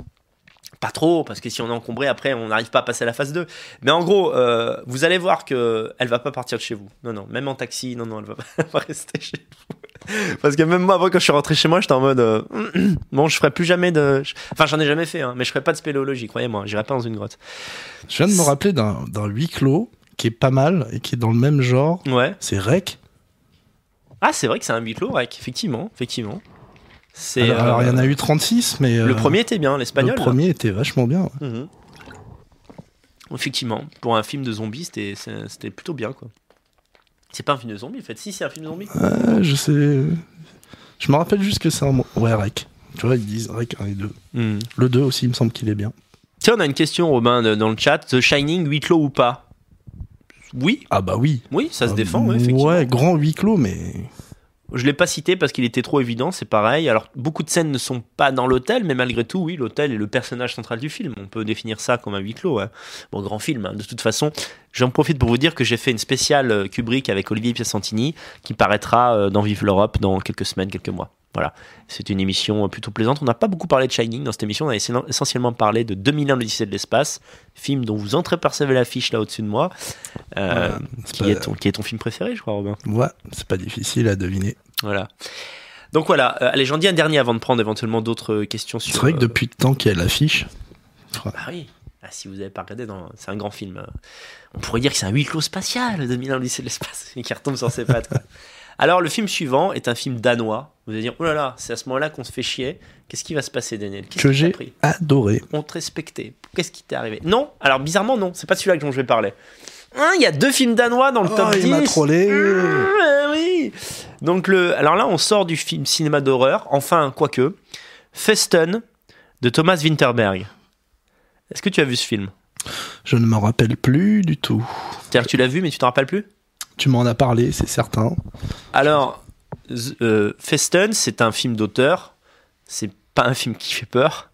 Pas trop, parce que si on est encombré après, on n'arrive pas à passer à la phase 2. Mais en gros, euh, vous allez voir que elle va pas partir de chez vous. Non, non, même en taxi, non, non, elle va (laughs) pas, rester chez vous. Parce que même moi, avant, quand je suis rentré chez moi, j'étais en mode, euh, (clears throat) bon, je ferai plus jamais de, je- enfin, j'en ai jamais fait, hein, mais je ferai pas de spéléologie, croyez-moi, j'irai pas dans une grotte. Je viens de me rappeler d'un huis clos qui est pas mal et qui est dans le même genre. Ouais. C'est Rec. Ah, c'est vrai que c'est un huis clos, Rec, effectivement, effectivement. C'est. Alors, il y en euh, a eu 36, mais. Le euh, premier était bien, l'espagnol. Le premier était vachement bien. Mhm. Effectivement, pour un film de zombies, c'était c'était plutôt bien quoi. C'est pas un film de zombies en fait, si c'est un film de zombies. Euh, je sais. Je me rappelle juste que c'est un. Ouais, Rec. Tu vois, ils disent Rec 1 et 2. Mhm. Le 2 aussi, il me semble qu'il est bien. Tiens, on a une question Robin dans le chat, The Shining huis clos ou pas? Oui, Ah bah oui. oui, ça se défend, ouais, effectivement. Ouais, grand huis clos, mais. Je l'ai pas cité parce qu'il était trop évident, c'est pareil. Alors, beaucoup de scènes ne sont pas dans l'hôtel, mais malgré tout, oui, l'hôtel est le personnage central du film. On peut définir ça comme un huis clos. ouais. Bon, grand film, hein. de toute façon. J'en profite pour vous dire que j'ai fait une spéciale euh, Kubrick avec Olivier Piacentini qui paraîtra euh, dans Vive l'Europe dans quelques semaines, quelques mois. Voilà, c'est une émission plutôt plaisante. On n'a pas beaucoup parlé de Shining dans cette émission, on a essen- essentiellement parlé de 2001 l'Odyssée de l'espace, film dont vous entrepercevez l'affiche là au-dessus de moi, euh, qui, pas- est ton, qui est ton film préféré, je crois, Robin. Ouais, c'est pas difficile à deviner. Voilà. Donc voilà, euh, allez, j'en dis un dernier avant de prendre éventuellement d'autres euh, questions sur. C'est vrai que depuis le temps qu'il y a l'affiche. Ah oui, Ah, si vous avez pas regardé, c'est un grand film. On pourrait dire que c'est un huis clos spatial, 2001 lycée de l'espace, et (laughs) qui retombe sur ses pattes. Alors le film suivant est un film danois. Vous allez dire, oh là là, c'est à ce moment-là qu'on se fait chier. Qu'est-ce qui va se passer, Daniel? Qu'est-ce Que j'ai pris? adoré. On te respectait. Qu'est-ce qui t'est arrivé? Non, alors bizarrement non, c'est pas celui-là dont je vais parler. Hein, Il y a deux films danois dans le Oh, top 10. il m'a trollé. Ah, oui. Donc le, alors là, on sort du film cinéma d'horreur. Enfin, quoique, Festen de Thomas Winterberg. Est-ce que tu as vu ce film? Je ne m'en rappelle plus du tout. C'est-à-dire que tu l'as vu, mais tu t'en rappelles plus? Tu m'en as parlé, c'est certain. Alors, euh, Festen, c'est un film d'auteur. C'est pas un film qui fait peur.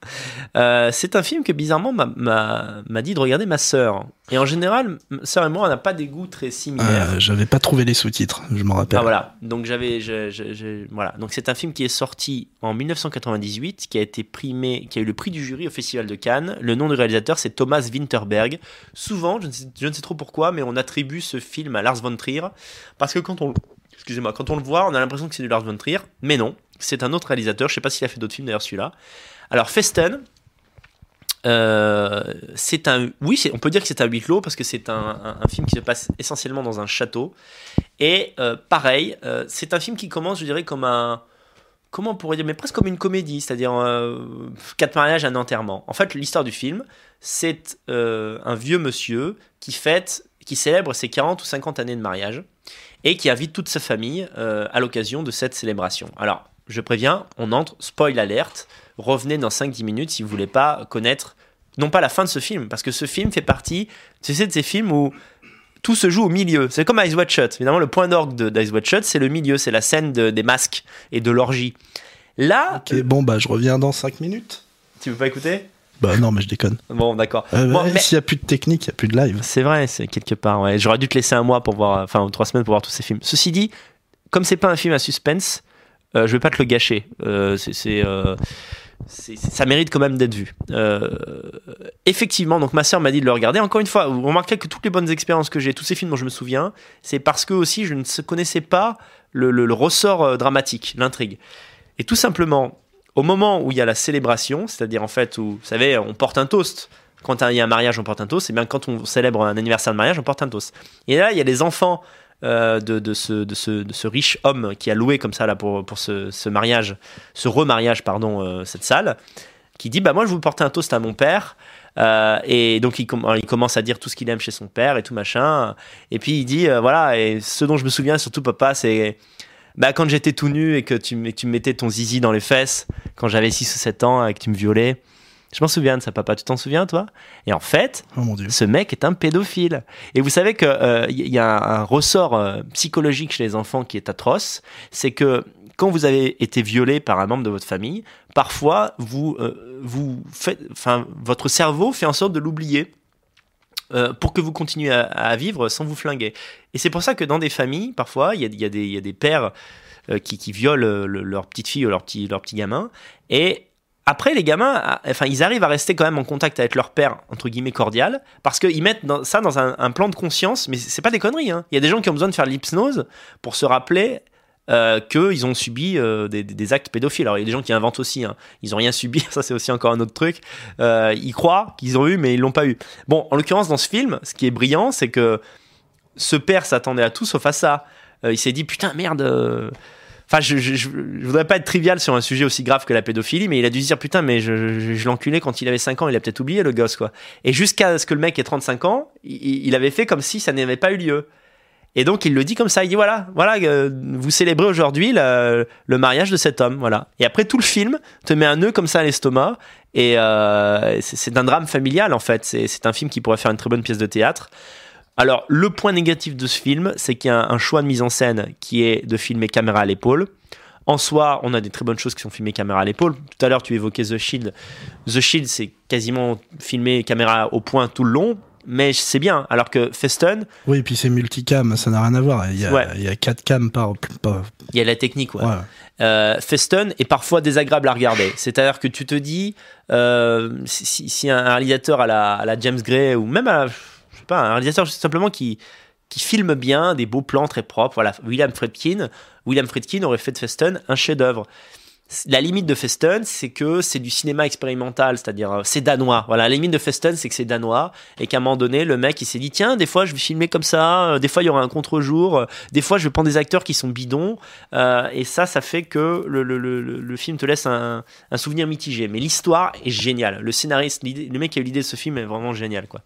Euh, c'est un film que bizarrement m'a- dit de regarder ma sœur. Et en général, ma sœur et moi, on n'a pas des goûts très similaires. Euh, J'avais pas trouvé les sous-titres, je m'en rappelle. Ah voilà, donc j'avais, voilà, donc c'est un film qui est sorti en 1998, qui a été primé, qui a eu le prix du jury au Festival de Cannes. Le nom du réalisateur c'est Thomas Winterberg. Souvent, je ne, sais, je ne sais trop pourquoi, mais on attribue ce film à Lars von Trier parce que quand on, excusez-moi, quand on le voit, on a l'impression que c'est du Lars von Trier, mais non, c'est un autre réalisateur. Je sais pas s'il a fait d'autres films d'ailleurs celui-là. Alors Festen. euh, c'est un, oui, on peut dire que c'est un huis clos parce que c'est un, film qui se passe essentiellement dans un château. Et euh, pareil, euh, c'est un film qui commence, je dirais, comme un. Comment on pourrait dire Mais presque comme une comédie, c'est-à-dire quatre mariages, un enterrement. En fait, l'histoire du film, c'est un vieux monsieur qui fête, qui célèbre ses 40 ou 50 années de mariage et qui invite toute sa famille à l'occasion de cette célébration. Alors, je préviens, on entre, spoil alerte, revenez dans 5-10 minutes si vous voulez pas connaître, non pas la fin de ce film, parce que ce film fait partie, tu sais, de ces films où tout se joue au milieu. C'est comme Ice Watch Shut. Évidemment, le point d'orgue d'Ice Watch Shut, c'est le milieu, c'est la scène de- des masques et de l'orgie. Là, Ok, bon, bah, je reviens dans 5 minutes. tu veux pas écouter? Bah, non, mais je déconne. Bon, d'accord. Euh, Bon, mais- S'il y a plus de technique, il y a plus de live. C'est vrai, c'est quelque part. Ouais. J'aurais dû te laisser un mois pour voir, enfin trois semaines pour voir tous ces films. Ceci dit, comme c'est pas un film à suspense, euh, je vais pas te le gâcher. Euh, euh, c'est- ça mérite quand même d'être vu. Euh, effectivement, donc ma sœur m'a dit de le regarder. Encore une fois, vous remarquez que toutes les bonnes expériences que j'ai, tous ces films dont je me souviens, c'est parce que aussi je ne connaissais pas le, le- ressort euh, dramatique, l'intrigue. Et tout simplement, au moment où il y a la célébration, c'est-à-dire en fait où, vous savez, on porte un toast. Quand il y a un mariage, on porte un toast. Et bien quand on célèbre un anniversaire de mariage, on porte un toast. Et là, il y a les enfants euh, de, de ce, de, ce, de ce riche homme qui a loué comme ça là pour, pour ce, ce mariage, ce remariage, pardon, euh, cette salle, qui dit bah moi je vous porter un toast à mon père. Euh, et donc il, il commence à dire tout ce qu'il aime chez son père et tout machin. Et puis il dit euh, voilà et ce dont je me souviens surtout papa c'est bah, quand j'étais tout nu et que tu, m- que tu me mettais ton zizi dans les fesses quand j'avais 6 ou 7 ans et que tu me violais. Je m'en souviens de ça, papa. Tu t'en souviens, toi? Et en fait, Oh mon dieu. ce mec est un pédophile. Et vous savez qu'il y a un, ressort euh, psychologique chez les enfants qui est atroce. C'est que quand vous avez été violé par un membre de votre famille, parfois, vous, euh, vous faites, enfin, votre cerveau fait en sorte de l'oublier. euh, pour que vous continuiez à, à vivre sans vous flinguer. Et c'est pour ça que dans des familles, parfois, il y a, il y a des, il y a des pères euh, qui, qui violent euh, le- leur petite fille ou leur petit, leur petit gamin. Et après, les gamins, ah, enfin, ils arrivent à rester quand même en contact avec leur père, entre guillemets, cordial, parce qu'ils mettent ça dans un, plan de conscience, mais c'est pas des conneries. hein. Il y a des gens qui ont besoin de faire l'hypnose pour se rappeler euh, qu'ils ont subi euh, des, actes pédophiles. Alors, il y a des gens qui inventent aussi, hein. ils ont rien subi, (laughs) ça c'est aussi encore un autre truc. Euh, ils croient qu'ils ont eu, mais ils l'ont pas eu. Bon, en l'occurrence, dans ce film, ce qui est brillant, c'est que ce père s'attendait à tout sauf à ça. Euh, il s'est dit, putain, merde. Enfin, je, je, je, voudrais pas être trivial sur un sujet aussi grave que la pédophilie, mais il a dû se dire putain, mais je, je, l'enculais quand il avait 5 ans, il a peut-être oublié le gosse, quoi. Et jusqu'à ce que le mec ait 35 ans, il, avait fait comme si ça n'avait pas eu lieu. Et donc il le dit comme ça, il dit voilà, voilà, euh, vous célébrez aujourd'hui le, le mariage de cet homme, voilà. Et après tout le film te met un nœud comme ça à l'estomac, et euh, c'est un drame familial en fait. C'est un film qui pourrait faire une très bonne pièce de théâtre. Alors, le point négatif de ce film, c'est qu'il y a un choix de mise en scène qui est de filmer caméra à l'épaule. En soi, on a des très bonnes choses qui sont filmées caméra à l'épaule. Tout à l'heure, tu évoquais The Shield. The Shield, c'est quasiment filmé caméra au point tout le long, mais c'est bien. Alors que Festen, Oui, et puis c'est multicam, ça n'a rien à voir. Il y a, Ouais. il y a 4 cams par. par- il y a la technique, ouais. ouais. euh, Festen est parfois désagréable à regarder. C'est-à-dire que tu te dis, euh, si, si- un réalisateur à la, à la James Gray ou même à, un réalisateur simplement qui, qui filme bien, des beaux plans très propres, voilà, William Friedkin, William Friedkin aurait fait de Festen un chef-d'œuvre. La limite de Festen, c'est que c'est du cinéma expérimental, c'est-à-dire euh, c'est danois. Voilà, la limite de Festen, c'est que c'est danois et qu'à un moment donné, le mec il s'est dit tiens, des fois je vais filmer comme ça, euh, des fois il y aura un contre-jour, euh, des fois je vais prendre des acteurs qui sont bidons et ça, ça fait que le, le, le, film te laisse un, un souvenir mitigé. Mais l'histoire est géniale. Le scénariste, le mec qui a eu l'idée de ce film est vraiment génial, quoi.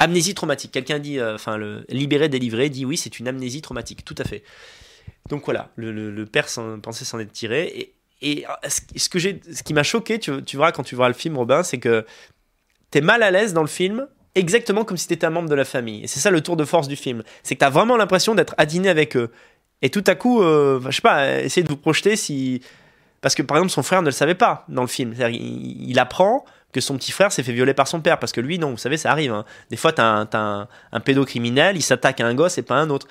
Amnésie traumatique. Quelqu'un dit, euh, enfin, le libéré, délivré, dit oui, c'est une amnésie traumatique, tout à fait. Donc voilà, le, père pensait s'en être tiré. Et, euh, ce que j'ai, ce qui m'a choqué, tu, verras quand tu verras le film, Robin, c'est que t'es mal à l'aise dans le film, exactement comme si t'étais un membre de la famille. Et c'est ça le tour de force du film. C'est que t'as vraiment l'impression d'être à dîner avec eux. Et tout à coup, euh, je sais pas, essayez de vous projeter si. Parce que par exemple, son frère ne le savait pas dans le film. Il, il apprend que son petit frère s'est fait violer par son père. Parce que lui, non, vous savez, ça arrive. hein. Des fois, t'as un, un, un pédocriminel, il s'attaque à un gosse et pas à un autre.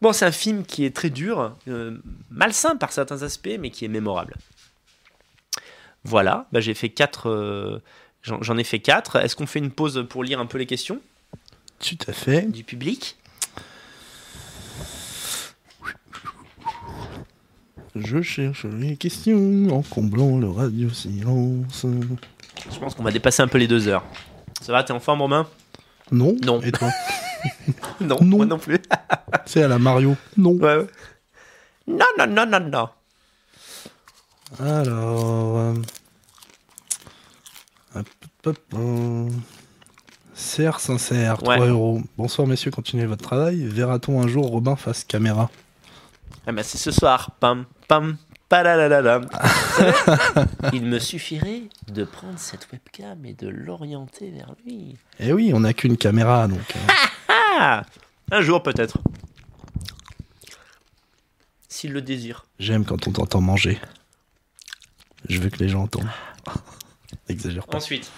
Bon, c'est un film qui est très dur, euh, malsain par certains aspects, mais qui est mémorable. Voilà, bah, j'ai fait quatre. euh, J'en j'en ai fait quatre. Est-ce qu'on fait une pause pour lire un peu les questions? Tout à fait. du public? Je cherche les questions en comblant le radio silence. Je pense qu'on va dépasser un peu les deux heures. Ça va, t'es en forme, Romain? Non Non. Et toi? (laughs) Non, Non. moi non plus. (laughs) C'est à la Mario Non. Ouais, ouais. Non, non, non, non, non. Alors. euh. Serre sincère, 3 Ouais. euros. Bonsoir messieurs, continuez votre travail. Verra-t-on un jour Robin face caméra? Ah bah c'est ce soir. Pam, pam, (laughs) Il me suffirait de prendre cette webcam et de l'orienter vers lui. Eh oui, on n'a qu'une caméra donc. euh, Ah Un jour peut-être. S'il le désire. J'aime quand on t'entend manger. Je veux que les gens entendent. (laughs) Exagère pas. Ensuite.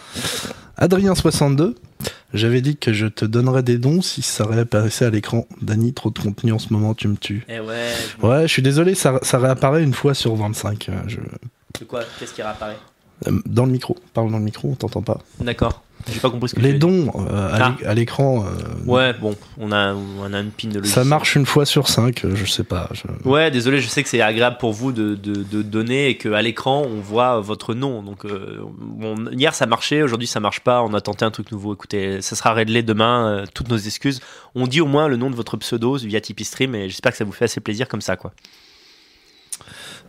Adrien62, j'avais dit que je te donnerais des dons si ça réapparaissait à l'écran. Dany, trop de contenu en ce moment, tu me tues. Eh ouais. je- Ouais, je suis désolé, ça, ça réapparaît une fois sur 25. euh, je- De quoi? Qu'est-ce qui réapparaît? Euh, Dans le micro, parle dans le micro, on t'entend pas. D'accord. J'ai pas compris ce que Les dons euh, à l'é- à l'écran, euh, Ouais, bon, on a, on a une pine de logique. ça marche une fois sur 5, je sais pas. je- Ouais, désolé, je sais que c'est agréable pour vous de, de, de donner et qu'à l'écran on voit votre nom. Donc, euh, hier ça marchait, aujourd'hui ça marche pas. On a tenté un truc nouveau. Écoutez, ça sera réglé demain. euh, toutes nos excuses. On dit au moins le nom de votre pseudo via Tipeee Stream et j'espère que ça vous fait assez plaisir comme ça, quoi.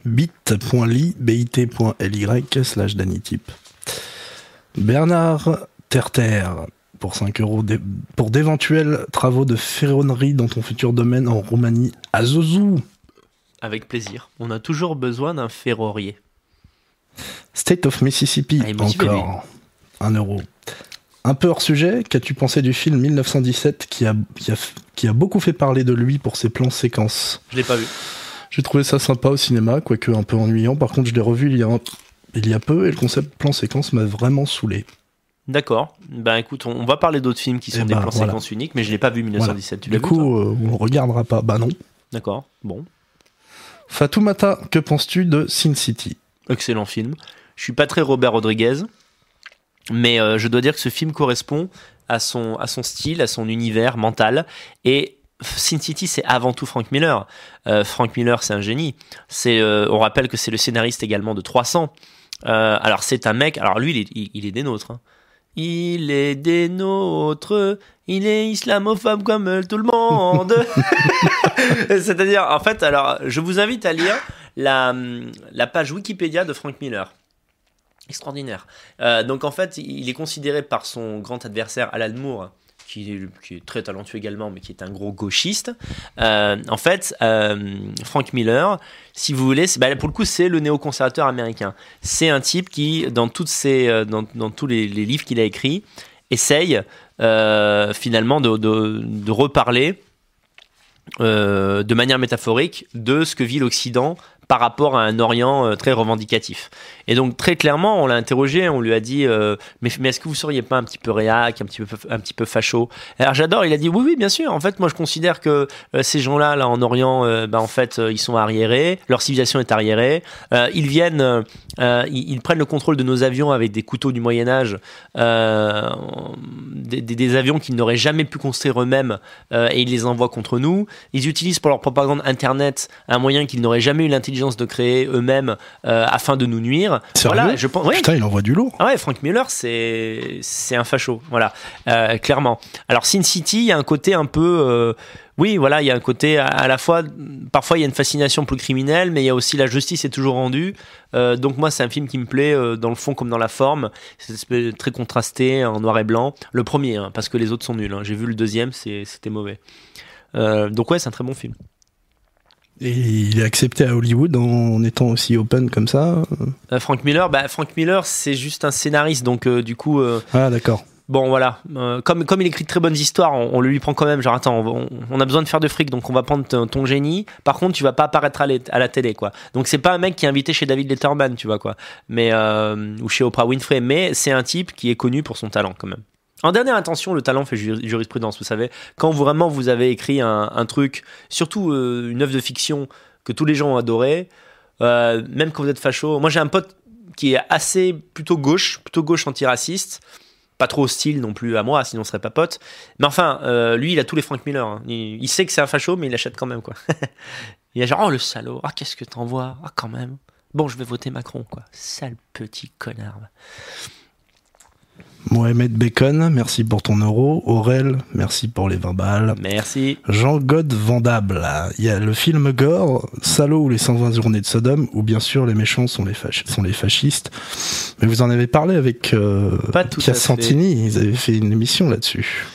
bit.ly, bit.ly slash danitip. Bernard Terter, pour 5 euros, pour d'éventuels travaux de ferronnerie dans ton futur domaine en Roumanie, à Zouzou. Avec plaisir. On a toujours besoin d'un ferrorier. State of Mississippi, encore. 1 euro. Un peu hors sujet, qu'as-tu pensé du film 1917 qui a, qui, a, qui a beaucoup fait parler de lui pour ses plans séquences? Je l'ai pas vu. J'ai trouvé ça sympa au cinéma, quoique un peu ennuyant. Par contre, je l'ai revu il y a, il y a peu et le concept plan séquence m'a vraiment saoulé. D'accord. Ben écoute, on, on va parler d'autres films qui sont Eh des ben, plans voilà. séquences uniques, mais je l'ai pas vu 1917. Tu l'as du coup, euh, on regardera pas. Bah non. D'accord. Bon. Fatoumata, que penses-tu de Sin City? Excellent film. Je suis pas très Robert Rodriguez, mais euh, je dois dire que ce film correspond à son, à son style, à son univers mental. Et Sin City, c'est avant tout Frank Miller. Euh, Frank Miller, c'est un génie. C'est, euh, on rappelle que c'est le scénariste également de 300. Euh, alors c'est un mec. Alors lui, il est, il, il est des nôtres. hein. Il est des nôtres. Il est islamophobe comme tout le monde. (laughs) C'est-à-dire, en fait, alors, je vous invite à lire la, page Wikipédia de Frank Miller. Extraordinaire. Euh, donc en fait, il est considéré par son grand adversaire Alan Moore, qui est, très talentueux également, mais qui est un gros gauchiste. Euh, en fait, euh, Frank Miller, si vous voulez, bah, pour le coup, c'est le néoconservateur américain. C'est un type qui, dans, toutes ses, euh, dans, dans tous les, livres qu'il a écrits, essaye finalement de, de- de reparler de manière métaphorique de ce que vit l'Occident par rapport à un Orient euh, très revendicatif. Et donc très clairement, on l'a interrogé, on lui a dit euh, mais, est-ce que vous seriez pas un petit peu réac, un petit peu un petit peu facho? Alors j'adore, il a dit oui oui bien sûr. En fait, moi je considère que euh, ces gens-là là en Orient, bah, en fait ils sont arriérés, leur civilisation est arriérée. Ils viennent, ils, prennent le contrôle de nos avions avec des couteaux du Moyen Âge, des, des- avions qu'ils n'auraient jamais pu construire eux-mêmes et ils les envoient contre nous. Ils utilisent pour leur propagande Internet un moyen qu'ils n'auraient jamais eu l'intelligence de créer eux-mêmes euh, afin de nous nuire. Sérieux voilà, je pense. ouais. Putain, il envoie du lourd. Ah ouais, Frank Miller, c'est c'est un facho, voilà, euh, clairement. Alors Sin City, il y a un côté un peu, euh, oui, voilà, il y a un côté à, à la fois, parfois il y a une fascination pour le criminel, mais il y a aussi la justice est toujours rendue. Donc moi, c'est un film qui me plaît dans le fond comme dans la forme. C'est très contrasté en noir et blanc. Le premier, hein, parce que les autres sont nuls. hein. J'ai vu le deuxième, c'était mauvais. Donc ouais, c'est un très bon film. Et il est accepté à Hollywood en étant aussi open comme ça. Euh, Frank Miller, bah Frank Miller, c'est juste un scénariste, donc euh, du coup. euh, Ah, d'accord. Bon voilà, Euh, comme, comme il écrit de très bonnes histoires, on, on le lui prend quand même, genre attends, on, on a besoin de faire de fric, donc on va prendre ton, génie, par contre tu vas pas apparaître à, la- à la télé quoi. Donc c'est pas un mec qui est invité chez David Letterman, tu vois quoi, mais, euh, ou chez Oprah Winfrey, mais c'est un type qui est connu pour son talent quand même. En dernière intention, le talent fait ju- jurisprudence, vous savez. Quand vraiment vous avez écrit un, truc, surtout euh, une œuvre de fiction que tous les gens ont adoré, euh, même quand vous êtes facho. Moi j'ai un pote qui est assez plutôt gauche, plutôt gauche antiraciste pas trop hostile non plus à moi, sinon on serait pas pote. Mais enfin, euh, lui, il a tous les Frank Miller. hein. Il, sait que c'est un facho, mais il achète quand même, quoi. (laughs) il est genre, oh le salaud, ah qu'est-ce que t'envoies, ah quand même. Bon, je vais voter Macron, quoi. Sale petit connard. Mohamed Bacon, merci pour ton euro. Aurel, merci pour les 20 balles. Merci. Jean God Vendable, il y a le film Gore, Salaud ou les 120 journées de Sodome, où bien sûr les méchants sont les, fach- sont les fascistes. Mais vous en avez parlé avec euh, Pas tout à Pia fait. Santini, ils avaient fait une émission là-dessus.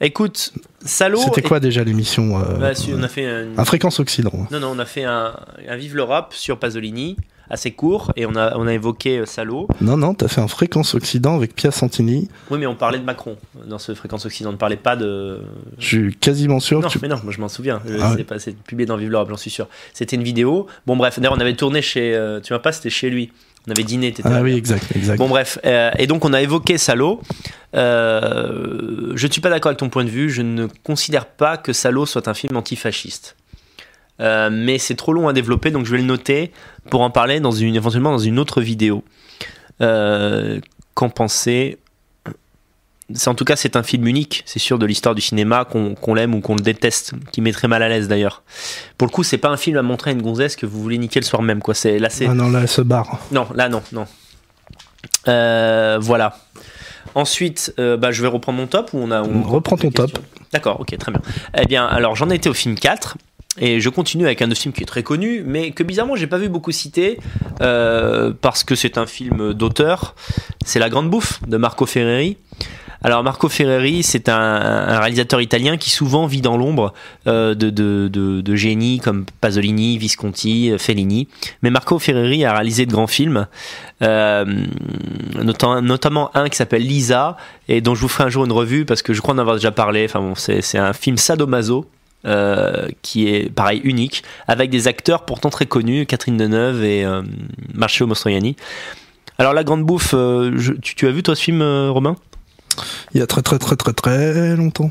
Écoute, salaud. C'était et- quoi déjà l'émission euh, Bah, si, on a fait un... Un Fréquence Occident. Non, non, on a fait un, un Vive l'Europe sur Pasolini, assez court, et on a, on a évoqué euh, Salaud. Non, non, t'as fait un Fréquence Occident avec Pia Santini. Oui, mais on parlait de Macron dans ce Fréquence Occident. On ne parlait pas de. Je suis quasiment sûr Non, que tu... mais non, moi je m'en souviens. Ah ouais. C'est publié dans Vive l'Europe, j'en suis sûr. C'était une vidéo. Bon, bref, d'ailleurs, on avait tourné chez. euh, tu vois pas, c'était chez lui. On avait dîné, t'étais Ah là. oui, exact, exact. Bon, bref. euh, et donc, on a évoqué Salaud. Euh, je ne suis pas d'accord avec ton point de vue. Je ne considère pas que Salaud soit un film antifasciste. Euh, mais c'est trop long à développer, donc je vais le noter pour en parler dans une, éventuellement dans une autre vidéo. Qu'en penser c'est en tout cas c'est un film unique, c'est sûr de l'histoire du cinéma qu'on qu'on l'aime ou qu'on le déteste, qui met très mal à l'aise d'ailleurs. Pour le coup, c'est pas un film à montrer à une gonzesse que vous voulez niquer le soir même quoi. C'est là c'est Ah non, là, elle se barre. non, là non, non. Euh, voilà. Ensuite, euh, bah, je vais reprendre mon top ou on a. on- Reprends ton top. D'accord, ok, très bien. Eh bien, alors j'en étais au film 4. Et je continue avec un autre film qui est très connu, mais que bizarrement j'ai pas vu beaucoup citer, euh, parce que c'est un film d'auteur. C'est La Grande Bouffe de Marco Ferreri. Alors Marco Ferreri, c'est un, réalisateur italien qui souvent vit dans l'ombre euh, de, de, génies comme Pasolini, Visconti, Fellini. Mais Marco Ferreri a réalisé de grands films, euh, notamment, notamment un qui s'appelle Lisa, et dont je vous ferai un jour une revue parce que je crois en avoir déjà parlé. Enfin bon, c'est un film sadomaso. euh, qui est pareil unique avec des acteurs pourtant très connus Catherine Deneuve et Marcello Mastroianni alors la grande bouffe tu, tu as vu toi ce film Romain? Il y a très très très très très longtemps.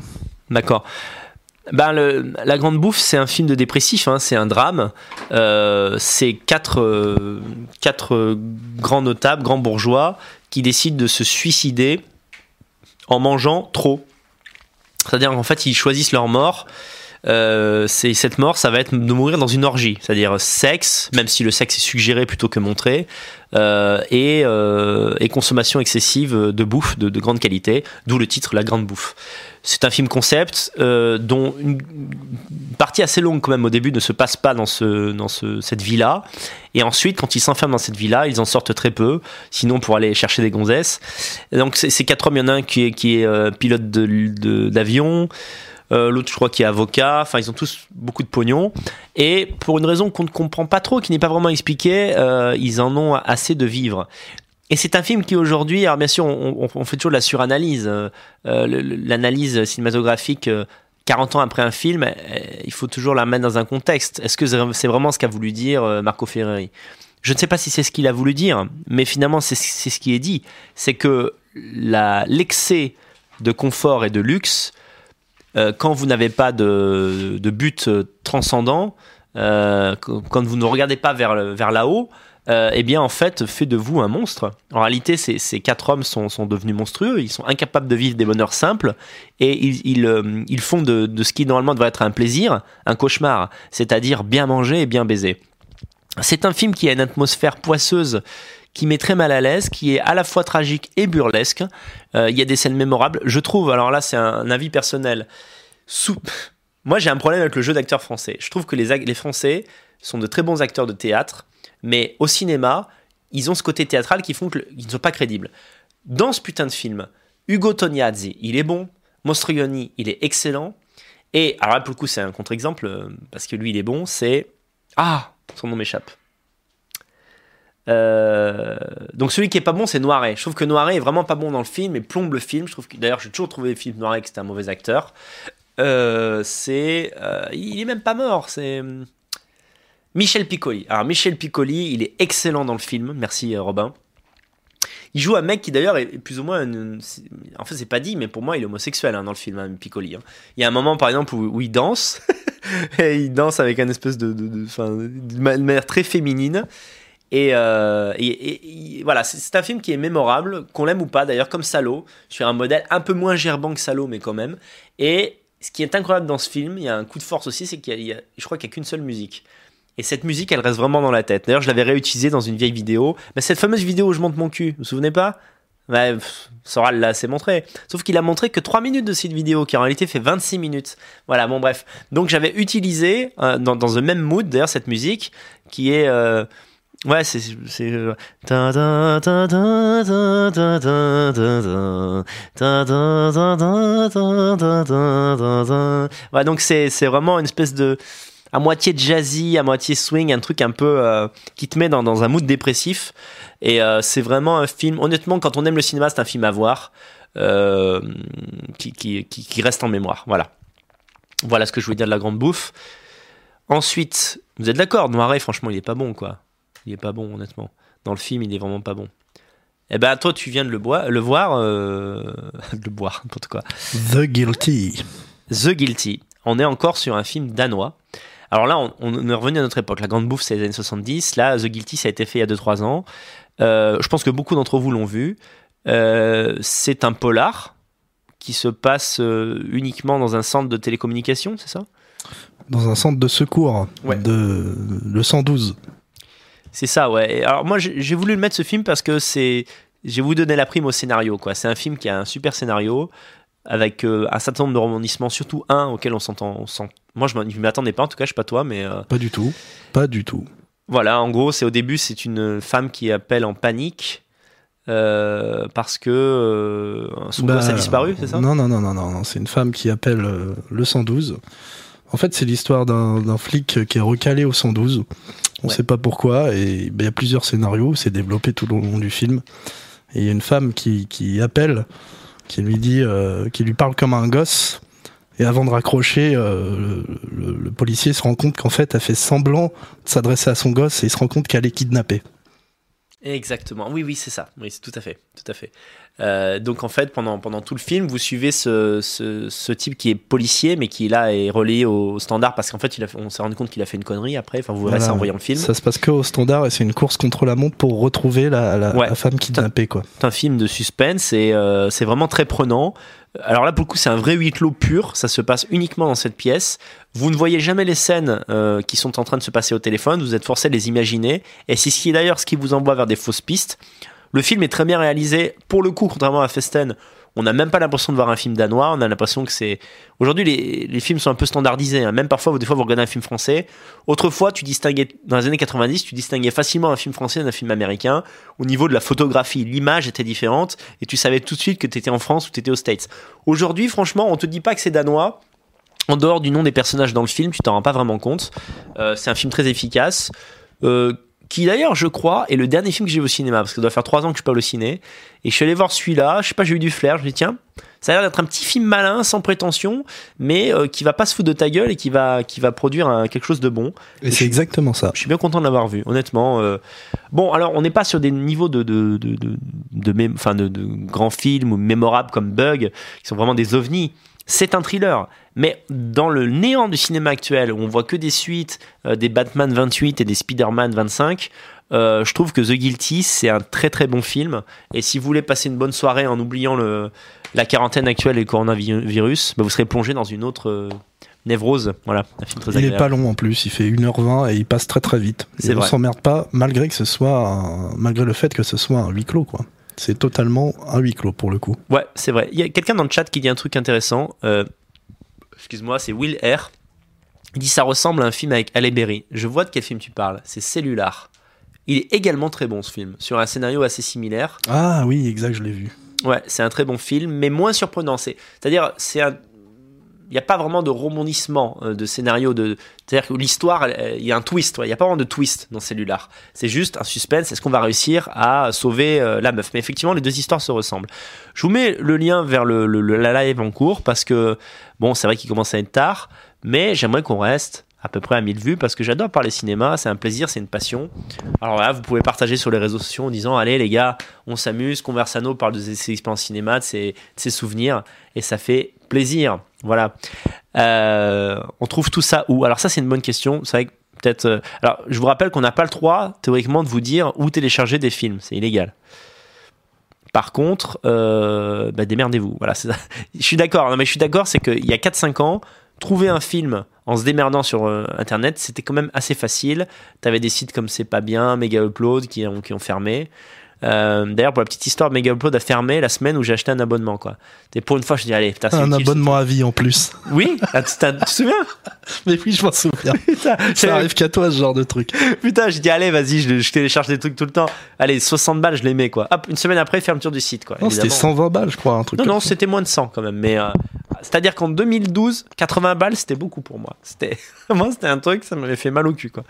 D'accord. Ben, la Grande Bouffe, c'est un film de dépressif, hein, c'est un drame. Euh, c'est quatre, euh, quatre grands notables, grands bourgeois, qui décident de se suicider en mangeant trop. C'est-à-dire qu'en fait, ils choisissent leur mort. Euh, cette mort, ça va être de mourir dans une orgie, c'est-à-dire sexe, même si le sexe est suggéré plutôt que montré, euh, et, euh, et consommation excessive de bouffe de, de grande qualité, d'où le titre La Grande Bouffe. C'est un film concept dont une partie assez longue quand même au début ne se passe pas dans, ce, dans ce, cette villa. Et ensuite, quand ils s'enferment dans cette villa, ils en sortent très peu, sinon pour aller chercher des gonzesses. Donc ces quatre hommes, il y en a un qui est, pilote d'avion, euh, l'autre je crois qui est avocat, enfin ils ont tous beaucoup de pognon. Et pour une raison qu'on ne comprend pas trop, qui n'est pas vraiment expliquée, euh, ils en ont assez de vivre. Et c'est un film qui aujourd'hui, alors bien sûr, on, on- fait toujours de la suranalyse, euh, euh, l'analyse cinématographique. euh, 40 ans après un film, euh, il faut toujours la mettre dans un contexte. Est-ce que c'est vraiment ce qu'a voulu dire euh, Marco Ferreri Je ne sais pas si c'est ce qu'il a voulu dire, mais finalement c'est ce qui est dit. C'est que l'excès de confort et de luxe, euh, quand vous n'avez pas de, but euh, transcendant, euh, qu- quand vous ne regardez pas vers, vers là-haut, eh bien en fait fait de vous un monstre. En réalité, ces, ces quatre hommes sont, sont devenus monstrueux, ils sont incapables de vivre des bonheurs simples et ils, ils font de, de ce qui normalement devrait être un plaisir, un cauchemar, c'est-à-dire bien manger et bien baiser. C'est un film qui a une atmosphère poisseuse qui met très mal à l'aise, qui est à la fois tragique et burlesque. Euh, il y a des scènes mémorables. Je trouve, alors là c'est un, avis personnel, sous... moi j'ai un problème avec le jeu d'acteurs français. Je trouve que les, Français sont de très bons acteurs de théâtre, mais au cinéma, ils ont ce côté théâtral qui font qu'ils ne sont pas crédibles. Dans ce putain de film, Hugo Tognazzi, il est bon, Mostrioni, il est excellent, et alors là pour le coup c'est un contre-exemple, euh, parce que lui il est bon, c'est... Ah, son nom m'échappe. Euh, donc celui qui est pas bon, c'est Noiret. Je trouve que Noiret est vraiment pas bon dans le film et plombe le film. Je trouve que d'ailleurs j'ai toujours trouvé film Noiret que c'était un mauvais acteur. Euh, c'est, euh, il est même pas mort. C'est Michel Piccoli. Alors Michel Piccoli, il est excellent dans le film. Merci Robin. Il joue un mec qui d'ailleurs est plus ou moins, en fait c'est pas dit, mais pour moi il est homosexuel hein, dans le film hein, Piccoli. Hein. Il y a un moment par exemple où, il danse (laughs) il danse avec un espèce de, de manière très féminine euh, et, voilà, c'est un film qui est mémorable, qu'on l'aime ou pas d'ailleurs, comme Salo, sur un modèle un peu moins gerbant que Salo, mais quand même. Et ce qui est incroyable dans ce film, il y a un coup de force aussi, c'est qu'il y, a, je crois qu'il n'y a qu'une seule musique. Et cette musique, elle reste vraiment dans la tête. D'ailleurs, je l'avais réutilisée dans une vieille vidéo. Mais cette fameuse vidéo où je monte mon cul, vous vous souvenez pas? Ouais, Soral l'a assez montré. Sauf qu'il a montré que 3 minutes de cette vidéo, qui en réalité fait 26 minutes. Voilà, bon bref. Donc j'avais utilisé, euh, dans, dans le même mood, d'ailleurs, cette musique, qui est... Euh, Ouais, c'est. Ouais, donc c'est vraiment une espèce de. à moitié jazzy, à moitié swing, un truc un peu. Euh, qui te met dans, dans, un mood dépressif. Et euh, c'est vraiment un film. Honnêtement, quand on aime le cinéma, c'est un film à voir. Euh, qui, qui, qui, reste en mémoire. Voilà. Voilà ce que je voulais dire de la grande bouffe. Ensuite, vous êtes d'accord, Noiret, franchement, il est pas bon, quoi. Il est pas bon, honnêtement. Dans le film, il est vraiment pas bon. Eh ben, toi, tu viens de le, boire, le voir. Euh... (laughs) le boire, n'importe quoi. The Guilty. The Guilty. On est encore sur un film danois. Alors là, on, est revenu à notre époque. La Grande Bouffe, c'est les années 70. Là, The Guilty, ça a été fait il y a 2-3 ans. Euh, je pense que beaucoup d'entre vous l'ont vu. Euh, c'est un polar qui se passe uniquement dans un centre de télécommunication, c'est ça? Dans un centre de secours de le 112. C'est ça, ouais. Alors moi, j'ai voulu le mettre ce film parce que c'est, j'ai voulu donner la prime au scénario, quoi. C'est un film qui a un super scénario avec euh, un certain nombre de rebondissements, surtout un auquel on s'entend. Moi, je ne m'attendais pas, en tout cas, je sais pas toi, mais. Euh, pas du tout. Pas du tout. Voilà, en gros, c'est au début, c'est une femme qui appelle en panique. Euh, parce que son bah, gosse a disparu, c'est ça? Non, non, non, non, non, c'est une femme qui appelle le 112. En fait, c'est l'histoire d'un flic qui est recalé au 112 on ne sait pas pourquoi, et ben, il y a plusieurs scénarios, c'est développé tout au long du film. Et il y a une femme qui, appelle, qui lui dit, euh, qui lui parle comme un gosse. Et avant de raccrocher, euh, le, policier se rend compte qu'en fait, elle fait semblant de s'adresser à son gosse et il se rend compte qu'elle est kidnappée. Exactement. Oui, oui, c'est ça. Oui, c'est tout à fait, tout à fait. Euh, donc en fait, pendant, pendant tout le film, vous suivez ce, ce, type qui est policier, mais qui là est relayé au standard parce qu'en fait, il a, on s'est rendu compte qu'il a fait une connerie après. Enfin, vous verrez ça en voyant le film. Ça se passe que au standard et c'est une course contre la montre pour retrouver la, la, femme kidnappée. Quoi. C'est un film de suspense et euh, c'est vraiment très prenant. Alors là, pour le coup, c'est un vrai huis clos pur. Ça se passe uniquement dans cette pièce. Vous ne voyez jamais les scènes euh, qui sont en train de se passer au téléphone. Vous êtes forcé de les imaginer. Et c'est ce qui d'ailleurs ce qui vous envoie vers des fausses pistes. Le film est très bien réalisé. Pour le coup, contrairement à Festen, on n'a même pas l'impression de voir un film danois. On a l'impression que c'est. Aujourd'hui, les, films sont un peu standardisés. Hein. Même parfois, des fois, vous regardez un film français. Autrefois, tu distinguais, dans les années 90, tu distinguais facilement un film français d'un film américain. Au niveau de la photographie, l'image était différente et tu savais tout de suite que tu étais en France ou tu étais aux States. Aujourd'hui, franchement, on te dit pas que c'est danois. En dehors du nom des personnages dans le film, tu t'en rends pas vraiment compte. Euh, c'est un film très efficace. Euh, qui d'ailleurs, je crois, est le dernier film que j'ai vu au cinéma, parce que ça doit faire trois ans que je suis pas au ciné. Et je suis allé voir celui-là, je sais pas, j'ai eu du flair, je me dis tiens, ça a l'air d'être un petit film malin, sans prétention, mais euh, qui va pas se foutre de ta gueule et qui va, qui va produire quelque chose de bon. Et, c'est exactement ça. Je suis bien content de l'avoir vu, honnêtement. Euh. Bon, alors on n'est pas sur des niveaux de, de, de, de, de, enfin, de, de grands films ou mémorables comme Bug, qui sont vraiment des ovnis c'est un thriller. Mais dans le néant du cinéma actuel, où on voit que des suites, euh, des Batman 28 et des Spider-Man 25, euh, je trouve que The Guilty, c'est un très très bon film. Et si vous voulez passer une bonne soirée en oubliant le, la quarantaine actuelle et le coronavirus, bah, vous serez plongé dans une autre, Névrose, voilà, un film très Il est agréable. pas long en plus, il fait 1h20 et il passe très très vite. Et on s'emmerde pas malgré que ce soit un- malgré le fait que ce soit un huis clos quoi. C'est totalement un huis clos pour le coup. Ouais, c'est vrai. Il y a quelqu'un dans le chat qui dit un truc intéressant. Euh, Excuse-moi, c'est Will R. Il dit ça ressemble à un film avec Halle Berry. Je vois de quel film tu parles. C'est Cellular. Il est également très bon ce film, sur un scénario assez similaire. Ah oui, exact, je l'ai vu. Ouais, c'est un très bon film, mais moins surprenant. C'est, c'est-à-dire, c'est un, n'y a pas vraiment de rebondissement euh, de scénario. De, c'est-à-dire que l'histoire, il y a un twist. Il n'y a pas vraiment de twist dans Cellular. C'est juste un suspense. Est-ce qu'on va réussir à sauver euh, la meuf? Mais effectivement, les deux histoires se ressemblent. Je vous mets le lien vers le- la live en cours parce que, bon, c'est vrai qu'il commence à être tard, mais j'aimerais qu'on reste à peu près à 1000 vues parce que j'adore parler cinéma. C'est un plaisir, c'est une passion. Alors là, vous pouvez partager sur les réseaux sociaux en disant Allez, les gars, on s'amuse. Conversano parle de ses expériences cinéma, de ses, de ses souvenirs, et ça fait plaisir. Voilà. Euh, on trouve tout ça où? Alors, ça, c'est une bonne question. C'est vrai que peut-être. euh, Alors, je vous rappelle qu'on n'a pas le droit, théoriquement, de vous dire où télécharger des films. C'est illégal. Par contre, euh, bah, démerdez-vous. Voilà, ça. (laughs) Je suis d'accord. Non, mais je suis d'accord, c'est qu'il y a 4-5 ans, trouver un film en se démerdant sur Internet, c'était quand même assez facile. T'avais des sites comme C'est pas bien, Mega Upload qui ont, qui ont fermé. Euh, D'ailleurs, pour la petite histoire, Mega Upload a fermé la semaine où j'ai acheté un abonnement. Quoi. Et pour une fois, je dis allez, putain, Un utile, abonnement à vie en plus. Oui, Ah, tu t'as- tu te souviens (laughs) Mais oui, je m'en souviens. (laughs) Putain, Ça arrive qu'à toi ce genre de truc. Putain, j'ai dit allez, vas-y, je, je télécharge des trucs tout le temps. Allez, 60 balles, je les mets quoi. Hop, une semaine après, fermeture du site quoi. Non, c'était évidemment. 120 balles, je crois, un truc. Non, non, c'était moins de 100 quand même. Mais euh, c'est-à-dire qu'en 2012, 80 balles, c'était beaucoup pour moi. C'était (laughs) moi, c'était un truc, ça m'avait fait mal au cul quoi.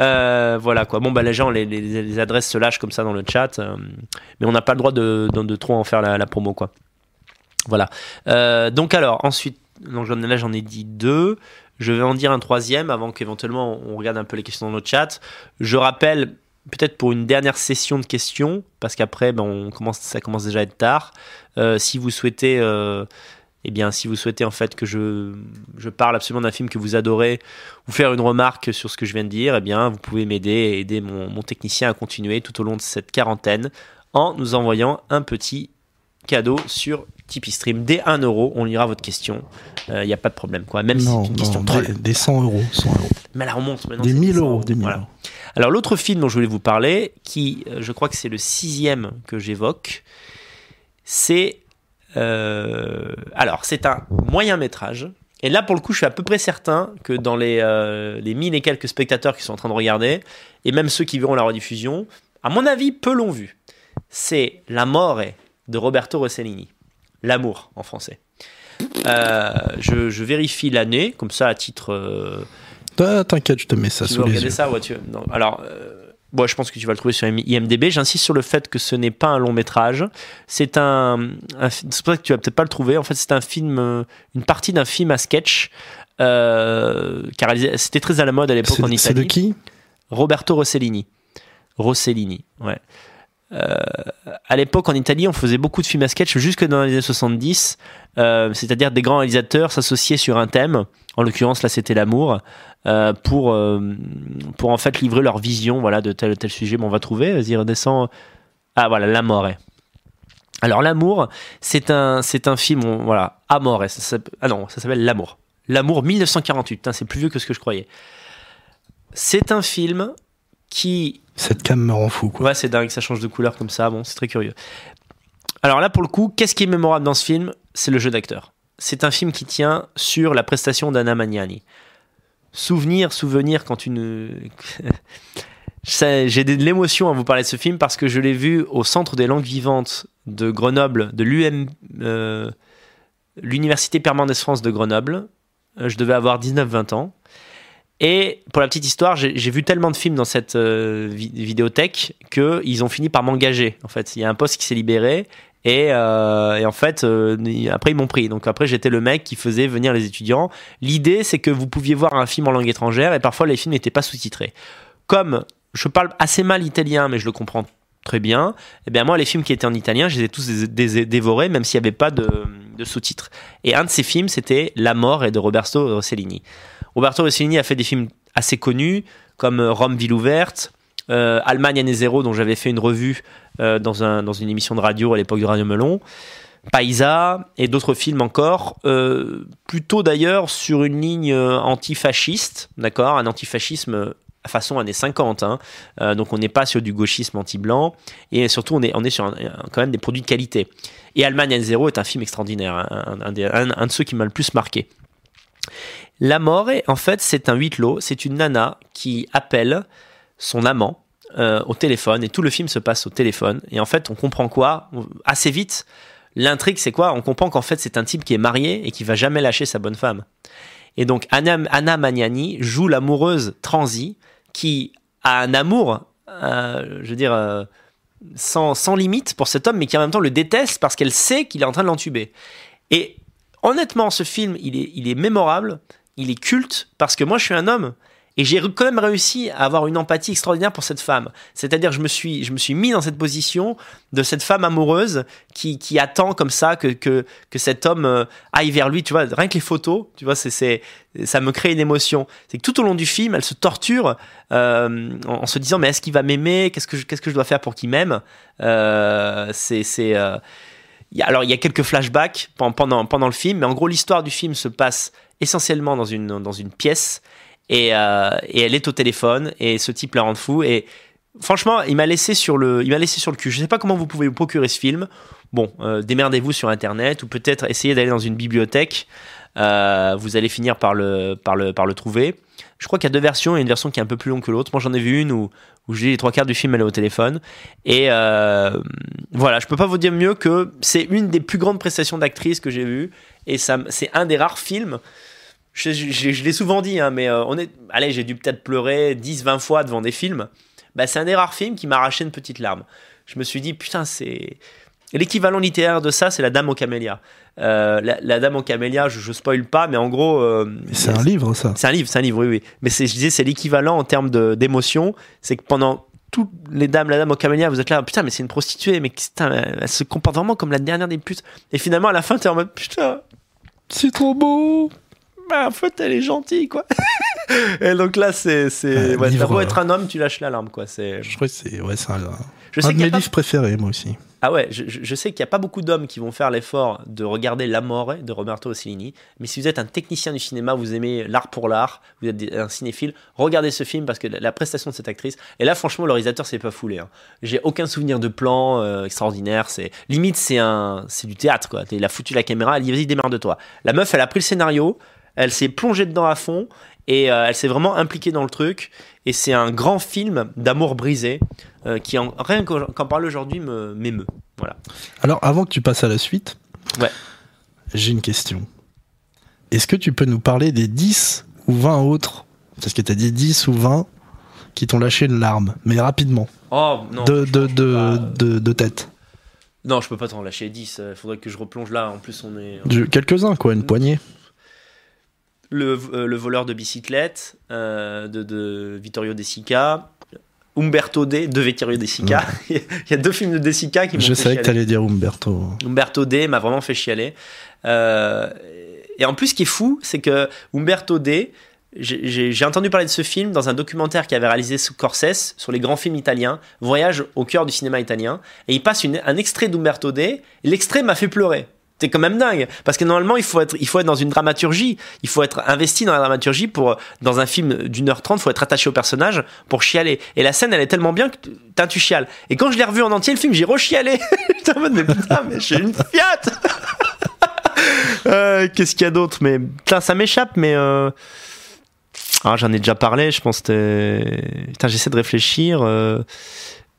Euh, voilà quoi. Bon bah les gens, les, les- adresses se lâchent comme ça dans le chat, euh, mais on n'a pas le droit de, de, de trop en faire la, promo quoi. Voilà. Euh, donc alors ensuite, donc j'en ai dit deux. Je vais en dire un troisième avant qu'éventuellement on regarde un peu les questions dans le chat. Je rappelle peut-être pour une dernière session de questions parce qu'après ben, on commence, ça commence déjà à être tard. Si vous souhaitez, eh bien, si vous souhaitez en fait que je, je parle absolument d'un film que vous adorez, ou faire une remarque sur ce que je viens de dire, eh bien, vous pouvez m'aider et aider mon, mon technicien à continuer tout au long de cette quarantaine en nous envoyant un petit cadeau sur Tipeee Stream. Dès 1 euro, on lira votre question. Il n'y a pas de problème, quoi. Même non, si c'est une question non, troll. des, des 100 euros, 100 euros. Mais là, on monte maintenant. Des c'est 1000 100 euros, des 1000 Voilà. euros. Alors l'autre film dont je voulais vous parler, qui euh, je crois que c'est le sixième que j'évoque, c'est euh, alors c'est un moyen métrage. Et là pour le coup, je suis à peu près certain que dans les euh, les mille et quelques spectateurs qui sont en train de regarder, et même ceux qui verront la rediffusion, à mon avis, peu l'ont vu. C'est La More de Roberto Rossellini, l'amour en français. Euh, je, je vérifie l'année, comme ça à titre euh, T'inquiète, je te mets ça tu sous veux les regarder yeux. ça ouais, tu- non. Alors, euh, bon, je pense que tu vas le trouver sur IMDb. J'insiste sur le fait que ce n'est pas un long métrage. C'est un, c'est pour ça que tu vas peut-être pas le trouver. En fait, c'est un film, euh, une partie d'un film à sketch. Euh, car c'était très à la mode à l'époque en C'est c'est de Italie. qui? Roberto Rossellini. Rossellini, ouais. Euh, à l'époque en Italie, on faisait beaucoup de films à sketch jusque dans les années 70, euh, c'est-à-dire des grands réalisateurs s'associaient sur un thème. En l'occurrence, là, c'était l'amour, euh, pour euh, pour en fait livrer leur vision, voilà, de tel ou tel sujet. Bon, on va trouver. Vas-y, redescends. Ah voilà, l'amour. Alors l'amour, c'est un c'est un film, on- voilà, Amore. Ça s'appelle- ah non, ça s'appelle l'amour. L'amour 1948. Putain, c'est plus vieux que ce que je croyais. C'est un film qui Cette cam me rend fou, quoi. Ouais, c'est dingue, ça change de couleur comme ça. Bon, c'est très curieux. Alors là, pour le coup, qu'est-ce qui est mémorable dans ce film? C'est le jeu d'acteur. C'est un film qui tient sur la prestation d'Anna Magnani. Souvenir, souvenir quand une. (laughs) J'ai de l'émotion à vous parler de ce film parce que je l'ai vu au Centre des langues vivantes de Grenoble, de l'UM, euh, l'Université Permanente France de Grenoble. Euh, Je devais avoir 19-20 ans. Et pour la petite histoire, j'ai vu tellement de films dans cette euh, vi- vidéothèque qu'ils ont fini par m'engager. En fait, il y a un poste qui s'est libéré et, euh, en fait, euh, après ils m'ont pris. Donc après, j'étais le mec qui faisait venir les étudiants. L'idée, c'est que vous pouviez voir un film en langue étrangère et parfois les films n'étaient pas sous-titrés. Comme je parle assez mal italien, mais je le comprends très bien. Et bien moi, les films qui étaient en italien, je les ai tous dé- dé- dévorés, même s'il n'y avait pas de, de sous-titres. Et un de ces films, c'était La mort et de Roberto Rossellini. Roberto Rossellini a fait des films assez connus, comme euh, Rome, ville ouverte, euh, Allemagne année zéro, dont j'avais fait une revue euh, dans, un, dans une émission de radio à l'époque de Radio Melon. Paisa et d'autres films encore, plutôt d'ailleurs sur une ligne antifasciste, d'accord, un antifascisme façon années 50, hein. Donc on n'est pas sur du gauchisme anti-blanc, et surtout on est, on est sur un- quand même des produits de qualité. Et Allemagne N0 est un film extraordinaire, hein, un- un de ceux qui m'a le plus marqué. La mort, en fait, c'est un huis clos, c'est une nana qui appelle son amant euh, au téléphone, et tout le film se passe au téléphone, et en fait on comprend quoi? Assez vite, l'intrigue c'est quoi? On comprend qu'en fait c'est un type qui est marié et qui va jamais lâcher sa bonne femme. Et donc Anna, Anna Magnani joue l'amoureuse transie qui a un amour, euh, je veux dire, euh, sans, sans limite pour cet homme, mais qui en même temps le déteste parce qu'elle sait qu'il est en train de l'entuber. Et honnêtement, ce film, il est, il est mémorable, il est culte, parce que moi je suis un homme. Et j'ai quand même réussi à avoir une empathie extraordinaire pour cette femme. C'est-à-dire, je me suis, je me suis mis dans cette position de cette femme amoureuse qui, qui attend comme ça que, que, que cet homme euh, aille vers lui. Tu vois, rien que les photos, tu vois, ça me crée une émotion. C'est que tout au long du film, elle se torture euh, en, se disant mais est-ce qu'il va m'aimer? Qu'est-ce que je, qu'est-ce que je dois faire pour qu'il m'aime? Euh, C'est, c'est alors il y a quelques flashbacks pen- pendant le film, mais en gros l'histoire du film se passe essentiellement dans une pièce et, euh, et elle est au téléphone et ce type la rend fou et franchement il m'a laissé sur le laissé sur le cul. Je sais pas comment vous pouvez vous procurer ce film. Bon, euh, démerdez-vous sur internet ou peut-être essayez d'aller dans une bibliothèque. Euh, vous allez finir par le par le trouver. Je crois qu'il y a deux versions. A une version qui est un peu plus longue que l'autre. Moi, j'en ai vu une où, où j'ai les trois quarts du film, elle est au téléphone. Et euh, voilà, je peux pas vous dire mieux que c'est une des plus grandes prestations d'actrice que j'ai vues. Et ça, c'est un des rares films. Je, je- je l'ai souvent dit, hein, mais euh, on est, allez, j'ai dû peut-être pleurer 10-20 fois devant des films. Bah, c'est un des rares films qui m'a arraché une petite larme. Je me suis dit, putain, c'est. L'équivalent littéraire de ça, c'est La Dame aux Camélias. Euh, la, la Dame aux Camélias, je, je spoil pas, mais en gros. euh, C'est un livre, ça. c'est un livre, c'est un livre, oui, oui. Mais je disais, c'est l'équivalent en termes d'émotion. C'est que pendant toutes les dames, la dame au camélia, vous êtes là, putain, mais c'est une prostituée, mais putain, elle, elle se comporte vraiment comme la dernière des putes. Et finalement, à la fin, t'es en mode, putain, C'est trop beau. bah, en fait, elle est gentille, quoi. (laughs) Et donc là, c'est, c'est, Euh, ouais, beau euh, être un homme, tu lâches la larme, quoi. Je crois que c'est ouais, c'est un, je un sais de mes a pas livres préférés, moi aussi. Ah ouais, je, je- sais qu'il n'y a pas beaucoup d'hommes qui vont faire l'effort de regarder L'Amore de Roberto Rossellini, mais si vous êtes un technicien du cinéma, vous aimez l'art pour l'art, vous êtes un cinéphile, regardez ce film parce que la, la prestation de cette actrice, et là franchement le réalisateur s'est pas foulé. hein. J'ai aucun souvenir de plan euh, extraordinaire, c'est limite c'est un c'est du théâtre quoi. Il a foutu la caméra, elle dit vas-y démarre de toi. La meuf elle a pris le scénario, elle s'est plongée dedans à fond et euh, elle s'est vraiment impliquée dans le truc. Et c'est un grand film d'amour brisé euh, qui, en, rien qu'en qu'en parler aujourd'hui, me- m'émeut. Voilà. Alors, avant que tu passes à la suite, Ouais. j'ai une question. Est-ce que tu peux nous parler des 10 ou 20 autres? Parce que tu as dit 10 ou 20 qui t'ont lâché une larme, mais rapidement, Oh non. de, de, de, pas. de, de tête. Non, je peux pas t'en lâcher 10. Il faudrait que je replonge là. En plus, on est. Quelques-uns, quoi, une poignée. Le, euh, le voleur de bicyclette euh, de, de Vittorio De Sica. Umberto D de Vittorio De Sica. (laughs) Il y a deux films de De Sica qui m'ont Je fait savais que t'allais dire Umberto. Umberto D m'a vraiment fait chialer. Euh, et en plus, ce qui est fou, c'est que Umberto D, j'ai- entendu parler de ce film dans un documentaire qu'avait réalisé Scorsese sur les grands films italiens, Voyage au cœur du cinéma italien, et il passe une- un extrait d'Umberto D, et l'extrait m'a fait pleurer. C'est quand même dingue, parce que normalement il faut être, il faut être dans une dramaturgie, il faut être investi dans la dramaturgie pour, dans un film d'une heure trente, faut être attaché au personnage pour chialer. Et la scène elle est tellement bien que t'as tu chiales. Et quand je l'ai revu en entier le film, j'ai rechialé. (laughs) J'étais en mode mais putain mais je suis une fiat. (laughs) Euh, Qu'est-ce qu'il y a d'autre? Mais putain, ça m'échappe, mais. Euh... Ah, j'en ai déjà parlé, je pense que Putain, j'essaie de réfléchir. euh.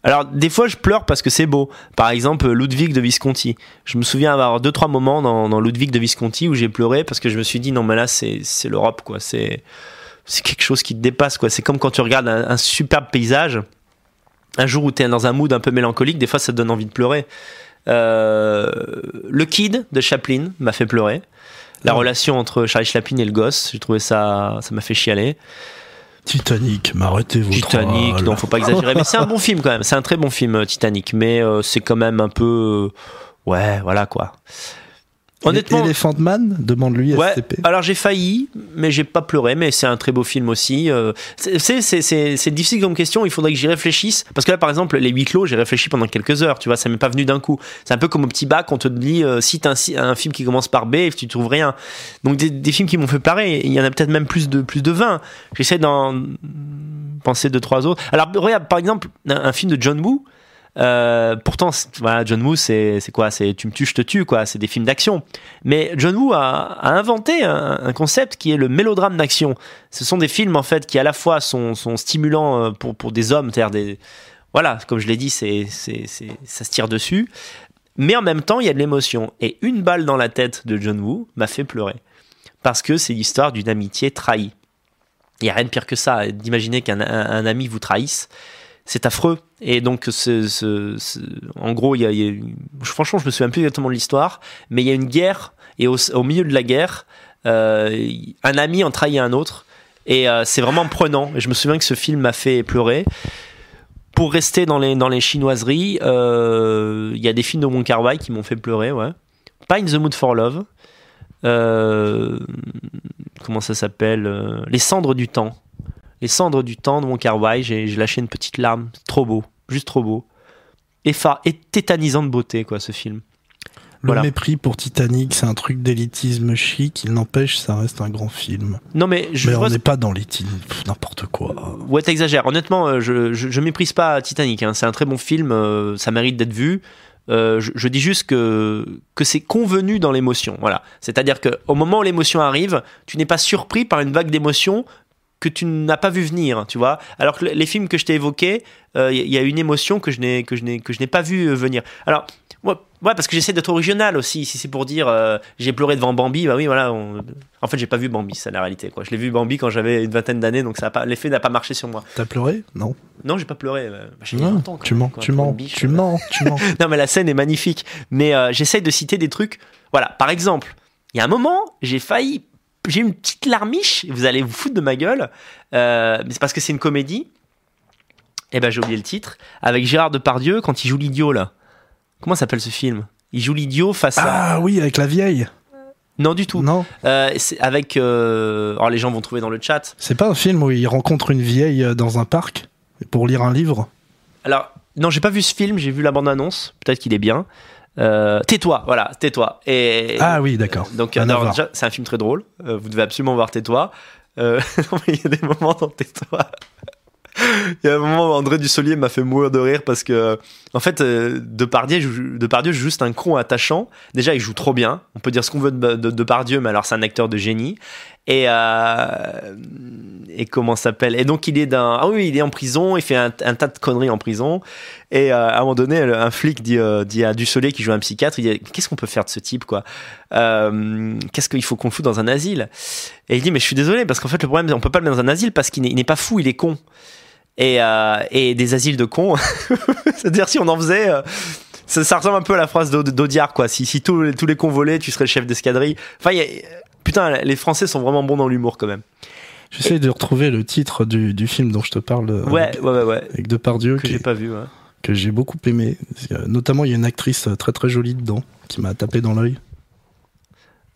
Alors, des fois, je pleure parce que c'est beau. Par exemple, Ludwig de Visconti. Je me souviens avoir deux, trois moments dans, dans Ludwig de Visconti où j'ai pleuré parce que je me suis dit, non, mais là, c'est l'Europe, quoi. C'est quelque chose qui te dépasse, quoi. C'est comme quand tu regardes un, un superbe paysage. Un jour où tu es dans un mood un peu mélancolique, des fois, ça te donne envie de pleurer. Euh, le Kid de Chaplin m'a fait pleurer. La Ah. relation entre Charlie Chaplin et le gosse, j'ai trouvé ça, ça m'a fait chialer. Titanic, m'arrêtez vos Titanic, trolls. non, faut pas exagérer, mais c'est un bon film quand même. C'est un très bon film, euh, Titanic, mais euh, c'est quand même un peu, euh, ouais, voilà quoi. Honnêtement, Elephant Man Demande-lui Ouais, SCP. alors j'ai failli, mais j'ai pas pleuré, mais c'est un très beau film aussi. euh, c'est- difficile comme question, il faudrait que j'y réfléchisse. Parce que là, par exemple, les huis clos, j'ai réfléchi pendant quelques heures, tu vois, ça m'est pas venu d'un coup. C'est un peu comme au petit bac, on te dit, euh, cite un, si- un film qui commence par B, et tu trouves rien. Donc des, des films qui m'ont fait pleurer, il y en a peut-être même plus de, plus de 20. J'essaie d'en penser deux, trois autres. Alors, regarde, par exemple, un, un film de John Woo. Euh, pourtant, voilà, John Woo, c'est quoi? C'est tu me tues, je te tue, quoi. C'est des films d'action. Mais John Woo a, inventé un, concept qui est le mélodrame d'action. Ce sont des films en fait qui à la fois sont, stimulants euh, pour, pour des hommes, c'est-à-dire des voilà, comme je l'ai dit, c'est ça se tire dessus, mais en même temps il y a de l'émotion. Et une balle dans la tête de John Woo m'a fait pleurer parce que c'est l'histoire d'une amitié trahie. Il y a rien de pire que ça, d'imaginer qu'un un, un ami vous trahisse. C'est affreux. Et donc, en gros, il y franchement, je me souviens plus exactement de l'histoire, mais il y a une guerre, et au, milieu de la guerre, euh, un ami en trahit un autre, et euh, c'est vraiment prenant. Et je me souviens que ce film m'a fait pleurer. Pour rester dans les, dans les chinoiseries, euh, il y a des films de Wong Kar Wai qui m'ont fait pleurer, ouais. Pas the Mood for Love. Comment ça s'appelle Les cendres du temps. Les cendres du temps de Wong Kar Wai, j'ai lâché une petite larme. Trop beau, juste trop beau. Effa- et tétanisant de beauté, quoi, ce film. Le Voilà. mépris pour Titanic, c'est un truc d'élitisme chic. Il n'empêche, ça reste un grand film. Non, mais je Mais on n'est pas dans l'élitisme, n'importe quoi. Ouais, t'exagères. Honnêtement, euh, je, je, je méprise pas Titanic. hein. C'est un très bon film. euh, ça mérite d'être vu. Euh, je, je dis juste que, que c'est convenu dans l'émotion. Voilà. C'est-à-dire qu'au moment où l'émotion arrive, tu n'es pas surpris par une vague d'émotions que tu n'as pas vu venir, tu vois. Alors que les films que je t'ai évoqués, euh, il y a une émotion que je n'ai que je n'ai que je n'ai pas vu euh, venir. Alors ouais, ouais parce que j'essaie d'être original aussi. Si c'est pour dire euh, j'ai pleuré devant Bambi, bah oui voilà. on- En fait, j'ai pas vu Bambi, c'est la réalité quoi. Je l'ai vu Bambi quand j'avais une vingtaine d'années, donc ça a pas l'effet n'a pas marché sur moi. T'as pleuré? Non. Non, j'ai pas pleuré. euh, bah, j'ai Non, tu même, mens, quoi, tu mens, tu euh. mens, tu mens. (laughs) Non, mais la scène est magnifique. Mais euh, j'essaie de citer des trucs. Voilà, par exemple, il y a un moment, j'ai failli. J'ai une petite larmiche, vous allez vous foutre de ma gueule. euh, mais c'est parce que c'est une comédie. Eh ben, j'ai oublié le titre. Avec Gérard Depardieu, quand il joue l'idiot, là. Comment s'appelle ce film? Il joue l'idiot face à. Ah oui, avec la vieille. Non, du tout. Non, Euh, c'est avec. euh, Alors, les gens vont trouver dans le chat. c'est pas un film où il rencontre une vieille euh, dans un parc pour lire un livre? Alors, non, j'ai pas vu ce film, j'ai vu la bande-annonce. Peut-être qu'il est bien. Euh, tais-toi, voilà, tais-toi. Et, Ah oui, d'accord. Donc, à alors, déjà, c'est un film très drôle. Euh, vous devez absolument voir Tais-toi. Euh, (laughs) il y a des moments dans Tais-toi. (laughs) Il y a un moment où André Dussolier m'a fait mourir de rire parce que, en fait, euh, Depardieu, joue, Depardieu juste un con attachant. Déjà, il joue trop bien. On peut dire ce qu'on veut de, de, Depardieu, mais alors c'est un acteur de génie. Et, euh, et comment s'appelle? Et donc, il est d'un. Ah oui, il est en prison, il fait un, tas de conneries en prison. Et euh, à un moment donné, un flic dit, dit à Dussolier qui joue un psychiatre, il dit Qu'est-ce qu'on peut faire de ce type, quoi? Qu'est-ce qu'il faut qu'on le foute dans un asile Et il dit Mais je suis désolé, parce qu'en fait, le problème, on peut pas le mettre dans un asile parce qu'il n'est il n'est pas fou, il est con. Et, euh, et des asiles de cons, (laughs) c'est-à-dire si on en faisait. euh, ça, ça ressemble un peu à la phrase d'Aud- d'Audiard, quoi. Si, si tous, les- tous les cons volaient, tu serais le chef d'escadrille. Enfin, il y a- putain, les Français sont vraiment bons dans l'humour quand même. J'essaie de retrouver le titre du, du film dont je te parle. euh, Ouais, avec, ouais, ouais, ouais. avec Depardieu, Que j'ai pas vu, ouais. que j'ai beaucoup aimé. Notamment, il y a une actrice très très jolie dedans qui m'a tapé dans l'œil.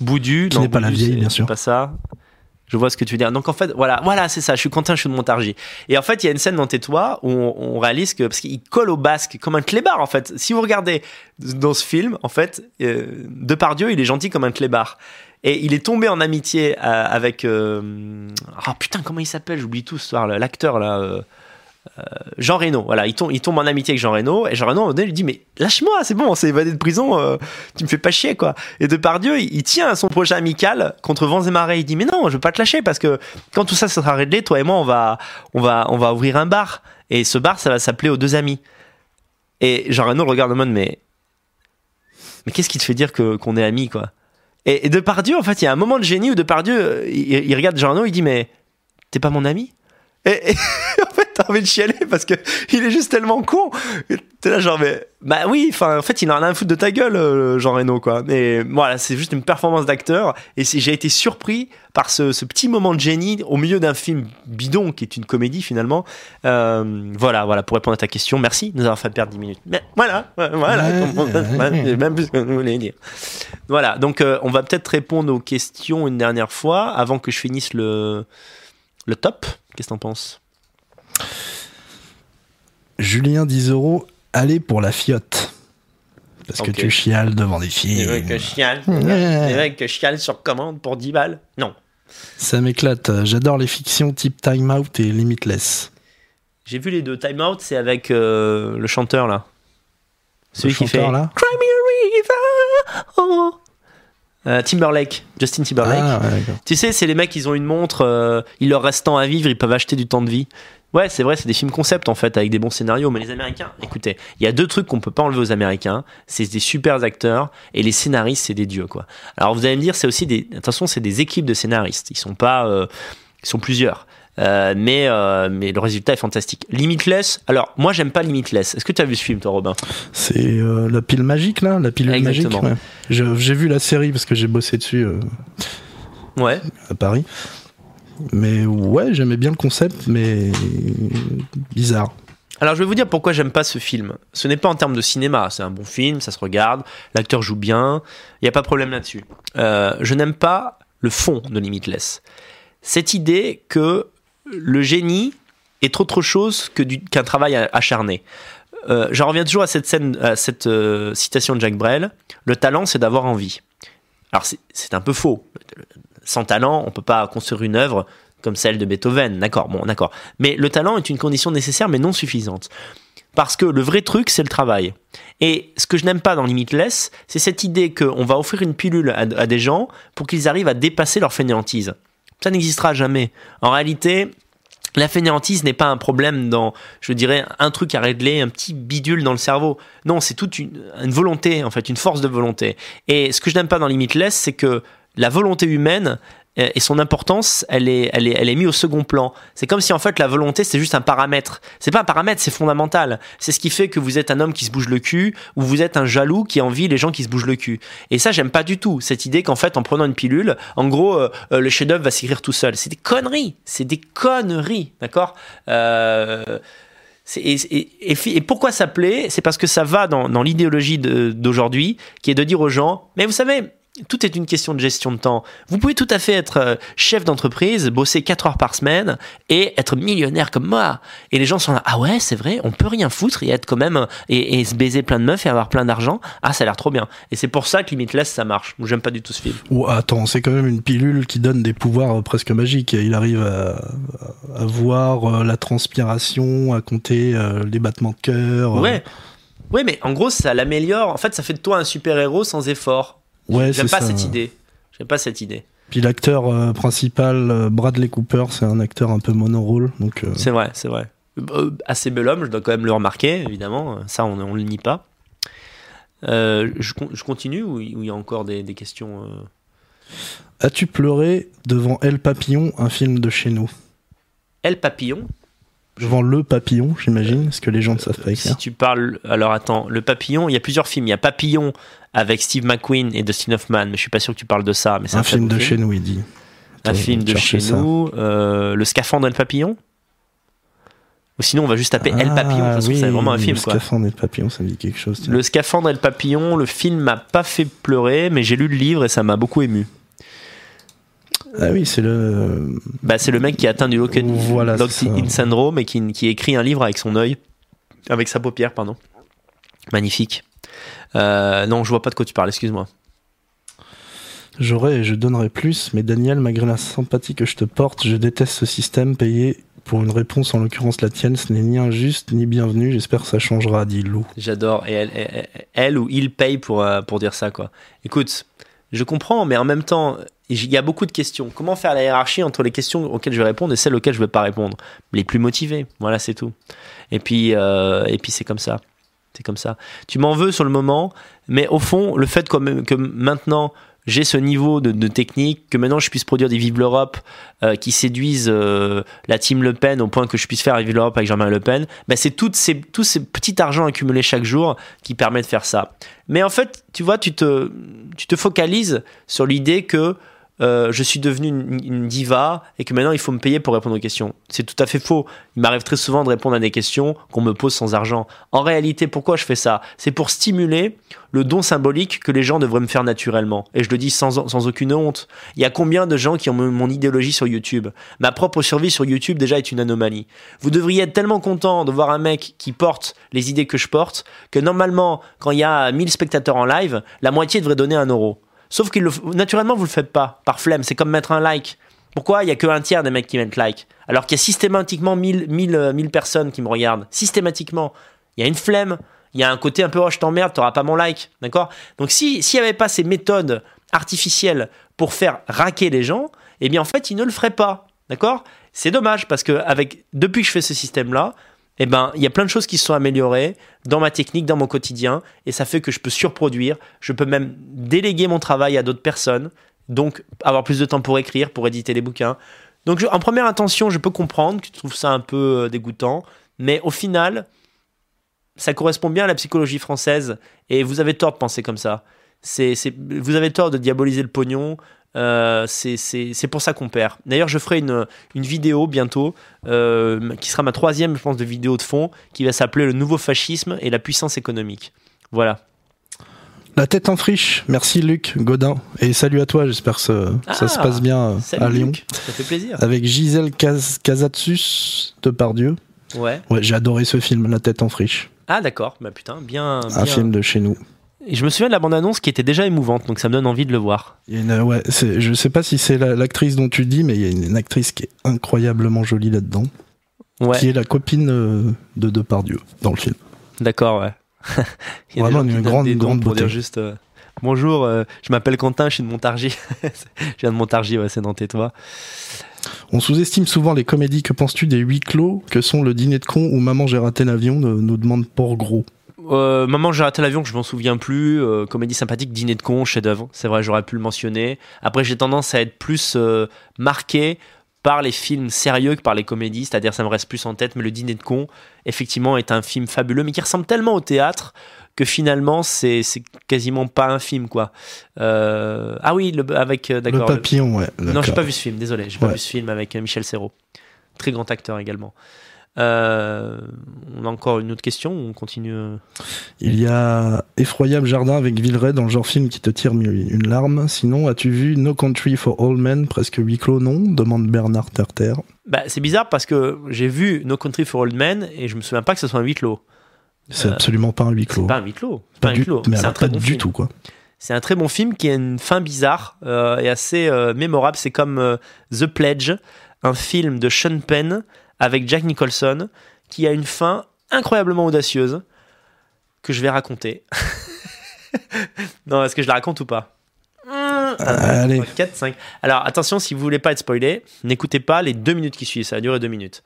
Boudu, Qui n'est pas la vieille, bien sûr. pas ça. Je vois ce que tu veux dire. Donc en fait, voilà, voilà, c'est ça. Je suis content, je suis de Montargis. Et en fait, il y a une scène dans Tais-toi où on, réalise que parce qu'il colle au basque comme un clébard en fait. Si vous regardez dans ce film, en fait, euh, Depardieu, il est gentil comme un clébard. Et il est tombé en amitié euh, avec ah putain comment il s'appelle? J'oublie tout ce soir l'acteur là euh, Jean Reno voilà il tombe en amitié avec Jean Reno et Jean Reno lui dit mais lâche-moi c'est bon on s'est évadé de prison euh, tu me fais pas chier quoi. Et Depardieu il, il tient à son projet amical contre vents et marées. Il dit mais non je veux pas te lâcher parce que quand tout ça sera réglé toi et moi on va on va on va ouvrir un bar. Et ce bar ça va s'appeler aux deux amis. Et Jean Reno regarde en mode mais mais qu'est-ce qui te fait dire que qu'on est amis quoi? Et, et Depardieu en fait il y a un moment de génie où Depardieu euh, il, il regarde Jean Reno il dit mais t'es pas mon ami? Et, et (laughs) en fait, t'as envie de chialer parce que il est juste tellement con. T'es là, genre, mais. Bah oui, enfin, en fait, il en a rien à foutre de ta gueule, euh, Jean Reno, quoi. Mais voilà, c'est juste une performance d'acteur. Et j'ai été surpris par ce, ce petit moment de génie au milieu d'un film bidon qui est une comédie finalement. Euh, voilà, voilà, pour répondre à ta question. Merci de nous avoir fait perdre 10 minutes. Mais voilà, voilà. Même plus ce que vous voulez dire. Voilà, donc euh, on va peut-être répondre aux questions une dernière fois avant que je finisse le, le top. Qu'est-ce que t'en penses? Julien 10 euros, allez pour la fiotte. Parce que tu chiales devant des filles. Des mecs que je chiale. Ouais. Des mecs que je chiale sur commande pour 10 balles. Non. Ça m'éclate. J'adore les fictions type Time Out et Limitless. J'ai vu les deux. Time Out, c'est avec euh, le chanteur là. Celui Le qui fait. chanteur, là? Cry me a river. Oh. Euh, Timberlake. Justin Timberlake. Ah, ouais. Tu sais, c'est les mecs, ils ont une montre, euh, il leur reste temps à vivre, ils peuvent acheter du temps de vie. Ouais, c'est vrai, c'est des films concept en fait, avec des bons scénarios. Mais les Américains, écoutez, il y a deux trucs qu'on peut pas enlever aux Américains. C'est des super acteurs et les scénaristes, c'est des dieux quoi. Alors vous allez me dire, c'est aussi des, attention, c'est des équipes de scénaristes. Ils sont pas, euh, ils sont plusieurs. Euh, mais, euh, mais le résultat est fantastique. Limitless, alors moi j'aime pas Limitless. Est-ce que tu as vu ce film toi Robin? C'est euh, la pile magique, là La pilule magique ouais. J'ai vu la série parce que j'ai bossé dessus Ouais. à Paris. Mais ouais, j'aimais bien le concept, mais bizarre. Alors je vais vous dire pourquoi j'aime pas ce film. Ce n'est pas en termes de cinéma, c'est un bon film, ça se regarde, l'acteur joue bien, il n'y a pas de problème là-dessus. Euh, je n'aime pas le fond de Limitless. Cette idée que le génie est autre chose que qu'un travail acharné. Euh, J'en reviens toujours à cette scène, à cette euh, citation de Jacques Brel. Le talent, c'est d'avoir envie. Alors c'est- c'est un peu faux. Sans talent, on peut pas construire une œuvre comme celle de Beethoven. D'accord, bon, d'accord. Mais le talent est une condition nécessaire, mais non suffisante. Parce que le vrai truc, c'est le travail. Et ce que je n'aime pas dans Limitless, c'est cette idée qu'on va offrir une pilule à, à des gens pour qu'ils arrivent à dépasser leur fainéantise. Ça n'existera jamais. En réalité, la fainéantise n'est pas un problème dans, je dirais, un truc à régler, un petit bidule dans le cerveau. Non, c'est toute une, une volonté, en fait, une force de volonté. Et ce que je n'aime pas dans Limitless, c'est que la volonté humaine et son importance, elle est, elle est, elle est mise au second plan. C'est comme si en fait la volonté c'est juste un paramètre. C'est pas un paramètre, c'est fondamental. C'est ce qui fait que vous êtes un homme qui se bouge le cul ou vous êtes un jaloux qui envie les gens qui se bougent le cul. Et ça j'aime pas du tout cette idée qu'en fait en prenant une pilule, en gros euh, euh, le chef-d'œuvre va s'écrire tout seul. C'est des conneries, c'est des conneries, d'accord? Euh, et, et- et et pourquoi ça plaît C'est parce que ça va dans, dans l'idéologie d'aujourd'hui, qui est de dire aux gens, mais vous savez, tout est une question de gestion de temps. Vous pouvez tout à fait être euh, chef d'entreprise, bosser 4 heures par semaine et être millionnaire comme moi. Et les gens sont là, ah ouais, c'est vrai, on peut rien foutre et être quand même et, et se baiser plein de meufs et avoir plein d'argent. Ah, ça a l'air trop bien. Et c'est pour ça que Limitless ça marche. J'aime pas du tout ce film. Ou attends, c'est quand même une pilule qui donne des pouvoirs euh, presque magiques. Il arrive à, à voir euh, la transpiration, à compter euh, les battements de cœur. euh. Ouais. Ouais, mais en gros, ça l'améliore. En fait, ça fait de toi un super-héros sans effort. Ouais, J'aime pas ça. cette idée. J'aime pas cette idée. Puis l'acteur euh, principal, euh, Bradley Cooper, c'est un acteur un peu monorôle. Donc, euh, C'est vrai, c'est vrai. Assez bel homme, je dois quand même le remarquer, évidemment. Ça, on ne le nie pas. Euh, je, con- je continue ou il y a encore des, des questions As-tu pleuré devant El Papillon, un film de chez nous? El Papillon, Devant Le Papillon, j'imagine, parce que les gens ne savent pas écrire. si tu parles. Alors attends, Le Papillon, il y a plusieurs films. Il y a Papillon avec Steve McQueen et Dustin Hoffman, mais je suis pas sûr que tu parles de ça. Mais c'est un, film de chez nous, il dit. Un film de chez ça. nous. euh, le Scaphandre et le Papillon Ou sinon, on va juste taper El Papillon. Ah, oui, c'est vraiment un film, Le quoi. Scaphandre et le Papillon, ça me dit quelque chose. tiens. Le Scaphandre et le Papillon, le film m'a pas fait pleurer, mais j'ai lu le livre et ça m'a beaucoup ému. Ah oui, c'est le. Bah, c'est le mec qui a atteint du lock Voilà, syndrome et qui, qui écrit un livre avec son œil, avec sa paupière, pardon. Magnifique. Euh, non, je vois pas de quoi tu parles, excuse-moi. J'aurais et je donnerais plus, mais Daniel, malgré la sympathie que je te porte, je déteste ce système payé pour une réponse, en l'occurrence la tienne, ce n'est ni injuste ni bienvenu, j'espère que ça changera, dit Lou. J'adore. Et elle, elle, elle ou il paye pour, euh, pour dire ça, quoi. Écoute, je comprends, mais en même temps, il y a beaucoup de questions. Comment faire la hiérarchie entre les questions auxquelles je vais répondre et celles auxquelles je ne vais pas répondre? Les plus motivés, voilà, c'est tout. Et puis, euh, et puis c'est comme ça. C'est comme ça. Tu m'en veux sur le moment, mais au fond, le fait que maintenant j'ai ce niveau de, technique, que maintenant je puisse produire des Vive l'Europe euh, qui séduisent euh, la team Le Pen au point que je puisse faire Vive l'Europe avec Jean-Marie Le Pen, ben c'est toutes ces, tous ces petits argents accumulés chaque jour qui permettent de faire ça. Mais en fait, tu vois, tu te, tu te focalises sur l'idée que euh, je suis devenu une, diva et que maintenant il faut me payer pour répondre aux questions. C'est tout à fait faux. Il m'arrive très souvent de répondre à des questions qu'on me pose sans argent. En réalité, pourquoi je fais ça? C'est pour stimuler le don symbolique que les gens devraient me faire naturellement. Et je le dis sans, sans aucune honte. Il y a combien de gens qui ont mon idéologie sur YouTube? Ma propre survie sur YouTube déjà est une anomalie. Vous devriez être tellement content de voir un mec qui porte les idées que je porte que normalement, quand il y a 1000 spectateurs en live, la moitié devrait donner un euro. Sauf que naturellement, vous le faites pas, par flemme. C'est comme mettre un like. Pourquoi? Il y a que un tiers des mecs qui mettent like Alors qu'il y a systématiquement 1000, 1000, euh, 1000 personnes qui me regardent. Systématiquement. Il y a une flemme. Il y a un côté un peu, oh, je t'emmerde, t'auras pas mon like. D'accord? Donc, si- s'il n'y avait pas ces méthodes artificielles pour faire raquer les gens, eh bien, en fait, ils ne le feraient pas. D'accord? C'est dommage parce que avec, depuis que je fais ce système-là, eh ben, il y a plein de choses qui se sont améliorées dans ma technique, dans mon quotidien, et ça fait que je peux surproduire, je peux même déléguer mon travail à d'autres personnes, donc avoir plus de temps pour écrire, pour éditer les bouquins. Donc en première intention, je peux comprendre que tu trouves ça un peu euh, dégoûtant, mais au final, ça correspond bien à la psychologie française, et vous avez tort de penser comme ça. C'est- vous avez tort de diaboliser le pognon. Euh, c'est, pour ça qu'on perd. D'ailleurs, je ferai une, une vidéo bientôt euh, qui sera ma troisième, je pense, de vidéo de fond, qui va s'appeler Le nouveau fascisme et la puissance économique. Voilà. La tête en friche. Merci Luc Godin. Et salut à toi, j'espère que ça, ça Ah, se passe bien euh, Salut à Lyon. Luc, ça fait plaisir. Avec Gisèle Casatsus de Pardieu. Ouais. Ouais, j'ai adoré ce film, La tête en friche. Ah d'accord, bah putain, bien. Un bien. film de chez nous. Et je me souviens de la bande-annonce qui était déjà émouvante, donc ça me donne envie de le voir. Une- ouais, c'est- je sais pas si c'est la- l'actrice dont tu dis, mais il y a une, une actrice qui est incroyablement jolie là-dedans, Ouais, qui est la copine euh, de Depardieu dans le film. d'accord, ouais. (laughs) Il y a Vraiment une grande- des grande pour dire beauté. juste euh, bonjour, euh, je m'appelle Quentin, je suis de Montargis. (laughs) je viens de Montargis, ouais, c'est dans tais-toi. On sous-estime souvent les comédies. Que penses-tu des huis clos que sont le dîner de con ou Maman j'ai raté l'avion nous nous demande Port Gros. Euh, Maman, j'ai raté l'avion, que je m'en souviens plus. euh, comédie sympathique, dîner de con, chef-d'œuvre. C'est vrai, j'aurais pu le mentionner. Après, j'ai tendance à être plus euh, marqué par les films sérieux que par les comédies, c'est-à-dire ça me reste plus en tête. Mais le dîner de con, effectivement, est un film fabuleux, mais qui ressemble tellement au théâtre que finalement, c'est quasiment pas un film, quoi. Ah oui, le, avec euh, Le d'accord. papillon, ouais. Non, j'ai d'accord. pas vu ce film, désolé, j'ai pas Ouais. vu ce film avec Michel Serrault. Très grand acteur également. Euh, on a encore une autre question ou on continue euh Il y a Effroyable Jardin avec Villeray dans le genre film qui te tire une larme. Sinon, as-tu vu No Country for All Men, presque huis clos, non demande Bernard Terter. Bah, c'est bizarre parce que j'ai vu No Country for Old Men et je me souviens pas que ce soit un huis clos. C'est Euh, absolument pas un huis clos. C'est pas un huis clos. C'est pas, Pas un du, huis clos. mais C'est alors un très pas bon du film. tout, quoi. C'est un très bon film qui a une fin bizarre euh, et assez mémorable. C'est comme The Pledge, un film de Sean Penn avec Jack Nicholson qui a une fin incroyablement audacieuse que je vais raconter. (laughs) non, est-ce que je la raconte ou pas Allez. 4, 5. Alors attention, si vous voulez pas être spoilé, n'écoutez pas les deux minutes qui suivent, ça va durer deux minutes.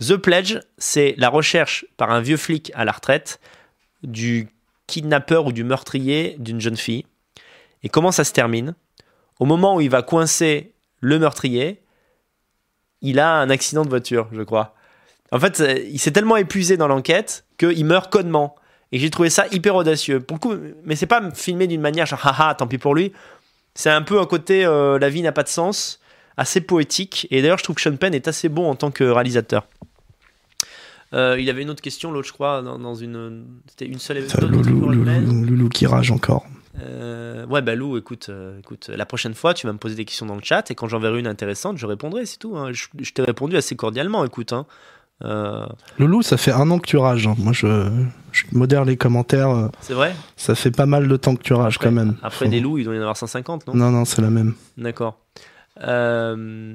The Pledge, c'est la recherche par un vieux flic à la retraite du kidnappeur ou du meurtrier d'une jeune fille. Et comment ça se termine? Au moment où il va coincer le meurtrier, il a un accident de voiture, je crois. En fait, il s'est tellement épuisé dans l'enquête qu'il meurt connement. Et j'ai trouvé ça hyper audacieux. Pour le coup, mais c'est pas filmé d'une manière genre haha, tant pis pour lui. C'est un peu un côté euh, la vie n'a pas de sens, assez poétique. Et d'ailleurs, je trouve que Sean Penn est assez bon en tant que réalisateur. Euh, il avait une autre question, l'autre, je crois, dans, dans une. C'était une seule. Loulou. Loulou qui rage encore. Euh, ouais, bah Lou, écoute, euh, écoute, la prochaine fois, tu vas me poser des questions dans le chat et quand j'enverrai une intéressante, je répondrai, c'est tout. hein. Je, je t'ai répondu assez cordialement, écoute. Hein. Euh, Loulou, ça fait un an que tu rages. hein. Moi, je, je modère les commentaires. euh, c'est vrai? Ça fait pas mal de temps que tu rages quand même. Après Faut- des loups, il doit y en avoir 150, non? Non, non, c'est la même. D'accord. Euh,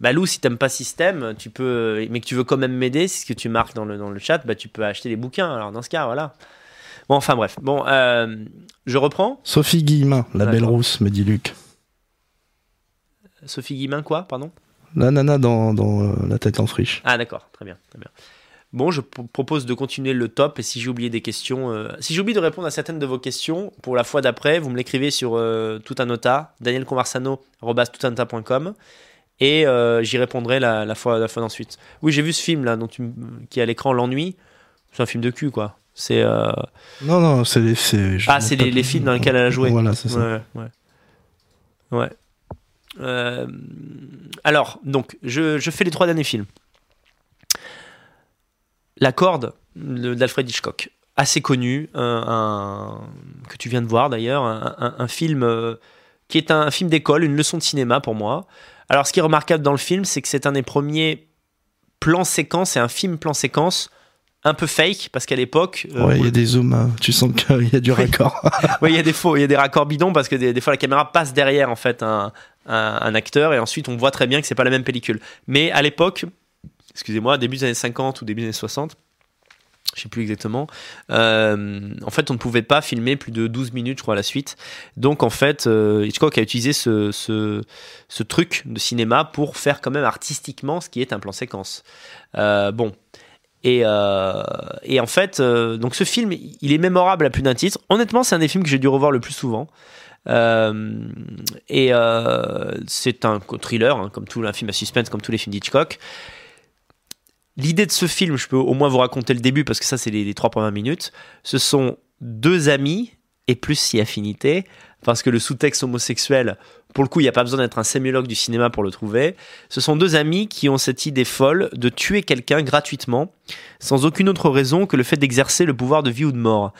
bah Lou, si t'aimes pas système, tu peux, mais que tu veux quand même m'aider, c'est ce que tu marques dans le, dans le chat, bah tu peux acheter des bouquins. Alors dans ce cas, voilà. Bon, enfin bref. Bon, euh, je reprends. Sophie Guillemin, la belle rousse, me dit Luc. Sophie Guimin, quoi, pardon? La nana dans, dans euh, La tête en friche. Ah d'accord, très bien, très bien. Bon, je propose de continuer le top et si j'ai oublié des questions, euh, si j'ai oublié de répondre à certaines de vos questions pour la fois d'après, vous me l'écrivez sur euh, tout un nota, danielconversano@toutanota.com et euh, j'y répondrai la, la fois la fois d'ensuite. Oui, j'ai vu ce film là dont tu, qui est à l'écran l'ennui. C'est un film de cul quoi. C'est euh, Non, non, c'est les. c'est- je ah, c'est les, les films dans lesquels elle a joué. Voilà, c'est ça. Ouais, ouais. Ouais. Euh, alors, donc, je, je fais les trois derniers films. La corde de- d'Alfred Hitchcock, assez connu, un, un- que tu viens de voir d'ailleurs, un, film euh, qui est un film d'école, une leçon de cinéma pour moi. Alors, ce qui est remarquable dans le film, c'est que c'est un des premiers plans séquences, c'est un film plan séquence un peu fake, parce qu'à l'époque, euh, Ouais, il y a des zooms, hein. tu sens qu'il y a du (laughs) raccord. (laughs) oui, il y a des faux, il y a des raccords bidons parce que des, des fois la caméra passe derrière en fait un, un- un acteur et ensuite on voit très bien que c'est pas la même pellicule. Mais à l'époque, excusez-moi, début des années 50 ou début des années 60, je sais plus exactement, euh, en fait on ne pouvait pas filmer plus de 12 minutes je crois à la suite. Donc en fait euh, Hitchcock a utilisé ce, ce, ce truc de cinéma pour faire quand même artistiquement ce qui est un plan séquence. Euh, bon. Et, euh, et en fait, euh, donc ce film, il est mémorable à plus d'un titre. Honnêtement, c'est un des films que j'ai dû revoir le plus souvent. Euh, et c'est un thriller, hein, comme tout un film à suspense, comme tous les films d'Hitchcock. L'idée de ce film, je peux au moins vous raconter le début parce que ça, c'est les, les trois premières minutes. Ce sont deux amis et plus si affinité, parce que le sous-texte homosexuel, pour le coup, il n'y a pas besoin d'être un sémiologue du cinéma pour le trouver. Ce sont deux amis qui ont cette idée folle de tuer quelqu'un gratuitement, sans aucune autre raison que le fait d'exercer le pouvoir de vie ou de mort.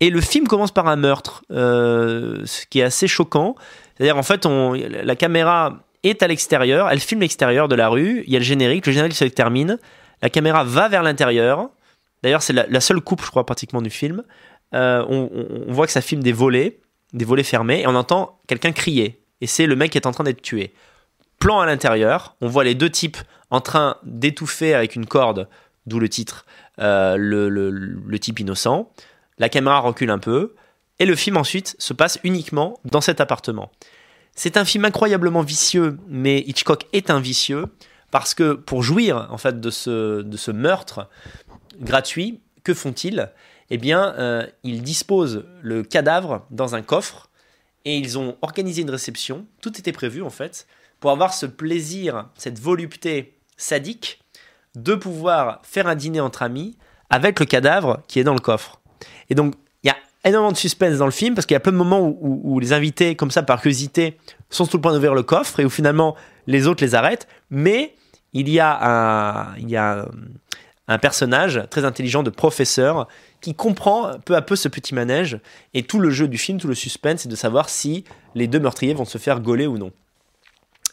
Et le film commence par un meurtre, euh, ce qui est assez choquant. C'est-à-dire, en fait, la caméra est à l'extérieur, elle filme l'extérieur de la rue, il y a le générique, le générique se termine, la caméra va vers l'intérieur. D'ailleurs, c'est la, seule coupe, je crois, pratiquement du film. Euh, on- on voit que ça filme des volets, des volets fermés, et on entend quelqu'un crier. Et c'est le mec qui est en train d'être tué. Plan à l'intérieur, on voit les deux types en train d'étouffer avec une corde, d'où le titre, euh, le, type innocent. La caméra recule un peu, et le film ensuite se passe uniquement dans cet appartement. C'est un film incroyablement vicieux, mais Hitchcock est un vicieux parce que pour jouir en fait de ce, de ce meurtre gratuit, que font-ils? Eh bien, euh, ils disposent le cadavre dans un coffre et ils ont organisé une réception. Tout était prévu en fait pour avoir ce plaisir, cette volupté sadique de pouvoir faire un dîner entre amis avec le cadavre qui est dans le coffre. Et donc, il y a énormément de suspense dans le film parce qu'il y a plein de moments où, les invités, comme ça, par curiosité, sont sur le point d'ouvrir le coffre et où finalement les autres les arrêtent. Mais il y a un, un personnage très intelligent de professeur qui comprend peu à peu ce petit manège et tout le jeu du film, tout le suspense, c'est de savoir si les deux meurtriers vont se faire gauler ou non.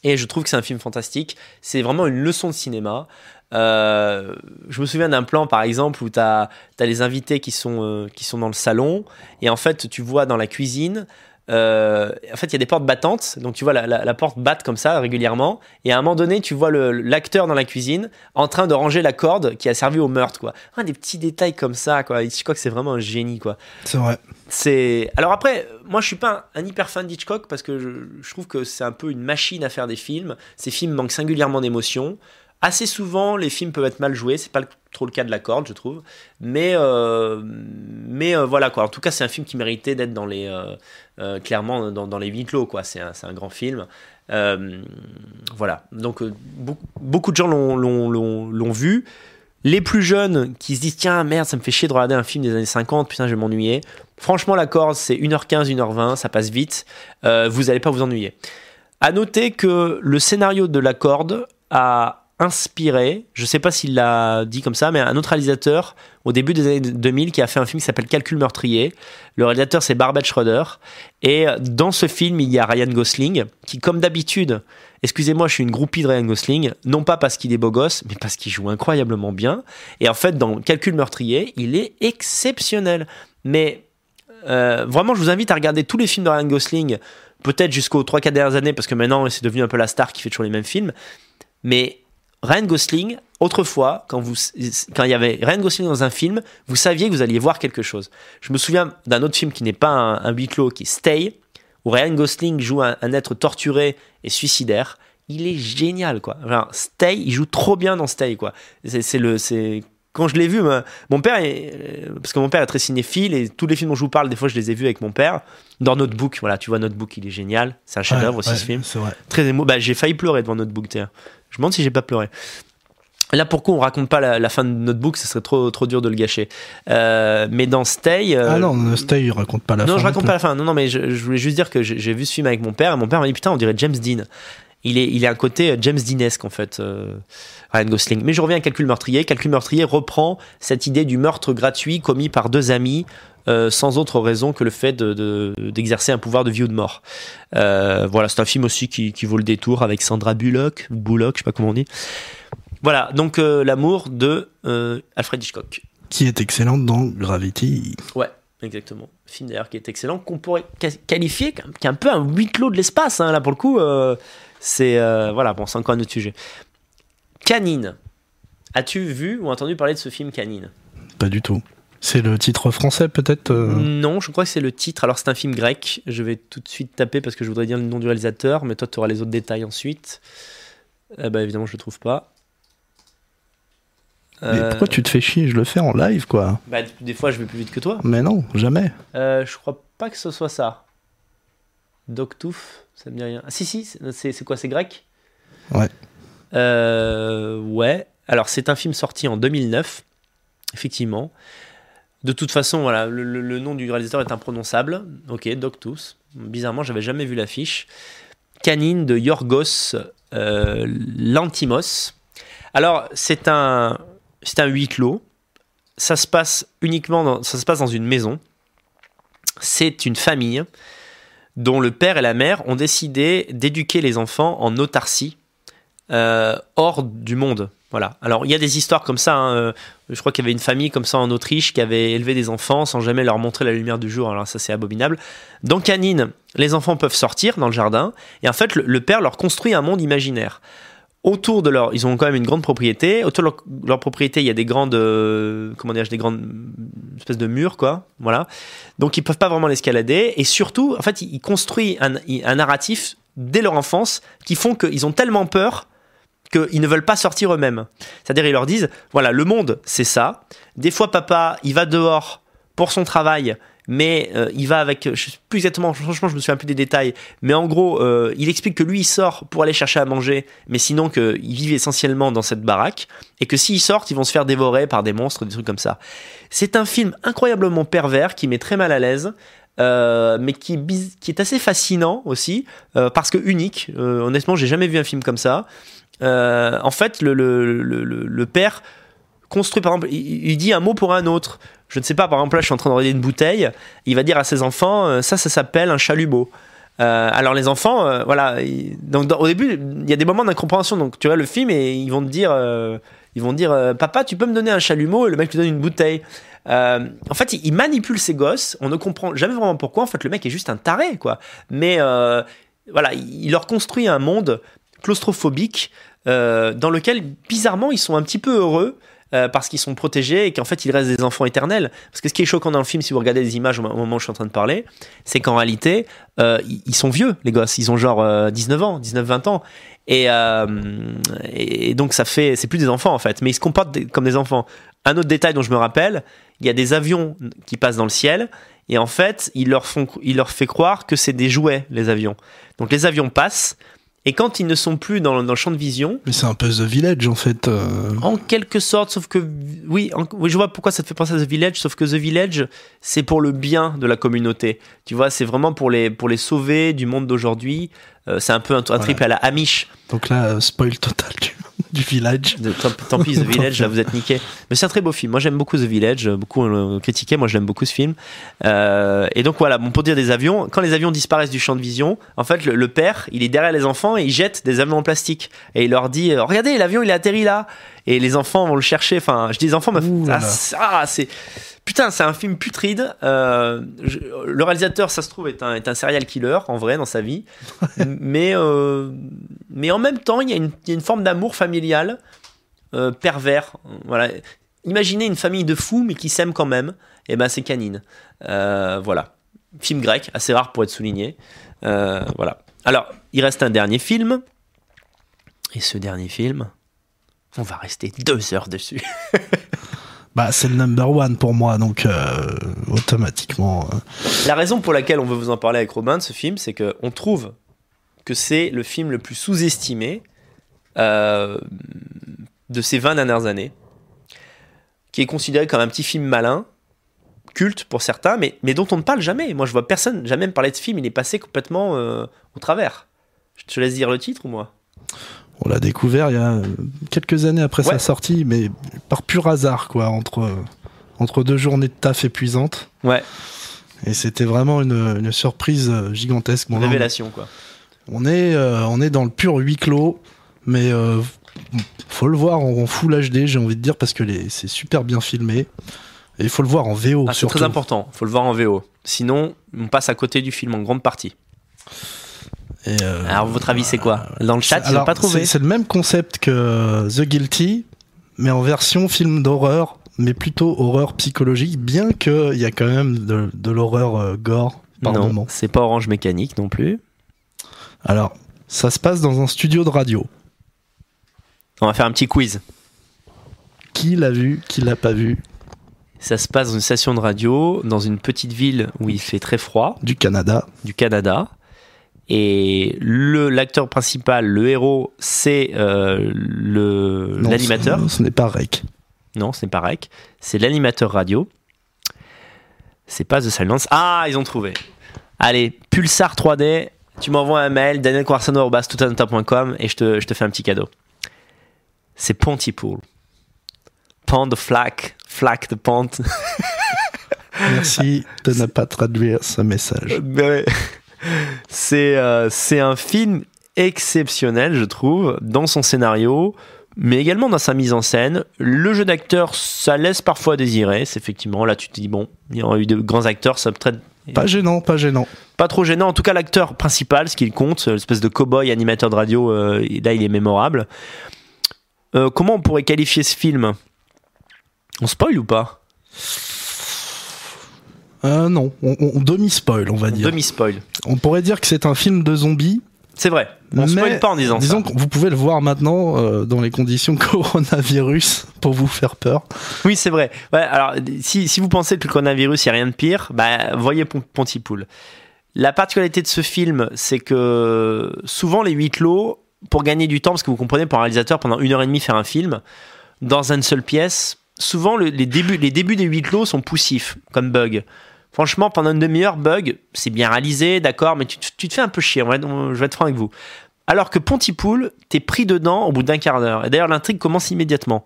Et je trouve que c'est un film fantastique. C'est vraiment une leçon de cinéma. Euh, je me souviens d'un plan, par exemple, où tu as, les invités qui sont, euh, qui sont dans le salon. Et en fait, tu vois dans la cuisine, euh, en fait, il y a des portes battantes. Donc, tu vois la, la- la porte batte comme ça régulièrement. Et à un moment donné, tu vois l'acteur dans la cuisine en train de ranger la corde qui a servi au meurtre. Quoi. Ah, des petits détails comme ça. Quoi. Hitchcock, c'est vraiment un génie. Quoi. C'est vrai. C'est alors après, moi je suis pas un, un hyper fan d'Hitchcock parce que je, je trouve que c'est un peu une machine à faire des films. Ces films manquent singulièrement d'émotion. Assez souvent, les films peuvent être mal joués. C'est pas trop le cas de la corde, je trouve. Mais euh, mais euh, voilà quoi. En tout cas, c'est un film qui méritait d'être dans les euh, clairement dans, dans les huis clos quoi. C'est un, un grand film. Voilà. Donc beaucoup, beaucoup de gens l'ont- vu. Les plus jeunes qui se disent tiens merde ça me fait chier de regarder un film des années 50 putain je vais m'ennuyer franchement la corde c'est 1h15 1h20 ça passe vite vous allez pas vous ennuyer à noter que le scénario de la corde a inspiré, je sais pas s'il l'a dit comme ça, mais un autre réalisateur au début des années 2000 qui a fait un film qui s'appelle Calcul meurtrier. Le réalisateur c'est Barbet Schroeder. Et dans ce film, il y a Ryan Gosling qui, comme d'habitude, excusez-moi, je suis une groupie de Ryan Gosling, non pas parce qu'il est beau gosse, mais parce qu'il joue incroyablement bien. Et en fait, dans Calcul meurtrier, il est exceptionnel. Mais euh, vraiment, je vous invite à regarder tous les films de Ryan Gosling, peut-être jusqu'aux 3-4 dernières années, parce que maintenant, c'est devenu un peu la star qui fait toujours les mêmes films. Mais Ryan Gosling, autrefois, quand, vous, quand il y avait Ryan Gosling dans un film, vous saviez que vous alliez voir quelque chose. Je me souviens d'un autre film qui n'est pas un, un huis clos, qui est Stay, où Ryan Gosling joue un, un être torturé et suicidaire. Il est génial, quoi. Stay, il joue trop bien dans Stay, quoi. C'est le, c'est quand je l'ai vu, ma- mon père, est- euh, parce que mon père est très cinéphile et tous les films dont je vous parle, des fois je les ai vus avec mon père. Dans Notebook, voilà, tu vois Notebook, il est génial, c'est un chef-d'œuvre Ouais, aussi ouais, ce film. Vrai. Très émo. Bah, j'ai failli pleurer devant Notebook, d'ailleurs. Je me demande si j'ai pas pleuré. Là, pourquoi on raconte pas la, la fin de Notebook Ce serait trop, trop dur de le gâcher. Euh, mais dans Stay. euh, Ah non, Stay, il raconte pas la non, fin. je raconte pas la fin. Non, non, mais je, je voulais juste dire que j'ai vu ce film avec mon père et mon père m'a dit putain, on dirait James Dean. Il est, il est un côté euh, James Deanesque en fait, euh, Ryan Gosling. Mais je reviens à Calcul meurtrier. Calcul meurtrier reprend cette idée du meurtre gratuit commis par deux amis. euh, sans autre raison que le fait de- de- d'exercer un pouvoir de vie ou de mort. Euh, voilà, c'est un film aussi qui, qui vaut le détour avec Sandra Bullock, Bullock, je sais pas comment on dit. Voilà, donc l'amour de Alfred Hitchcock. Qui est excellente dans Gravity. Ouais, exactement. Film d'ailleurs qui est excellent, qu'on pourrait qualifier qui est un peu un huis clos de l'espace. hein, là pour le coup, euh, c'est euh, voilà, bon, c'est encore un autre sujet. Canine. As-tu vu ou entendu parler de ce film Canine? Pas du tout. C'est le titre français, peut-être euh, Non, je crois que c'est le titre. Alors c'est un film grec. Je vais tout de suite taper parce que je voudrais dire le nom du réalisateur, mais toi tu auras les autres détails ensuite. Eh ben, évidemment, je le trouve pas. Mais Euh, pourquoi tu te fais chier? Je le fais en live, quoi. bah, des fois, je vais plus vite que toi. Mais non, jamais. Euh, je crois pas que ce soit ça. Doctouf, ça me dit rien. Ah si, si, c'est- quoi, c'est grec? Ouais. Euh, ouais. Alors c'est un film sorti en 2009, effectivement. De toute façon, voilà, le, le- le nom du réalisateur est imprononçable. Ok, Doctus. Bizarrement, j'avais jamais vu l'affiche. Canine de Yorgos euh, Lantimos. Alors c'est un, c'est un huis clos. Ça se passe uniquement, dans, ça se passe dans une maison. C'est une famille dont le père et la mère ont décidé d'éduquer les enfants en autarcie, euh, hors du monde. Voilà. Alors il y a des histoires comme ça. hein, euh, Je crois qu'il y avait une famille comme ça en Autriche qui avait élevé des enfants sans jamais leur montrer la lumière du jour. Alors ça c'est abominable. Dans Canine, les enfants peuvent sortir dans le jardin et en fait le, le père leur construit un monde imaginaire. Autour de leur, ils ont quand même une grande propriété. Autour de leur, propriété, il y a des grandes, euh, comment dire, des grandes espèces de murs, quoi. Voilà. Donc ils peuvent pas vraiment l'escalader. Et surtout, en fait, il il construit un, un narratif dès leur enfance qui font qu'ils ont tellement peur qu'ils ne veulent pas sortir eux-mêmes. C'est-à-dire, ils leur disent, voilà, le monde, c'est ça. Des fois, papa, il va dehors pour son travail, mais euh, il va avec, je sais plus exactement, franchement, je me souviens plus des détails, mais en gros, euh, il explique que lui, il sort pour aller chercher à manger, mais sinon qu'ils vivent essentiellement dans cette baraque, et que s'ils sortent, ils vont se faire dévorer par des monstres, des trucs comme ça. C'est un film incroyablement pervers qui met très mal à l'aise. euh, mais qui, qui est assez fascinant aussi parce que unique. Honnêtement, j'ai jamais vu un film comme ça. En fait, le père construit, par exemple, il, dit un mot pour un autre. Je ne sais pas, par exemple, là, je suis en train de regarder une bouteille. Il va dire à ses enfants, euh, ça, ça s'appelle un chalumeau. Euh, alors les enfants, euh, voilà, donc au début, il y a des moments d'incompréhension. Donc tu vois le film et ils vont te dire, ils vont dire, papa, tu peux me donner un chalumeau? Et le mec lui donne une bouteille. En fait, il, manipule ses gosses. On ne comprend jamais vraiment pourquoi. En fait, le mec est juste un taré, quoi. Mais voilà, il, leur construit un monde claustrophobique dans lequel, bizarrement, ils sont un petit peu heureux. Euh, parce qu'ils sont protégés et qu'en fait ils restent des enfants éternels. Parce que ce qui est choquant dans le film, si vous regardez les images au mo- au moment où je suis en train de parler, c'est qu'en réalité, euh, ils sont vieux, les gosses. Ils ont genre euh, 19 ans, 19-20 ans. Et, euh, donc ça fait, c'est plus des enfants en fait, mais ils se comportent comme des enfants. Un autre détail dont je me rappelle, il y a des avions qui passent dans le ciel et en fait, ils leur font, ils leur fait croire que c'est des jouets les avions. Donc les avions passent et quand ils ne sont plus dans, dans le champ de vision, Mais c'est un peu The Village, en fait. euh. en quelque sorte, sauf que oui, en- oui, je vois pourquoi ça te fait penser à The Village, sauf que The Village, c'est pour le bien de la communauté. Tu vois, c'est vraiment pour les pour les sauver du monde d'aujourd'hui. Euh, c'est un peu un, un trip à la Amish. Donc là, euh, spoil total du, (laughs) du Village. De- tant, tant pis, The (laughs) Village, là vous êtes niqué. Mais c'est un très beau film. Moi j'aime beaucoup The Village. Beaucoup l'ont critiqué. Moi j'aime beaucoup ce film. Euh, et donc voilà, bon, pour dire des avions, quand les avions disparaissent du champ de vision, en fait le, le père, il est derrière les enfants et il jette des avions en plastique. Et il leur dit Regardez, l'avion il est atterri là. Et les enfants vont le chercher. Enfin, je dis les enfants, mais ah, ah, c'est. Putain, c'est un film putride. Euh, je- le réalisateur, ça se trouve, est un, est un serial killer en vrai dans sa vie. (laughs) mais, euh, mais en même temps, il y, a une- il y a une forme d'amour familial euh, pervers. Voilà. Imaginez une famille de fous, mais qui s'aiment quand même. Et ben, c'est Canine. Voilà. Film grec, assez rare pour être souligné. Voilà. Alors, il reste un dernier film. Et ce dernier film, on va rester deux heures dessus. (laughs) Bah, c'est le number one pour moi, donc euh, automatiquement. euh, La raison pour laquelle on veut vous en parler avec Robin de ce film, c'est qu'on trouve que c'est le film le plus sous-estimé euh, de ces 20 dernières années, qui est considéré comme un petit film malin, culte pour certains, mais, mais dont on ne parle jamais. Moi, je vois personne jamais me parler de ce film, il est passé complètement au travers. Je te laisse dire le titre ou moi? On l'a découvert il y a euh, quelques années après Ouais. sa sortie, mais par pur hasard, quoi, entre, entre deux journées de taf épuisantes. Ouais, Et c'était vraiment une, une surprise euh, gigantesque. Bon, révélation quoi. on, est, euh, on est dans le pur huis clos, mais euh, faut le voir en, en full HD, j'ai envie de dire, parce que c'est super bien filmé. Et il faut le voir en VO, Ah, c'est très important, faut le voir en VO. Sinon, on passe à côté du film en grande partie. Et, euh, Alors, votre avis, c'est quoi Dans le chat, ils n'ont pas trouvé. c'est- le même concept que The Guilty, mais en version film d'horreur, mais plutôt horreur psychologique, bien qu'il y a quand même de, de l'horreur euh, gore par Non, moment. c'est pas Orange Mécanique non plus. Alors, ça se passe dans un studio de radio. On va faire un petit quiz. Qui l'a vu, qui l'a pas vu? Ça se passe dans une station de radio, dans une petite ville où il fait très froid, du Canada du Canada. Et le l'acteur principal, le héros, c'est euh, le Non, l'animateur. Ce, ce n'est pas Rec. Non, ce n'est pas Rec. C'est l'animateur radio. C'est pas The Silence. Ah, ils ont trouvé. Allez, Pulsar 3D. Tu m'envoies un mail, danielcoarceno.com et je te, je te fais un petit cadeau. C'est Pontypool. Pont de flac, flac de pont. Merci de ne pas traduire ce message. (laughs) C'est euh, c'est un film exceptionnel, je trouve, dans son scénario, mais également dans sa mise en scène. Le jeu d'acteur, ça laisse parfois désirer. C'est effectivement, là, tu te dis, bon, il y aura eu de grands acteurs, ça peut être Pas gênant, pas gênant. pas trop gênant. En tout cas, l'acteur principal, ce qu'il compte, l'espèce de cow-boy animateur de radio, euh, là, il est mémorable. Euh, comment on pourrait qualifier ce film? On spoil ou pas? Euh, non, on, on demi-spoil, on va dire. Demi-spoil. On pourrait dire que c'est un film de zombies. C'est vrai. On spoil pas en disant Disons ça. que vous pouvez le voir maintenant euh, dans les conditions (laughs) coronavirus pour vous faire peur. Oui, c'est vrai. Ouais, alors, si, si vous pensez que le coronavirus, il n'y a rien de pire, bah, voyez Pon- Pontypool. La particularité de ce film, c'est que souvent les huis clos, pour gagner du temps, parce que vous comprenez, pour un réalisateur, pendant une heure et demie faire un film, dans une seule pièce, souvent le- les, débuts, les débuts des huis clos sont poussifs, comme Bug. Franchement, pendant une demi-heure, Bug, c'est bien réalisé, d'accord, mais tu, te- tu te fais un peu chier, on- je vais être franc avec vous. Alors que Pontypool, t'es pris dedans au bout d'un quart d'heure. Et d'ailleurs, l'intrigue commence immédiatement.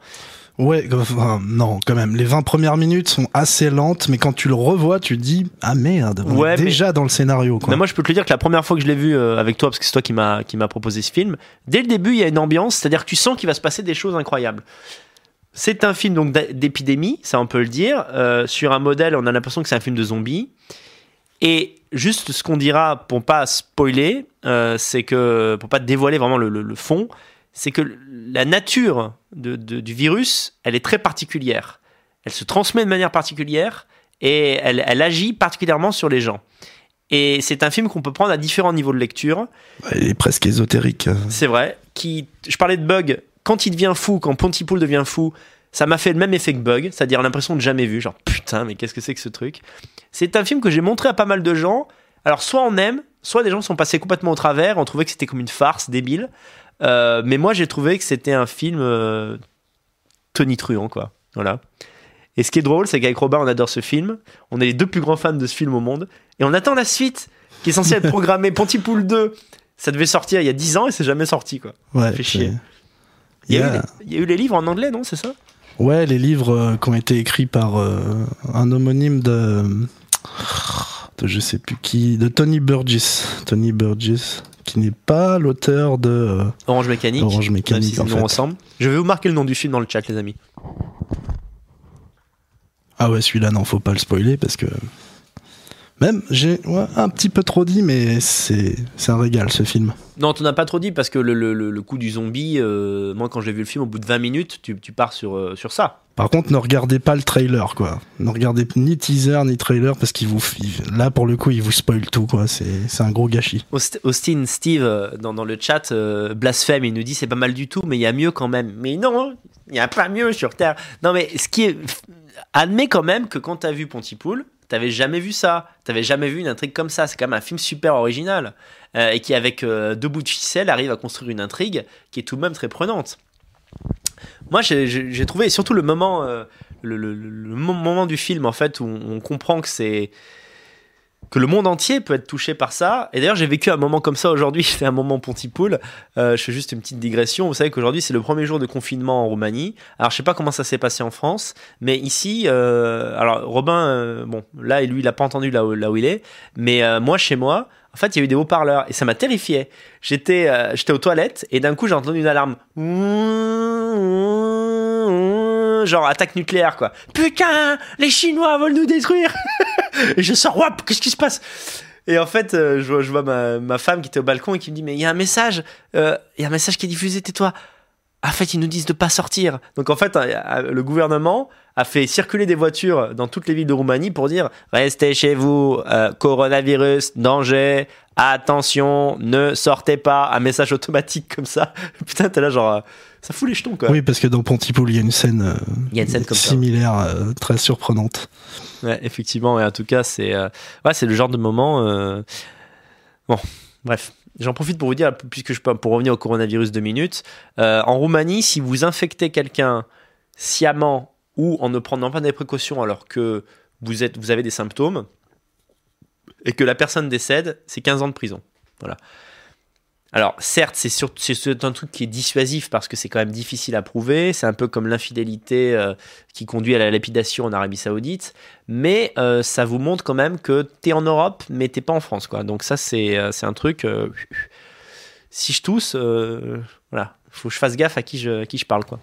Ouais, enfin, non, quand même. Les 20 premières minutes sont assez lentes, mais quand tu le revois, tu te dis Ah merde, on Ouais, est déjà dans le scénario. Quoi. Mais moi, je peux te le dire que la première fois que je l'ai vu euh, avec toi, parce que c'est toi qui m'a proposé ce film, dès le début, il y a une ambiance, c'est-à-dire que tu sens qu'il va se passer des choses incroyables. C'est un film donc d'épidémie, ça on peut le dire. Euh, sur un modèle, on a l'impression que c'est un film de zombies. Et juste ce qu'on dira pour pas spoiler, euh, c'est que pour pas dévoiler vraiment le, le- le fond, c'est que la nature de- de- du virus, elle est très particulière. Elle se transmet de manière particulière et elle, elle agit particulièrement sur les gens. Et c'est un film qu'on peut prendre à différents niveaux de lecture. Il est presque ésotérique. C'est vrai. Qui, je parlais de Bug. Quand il devient fou, quand Pontypool devient fou, ça m'a fait le même effet que Bug, c'est-à-dire l'impression de jamais vu. Genre putain, mais qu'est-ce que c'est que ce truc? C'est un film que j'ai montré à pas mal de gens. Alors soit on aime, soit des gens sont passés complètement au travers, on trouvait que c'était comme une farce débile. Euh, mais moi j'ai trouvé que c'était un film euh, tonitruant quoi. Voilà. Et ce qui est drôle, c'est qu'avec Robin, on adore ce film. On est les deux plus grands fans de ce film au monde. Et on attend la suite, qui est censée être (laughs) programmée. Pontypool 2, ça devait sortir il y a 10 ans et c'est jamais sorti, quoi. Ouais, fait chier. Il y, a eu les, il y a eu les livres en anglais, non C'est ça? Ouais, les livres euh, qui ont été écrits par euh, un homonyme de, de je sais plus qui, de Tony Burgess. Tony Burgess, qui n'est pas l'auteur de euh, Orange Mécanique. Orange Mécanique, si en fait. ressemblent. Je vais vous marquer le nom du film dans le chat, les amis. Ah ouais, celui-là, non, faut pas le spoiler parce que. Même, j'ai ouais, un petit peu trop dit, mais c'est un régal ce film. Non, tu n'as pas trop dit parce que le, le- le- coup du zombie, euh, moi quand j'ai vu le film, au bout de 20 minutes, tu, tu pars sur, euh, sur ça. Par contre, ne regardez pas le trailer, quoi. Ne regardez ni teaser ni trailer parce qu'il vous. Là, pour le coup, il vous spoil tout, quoi. C'est un gros gâchis. Aust- Austin, Steve, euh, dans, dans le chat, euh, blasphème, il nous dit c'est pas mal du tout, mais il y a mieux quand même. Mais non, il n'y a pas mieux sur Terre. Non, mais ce qui est admets quand même que quand t'as vu Pontypool, t'avais jamais vu ça. T'avais jamais vu une intrigue comme ça. C'est quand même un film super original. euh, et qui, avec euh, deux bouts de ficelle, arrive à construire une intrigue qui est tout de même très prenante. Moi, j'ai- trouvé, surtout le moment, euh, le, le- le- le mo- moment du film, en fait, où on comprend que c'est que le monde entier peut être touché par ça. Et d'ailleurs, j'ai vécu un moment comme ça aujourd'hui. (laughs) Je fais un moment Pontypool. Euh, je fais juste une petite digression. Vous savez qu'aujourd'hui, c'est le premier jour de confinement en Roumanie. Alors, je sais pas comment ça s'est passé en France, mais ici, euh, alors Robin, euh, bon, là, lui, il a pas entendu là où, là où il est, mais euh, moi, chez moi, en fait, il y a eu des haut-parleurs et ça m'a terrifié. J'étais, euh, j'étais aux toilettes et d'un coup, j'ai entendu une alarme. Genre attaque nucléaire, quoi. Putain, les Chinois veulent nous détruire. (laughs) (laughs) et je sors, Wouah, qu'est-ce qui se passe? Et en fait, euh, je vois, ma femme qui était au balcon et qui me dit, mais il y a un message, euh, il y a un message qui est diffusé, tais-toi. En fait, ils nous disent de pas sortir. Donc en fait, euh, euh, le gouvernement a fait circuler des voitures dans toutes les villes de Roumanie pour dire restez chez vous, euh, coronavirus, danger, attention, ne sortez pas. Un message automatique comme ça. (laughs) Putain, t'es là genre, ça fout les jetons quoi. Oui, parce que dans Pontypool, il y a une scène, euh, Il y a une scène comme ça. similaire, euh, très surprenante. Ouais, effectivement, et en tout cas, c'est ouais, c'est le genre de moment. Bon, bref. J'en profite pour vous dire, puisque je peux pour revenir au coronavirus deux minutes. euh, en Roumanie, si vous infectez quelqu'un sciemment ou en ne prenant pas des précautions alors que vous, vous avez des symptômes et que la personne décède, c'est 15 ans de prison. Voilà. Alors, certes, c'est c'est un truc qui est dissuasif parce que c'est quand même difficile à prouver. C'est un peu comme l'infidélité euh, qui conduit à la lapidation en Arabie Saoudite. Mais euh, ça vous montre quand même que t'es en Europe, mais t'es pas en France. Quoi. Donc, ça, c'est euh, un truc. si je tousse, voilà, faut que je fasse gaffe à qui je, à qui je parle. Quoi.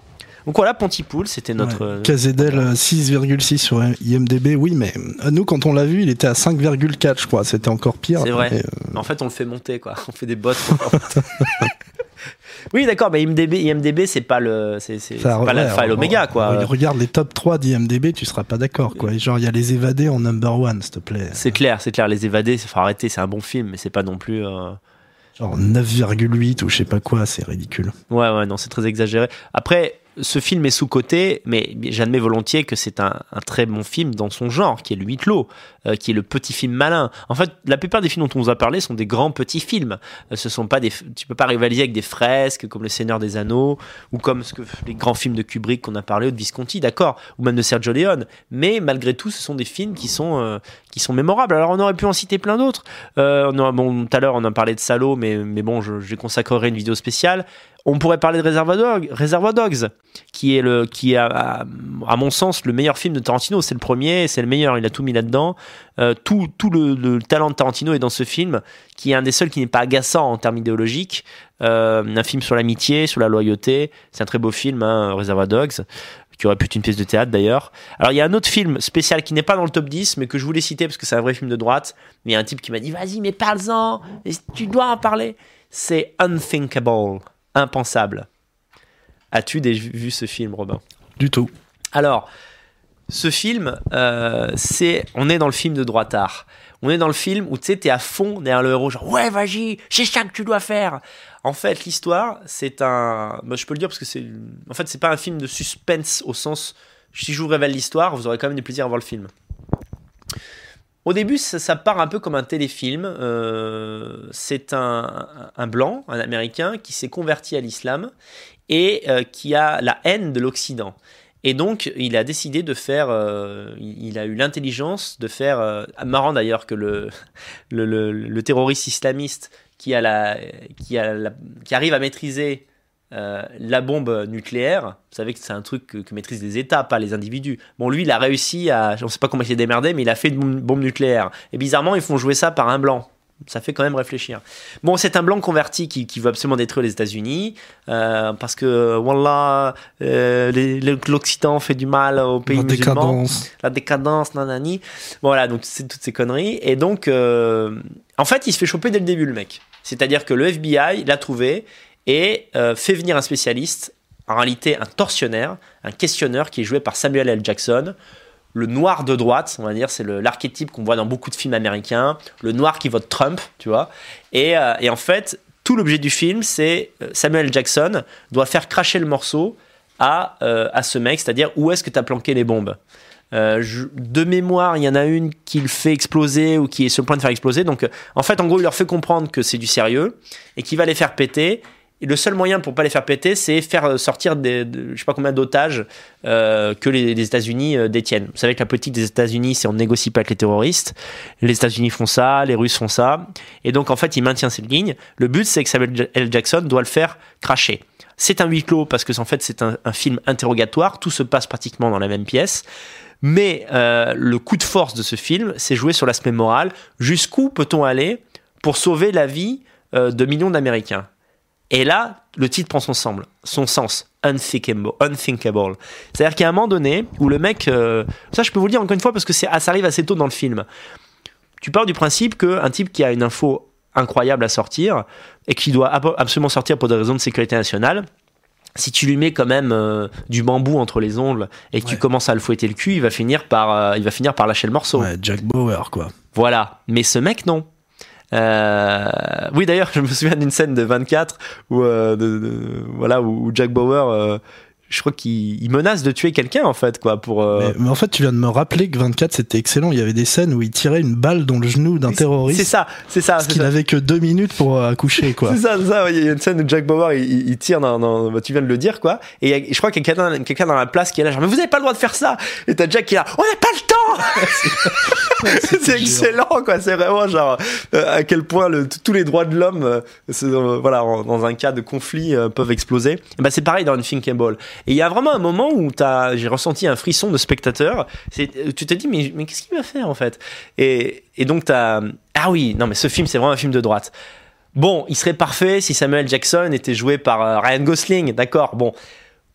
Donc, voilà, Pontypool, c'était notre. Ouais. euh, Cazedel euh, 6,6 sur IMDB, oui, mais euh, nous, quand on l'a vu, il était à 5,4, je crois. C'était encore pire. C'est vrai. Euh, En fait, on le fait monter, quoi. (laughs) On fait des bots. (laughs) oui, d'accord, mais IMDB, IMDB c'est pas le, c'est, pas ouais, l'alpha et l'oméga, quoi. re- Regarde les top 3 d'IMDB, tu seras pas d'accord, quoi. Genre, il y a les évadés en number one, s'il te plaît. C'est clair, c'est clair. Les évadés, faut arrêter. C'est un bon film, mais c'est pas non plus. euh, Genre 9,8 ou je sais pas quoi, c'est ridicule. Ouais, ouais, non, c'est très exagéré. Après, ce film est sous-coté, mais j'admets volontiers que c'est un, un très bon film dans son genre, qui est le huis clos, euh, qui est le petit film malin. En fait, la plupart des films dont on vous a parlé sont des grands petits films. Euh, ce sont pas des, tu peux pas rivaliser avec des fresques comme Le Seigneur des Anneaux ou comme ce que les grands films de Kubrick qu'on a parlé ou de Visconti, d'accord, ou même de Sergio Leone. Mais malgré tout, ce sont des films qui sont euh, qui sont mémorables. Alors on aurait pu en citer plein d'autres. Euh, bon, tout à l'heure on a parlé de Salo, mais mais bon, je, je consacrerai une vidéo spéciale. On pourrait parler de Reservoir Dogs, Reservoir Dogs qui est le qui est à, mon sens le meilleur film de Tarantino. C'est le premier, c'est le meilleur. Il a tout mis là-dedans. Euh, tout tout le, le talent de Tarantino est dans ce film, qui est un des seuls qui n'est pas agaçant en termes idéologiques. Euh, un film sur l'amitié, sur la loyauté. C'est un très beau film, hein, Reservoir Dogs qui aurait pu être une pièce de théâtre d'ailleurs. Alors il y a un autre film spécial qui n'est pas dans le top 10, mais que je voulais citer parce que c'est un vrai film de droite. Mais il y a un type qui m'a dit vas-y mais parle-en, tu dois en parler. C'est Unthinkable, impensable. As-tu déjà vu ce film, Robin? Du tout. alors, ce film, euh, c'est, on est dans le film de droitard. On est dans le film où tu sais, t'es à fond derrière le héros, genre ouais, vas-y, c'est ça que tu dois faire. En fait, l'histoire, c'est un, bah, je peux le dire parce que c'est, en fait, c'est pas un film de suspense au sens, si je vous révèle l'histoire, vous aurez quand même du plaisir à voir le film. Au début, ça, part un peu comme un téléfilm. Euh, c'est un, blanc, un américain, qui s'est converti à l'islam et euh, qui a la haine de l'Occident. Et donc, il a décidé de faire. euh, il a eu l'intelligence de faire. marrant d'ailleurs que (laughs) le, le- le terroriste islamiste qui, a la, qui, a qui arrive à maîtriser euh, la bombe nucléaire, vous savez que c'est un truc que, que maîtrisent les États, pas les individus. Bon, lui, il a réussi à. On ne sait pas comment il s'est démerdé, mais il a fait une bombe- bombe nucléaire. Et bizarrement, ils font jouer ça par un blanc. Ça fait quand même réfléchir. Bon, c'est un blanc converti qui, qui veut absolument détruire les États-Unis euh, parce que, voilà, euh, l'Occident fait du mal aux pays La musulmans décadence. la décadence, nanani. Voilà, donc c'est toutes ces conneries. Et donc, euh, en fait, il se fait choper dès le début, le mec. C'est-à-dire que le FBI l'a trouvé et euh, fait venir un spécialiste, en réalité un tortionnaire, un questionneur qui est joué par Samuel L. Jackson. Le noir de droite, on va dire, c'est l'archétype qu'on voit dans beaucoup de films américains. Le noir qui vote Trump, tu vois. Et, euh, en fait, tout l'objet du film, c'est euh, Samuel. Jackson doit faire cracher le morceau à, euh, à ce mec, c'est-à-dire où est-ce que tu as planqué les bombes. De mémoire, il y en a une qui le fait exploser ou qui est sur le point de faire exploser. Donc, en fait, en gros, il leur fait comprendre que c'est du sérieux et qu'il va les faire péter. Le seul moyen pour pas les faire péter, c'est faire sortir des, de- je sais pas combien d'otages euh, que les, États-Unis euh, détiennent. Vous savez que la politique des États-Unis, c'est on négocie pas avec les terroristes. Les États-Unis font ça, les Russes font ça. Et donc, en fait, il maintient cette ligne. Le but, c'est que Samuel L. Jackson doit le faire cracher. C'est un huis clos parce que en fait, c'est un, film interrogatoire. Tout se passe pratiquement dans la même pièce. Mais euh, le coup de force de ce film, c'est jouer sur l'aspect moral. Jusqu'où peut-on aller pour sauver la vie de millions d'Américains? Et là, le titre prend son, semble, son sens. Unthinkable. unthinkable. C'est-à-dire qu'il y a un moment donné où le mec... euh, ça, je peux vous le dire encore une fois parce que ah, ça arrive assez tôt dans le film. Tu pars du principe qu'un type qui a une info incroyable à sortir et qui doit ab- absolument sortir pour des raisons de sécurité nationale, si tu lui mets quand même euh, du bambou entre les ongles et que tu commences à le fouetter le cul, il va finir par, euh, il va finir par lâcher le morceau. Ouais, Jack Bauer, quoi. Voilà. Mais ce mec, non. Euh, oui, d'ailleurs, (laughs) je me souviens d'une scène de 24 où, euh, voilà, où Jack Bauer, euh, je crois qu'il il menace de tuer quelqu'un en fait, quoi, pour. euh, Mais, mais en fait, tu viens de me rappeler que 24, c'était excellent. Il y avait des scènes où il tirait une balle dans le genou d'un c'est terroriste. ça, c'est ça. Parce c'est qu'il avait que deux minutes pour euh, accoucher, (laughs) quoi. C'est ça, c'est ça. Il y a une scène où Jack Bauer il, il- tire dans, dans- bah, tu viens de le dire quoi. Et a- je crois qu'il y a quelqu'un quelqu'un dans la place qui est là, genre mais vous avez pas le droit de faire ça. Et t'as Jack qui est là, on n'a pas le temps. (laughs) c'est (laughs) excellent quoi. C'est vraiment genre euh, à quel point le- tous les droits de l'homme, euh, c'est, euh, voilà, en- dans un cas de conflit peuvent exploser. Et bah c'est pareil dans Unthinkable. Et il y a vraiment un moment où t'as, j'ai ressenti un frisson de spectateur. Euh, tu te dis mais mais qu'est-ce qu'il va faire en fait? Et et donc t'as ah oui non mais ce film c'est vraiment un film de droite. Bon, il serait parfait si Samuel Jackson était joué par euh, Ryan Gosling, d'accord. Bon,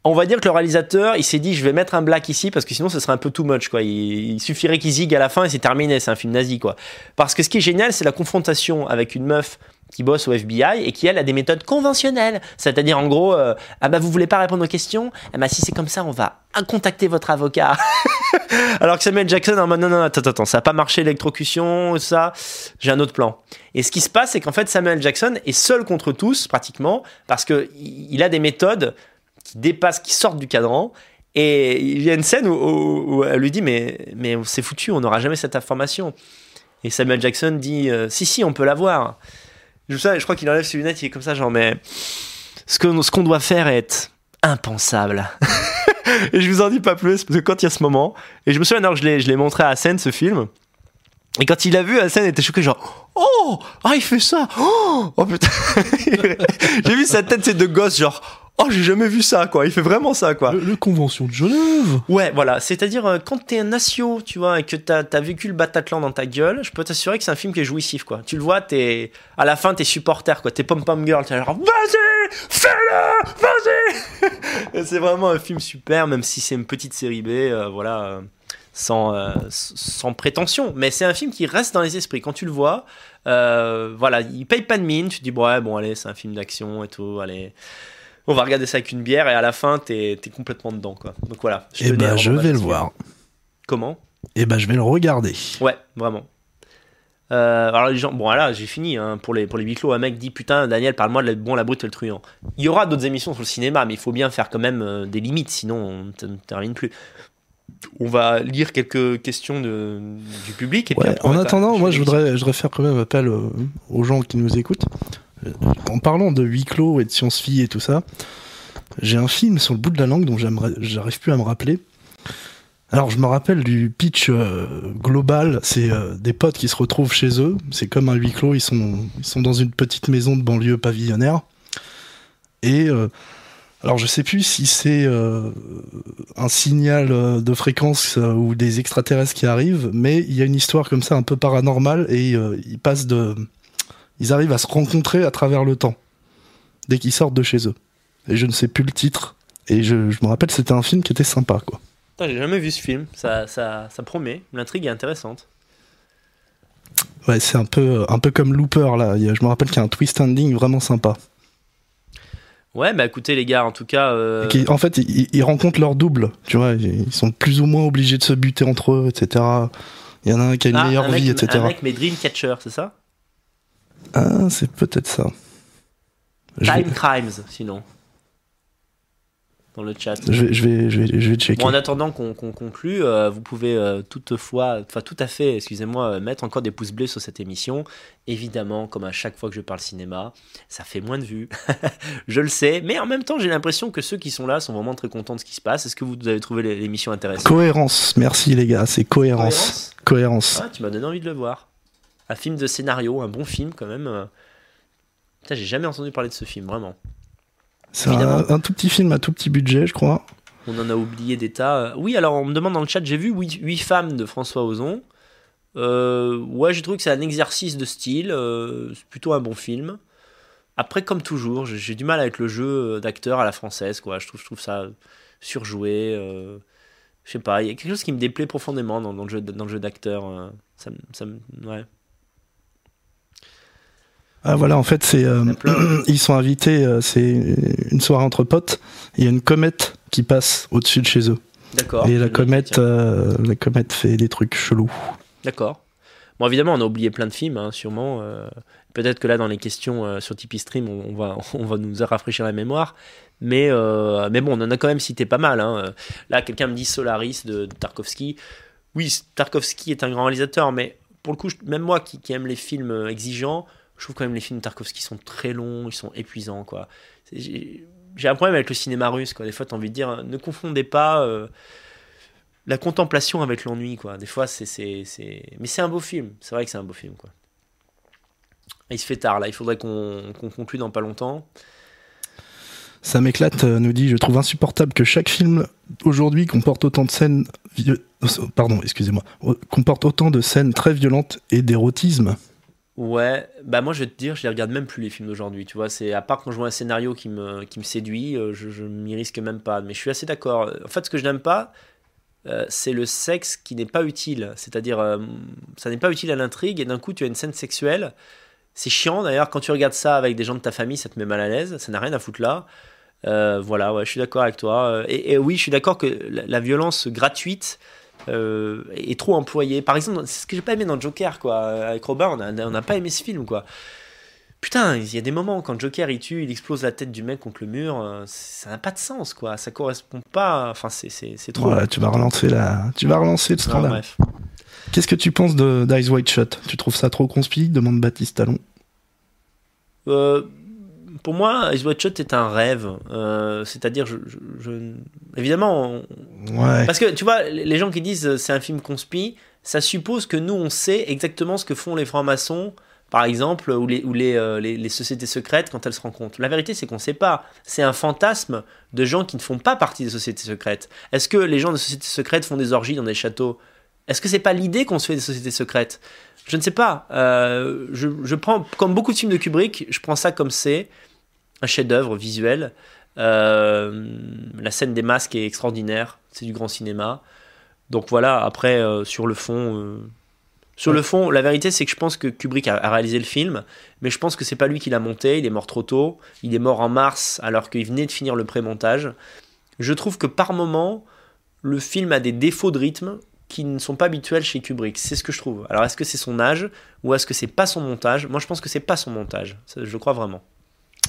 on va dire que le réalisateur, il s'est dit, je vais mettre un black ici parce que sinon, ce serait un peu too much, quoi. Il, il suffirait qu'il zigue à la fin et c'est terminé. C'est un film nazi, quoi. Parce que ce qui est génial, c'est la confrontation avec une meuf qui bosse au FBI et qui elle a des méthodes conventionnelles, c'est-à-dire en gros, euh, ah bah vous voulez pas répondre aux questions, ah bah si c'est comme ça, on va contacter votre avocat. (laughs) Alors que Samuel Jackson, en mode non non attends attends, ça a pas marché l'électrocution, ça, j'ai un autre plan. Et ce qui se passe, c'est qu'en fait Samuel Jackson est seul contre tous pratiquement parce que il il a des méthodes qui dépassent, qui sortent du cadran. Et il y a une scène où, où- où elle lui dit mais mais c'est foutu, on n'aura jamais cette information. Et Samuel Jackson dit euh, si si on peut l'avoir. Je, sais, je crois qu'il enlève ses lunettes, il est comme ça genre mais ce qu'on doit faire est impensable. (laughs) et je vous en dis pas plus parce que quand il y a ce moment et je me souviens alors que je l'ai je l'ai montré à Hassan ce film. Et quand il l'a vu, Hassan était choqué, genre Oh Ah, il fait ça Oh, oh putain (laughs) J'ai vu sa tête, c'est de gosse, genre Oh, j'ai jamais vu ça, quoi. Il fait vraiment ça, quoi. Le, le Convention de Genève. Ouais, voilà. C'est-à-dire, euh, quand t'es un nation, tu vois, et que t'as as vécu le Bataclan dans ta gueule, je peux t'assurer que c'est un film qui est jouissif, quoi. Tu le vois, t'es. À la fin, t'es supporter, quoi. T'es pom-pom girl, t'es genre Vas-y Fais-le Vas-y (laughs) C'est vraiment un film super, même si c'est une petite série B, euh, voilà. euh, sans, sans prétention, mais c'est un film qui reste dans les esprits. Quand tu le vois, voilà, il paye pas de mine. Tu te dis, ouais, bon, allez, c'est un film d'action et tout, allez, on va regarder ça avec une bière et à la fin, t'es es complètement dedans, quoi. Donc voilà. Eh tenais ben, je vais le voir. Comment? Eh ben, je vais le regarder. Ouais, vraiment. Euh, alors les gens, bon voilà, j'ai fini hein, pour les pour les huis clos. Un mec dit putain Daniel, parle-moi de la, bon la brute et le truand. Il y aura d'autres émissions sur le cinéma, mais il faut bien faire quand même euh, des limites, sinon on ne termine plus. On va lire quelques questions de, du public. Et puis Ouais, après, on en attendant, je moi, je voudrais, je voudrais faire quand même appel euh, aux gens qui nous écoutent. Euh, En parlant de huis clos et de science-fi et tout ça, j'ai un film sur le bout de la langue dont j'arrive plus à me rappeler. Alors, je me rappelle du pitch euh, global. C'est euh, des potes qui se retrouvent chez eux. C'est comme un huis clos. Ils sont, ils sont dans une petite maison de banlieue pavillonnaire. Et alors, je sais plus si c'est un signal de fréquence ou des extraterrestres qui arrivent, mais il y a une histoire comme ça un peu paranormale et ils passent de, ils arrivent à se rencontrer à travers le temps dès qu'ils sortent de chez eux. Et je ne sais plus le titre. Et je, je me rappelle, c'était un film qui était sympa, quoi. J'ai jamais vu ce film. Ça, ça, ça promet. L'intrigue est intéressante. Ouais, c'est un peu, un peu comme Looper là. Je me rappelle qu'il y a un twist ending vraiment sympa. Ouais, bah écoutez les gars, en tout cas. euh, en fait, ils, ils rencontrent leur double. Tu vois, ils sont plus ou moins obligés de se buter entre eux, etc. Il y en a un qui a une ah, meilleure un mec, vie, etc. Un mec, mais Dreamcatcher, c'est ça? Ah, c'est peut-être ça. Vais- Time Crimes, sinon. dans le chat. Je vais, je vais, je vais, je vais checker. Bon, en attendant qu'on conclue, euh, vous pouvez euh, toutefois, enfin tout à fait, excusez-moi, euh, mettre encore des pouces bleus sur cette émission. Évidemment, comme à chaque fois que je parle cinéma, ça fait moins de vues. (laughs) je le sais, mais en même temps, j'ai l'impression que ceux qui sont là sont vraiment très contents de ce qui se passe. Est-ce que vous avez trouvé l'é- l'émission intéressante? Cohérence, merci les gars, c'est cohérence? Cohérence. Ah, tu m'as donné envie de le voir. Un film de scénario, un bon film quand même. euh. Putain, j'ai jamais entendu parler de ce film, vraiment. C'est un, un tout petit film à tout petit budget, je crois. On en a oublié des tas. Euh, Oui, alors on me demande dans le chat, j'ai vu 8, femmes de François Ozon. Euh, ouais, j'ai trouvé que c'est un exercice de style. euh, c'est plutôt un bon film. Après, comme toujours, j'ai du mal avec le jeu d'acteur à la française. Quoi. Je, trouve, je trouve ça surjoué. euh, je sais pas, il y a quelque chose qui me déplaît profondément dans, dans le jeu, dans le jeu d'acteur. ça, ouais. Ah voilà, en fait, c'est euh, (clears throat) ils sont invités, euh, c'est une soirée entre potes. Il y a une comète qui passe au-dessus de chez eux. D'accord. Et la comète, euh, la comète fait des trucs chelous. D'accord. Bon, évidemment, on a oublié plein de films, hein, sûrement. Peut-être que là, dans les questions sur Tipeee Stream, on, on va, (laughs) on va nous rafraîchir la mémoire. Mais, mais bon, on en a quand même cité pas mal. hein. Là, quelqu'un me dit Solaris de, de Tarkovsky. Oui, Tarkovsky est un grand réalisateur, mais pour le coup, même moi qui, qui aime les films exigeants, je trouve quand même les films de Tarkovsky sont très longs, ils sont épuisants. quoi. J'ai un problème avec le cinéma russe. Quoi. Des fois, tu as envie de dire, ne confondez pas. euh, la contemplation avec l'ennui, quoi. Des fois, c'est. Mais c'est un beau film. C'est vrai que c'est un beau film, quoi. Il se fait tard, là. Il faudrait qu'on, qu'on conclue dans pas longtemps. Ça m'éclate, euh, nous dit, je trouve insupportable que chaque film aujourd'hui comporte autant de scènes, euh, pardon, excusez-moi, comporte autant de scènes très violentes et d'érotisme. Ouais, bah moi je vais te dire, je les regarde même plus les films d'aujourd'hui, tu vois, c'est à part quand je vois un scénario qui me, qui me séduit, euh, je, je m'y risque même pas. Mais je suis assez d'accord. En fait, ce que je n'aime pas, euh, c'est le sexe qui n'est pas utile. C'est-à-dire, euh, ça n'est pas utile à l'intrigue et d'un coup tu as une scène sexuelle. C'est chiant d'ailleurs, quand tu regardes ça avec des gens de ta famille, ça te met mal à l'aise, ça n'a rien à foutre là. Voilà, ouais, je suis d'accord avec toi. Et, oui, je suis d'accord que la violence gratuite euh, est trop employée. Par exemple, c'est ce que j'ai pas aimé dans Joker, quoi. Avec Robin, on a- on n'a pas aimé ce film, quoi. Putain, il y a des moments quand Joker il tue, il explose la tête du mec contre le mur, euh, ça n'a pas de sens, quoi. Ça correspond pas. Enfin, c'est, c'est, c'est trop. Voilà, tu vas relancer la, tu vas relancer le scandale. bref. Qu'est-ce que tu penses de d'Eyes White Shut Tu trouves ça trop conspi? Demande Baptiste Talon. Euh, pour moi, Ice White Shot est un rêve. Euh, c'est-à-dire, je, je- je- évidemment, on- Ouais. Parce que tu vois, les gens qui disent euh, c'est un film conspi, ça suppose que nous on sait exactement ce que font les francs-maçons, par exemple, ou les, ou les, euh, les, les sociétés secrètes quand elles se rencontrent. La vérité c'est qu'on sait pas. C'est un fantasme de gens qui ne font pas partie des sociétés secrètes. Est-ce que les gens des sociétés secrètes font des orgies dans des châteaux? Est-ce que c'est pas l'idée qu'on se fait des sociétés secrètes? Je ne sais pas. Euh, je, je prends, comme beaucoup de films de Kubrick, je prends ça comme c'est un chef-d'œuvre visuel. Euh, la scène des masques est extraordinaire, c'est du grand cinéma. Donc voilà, après, euh, sur le fond, sur le fond, la vérité c'est que je pense que Kubrick a, a réalisé le film, mais je pense que c'est pas lui qui l'a monté, il est mort trop tôt, il est mort en mars alors qu'il venait de finir le pré-montage. Je trouve que par moment, le film a des défauts de rythme qui ne sont pas habituels chez Kubrick, c'est ce que je trouve. Alors est-ce que c'est son âge ou est-ce que c'est pas son montage? Moi je pense que c'est pas son montage, Ça, je le crois vraiment.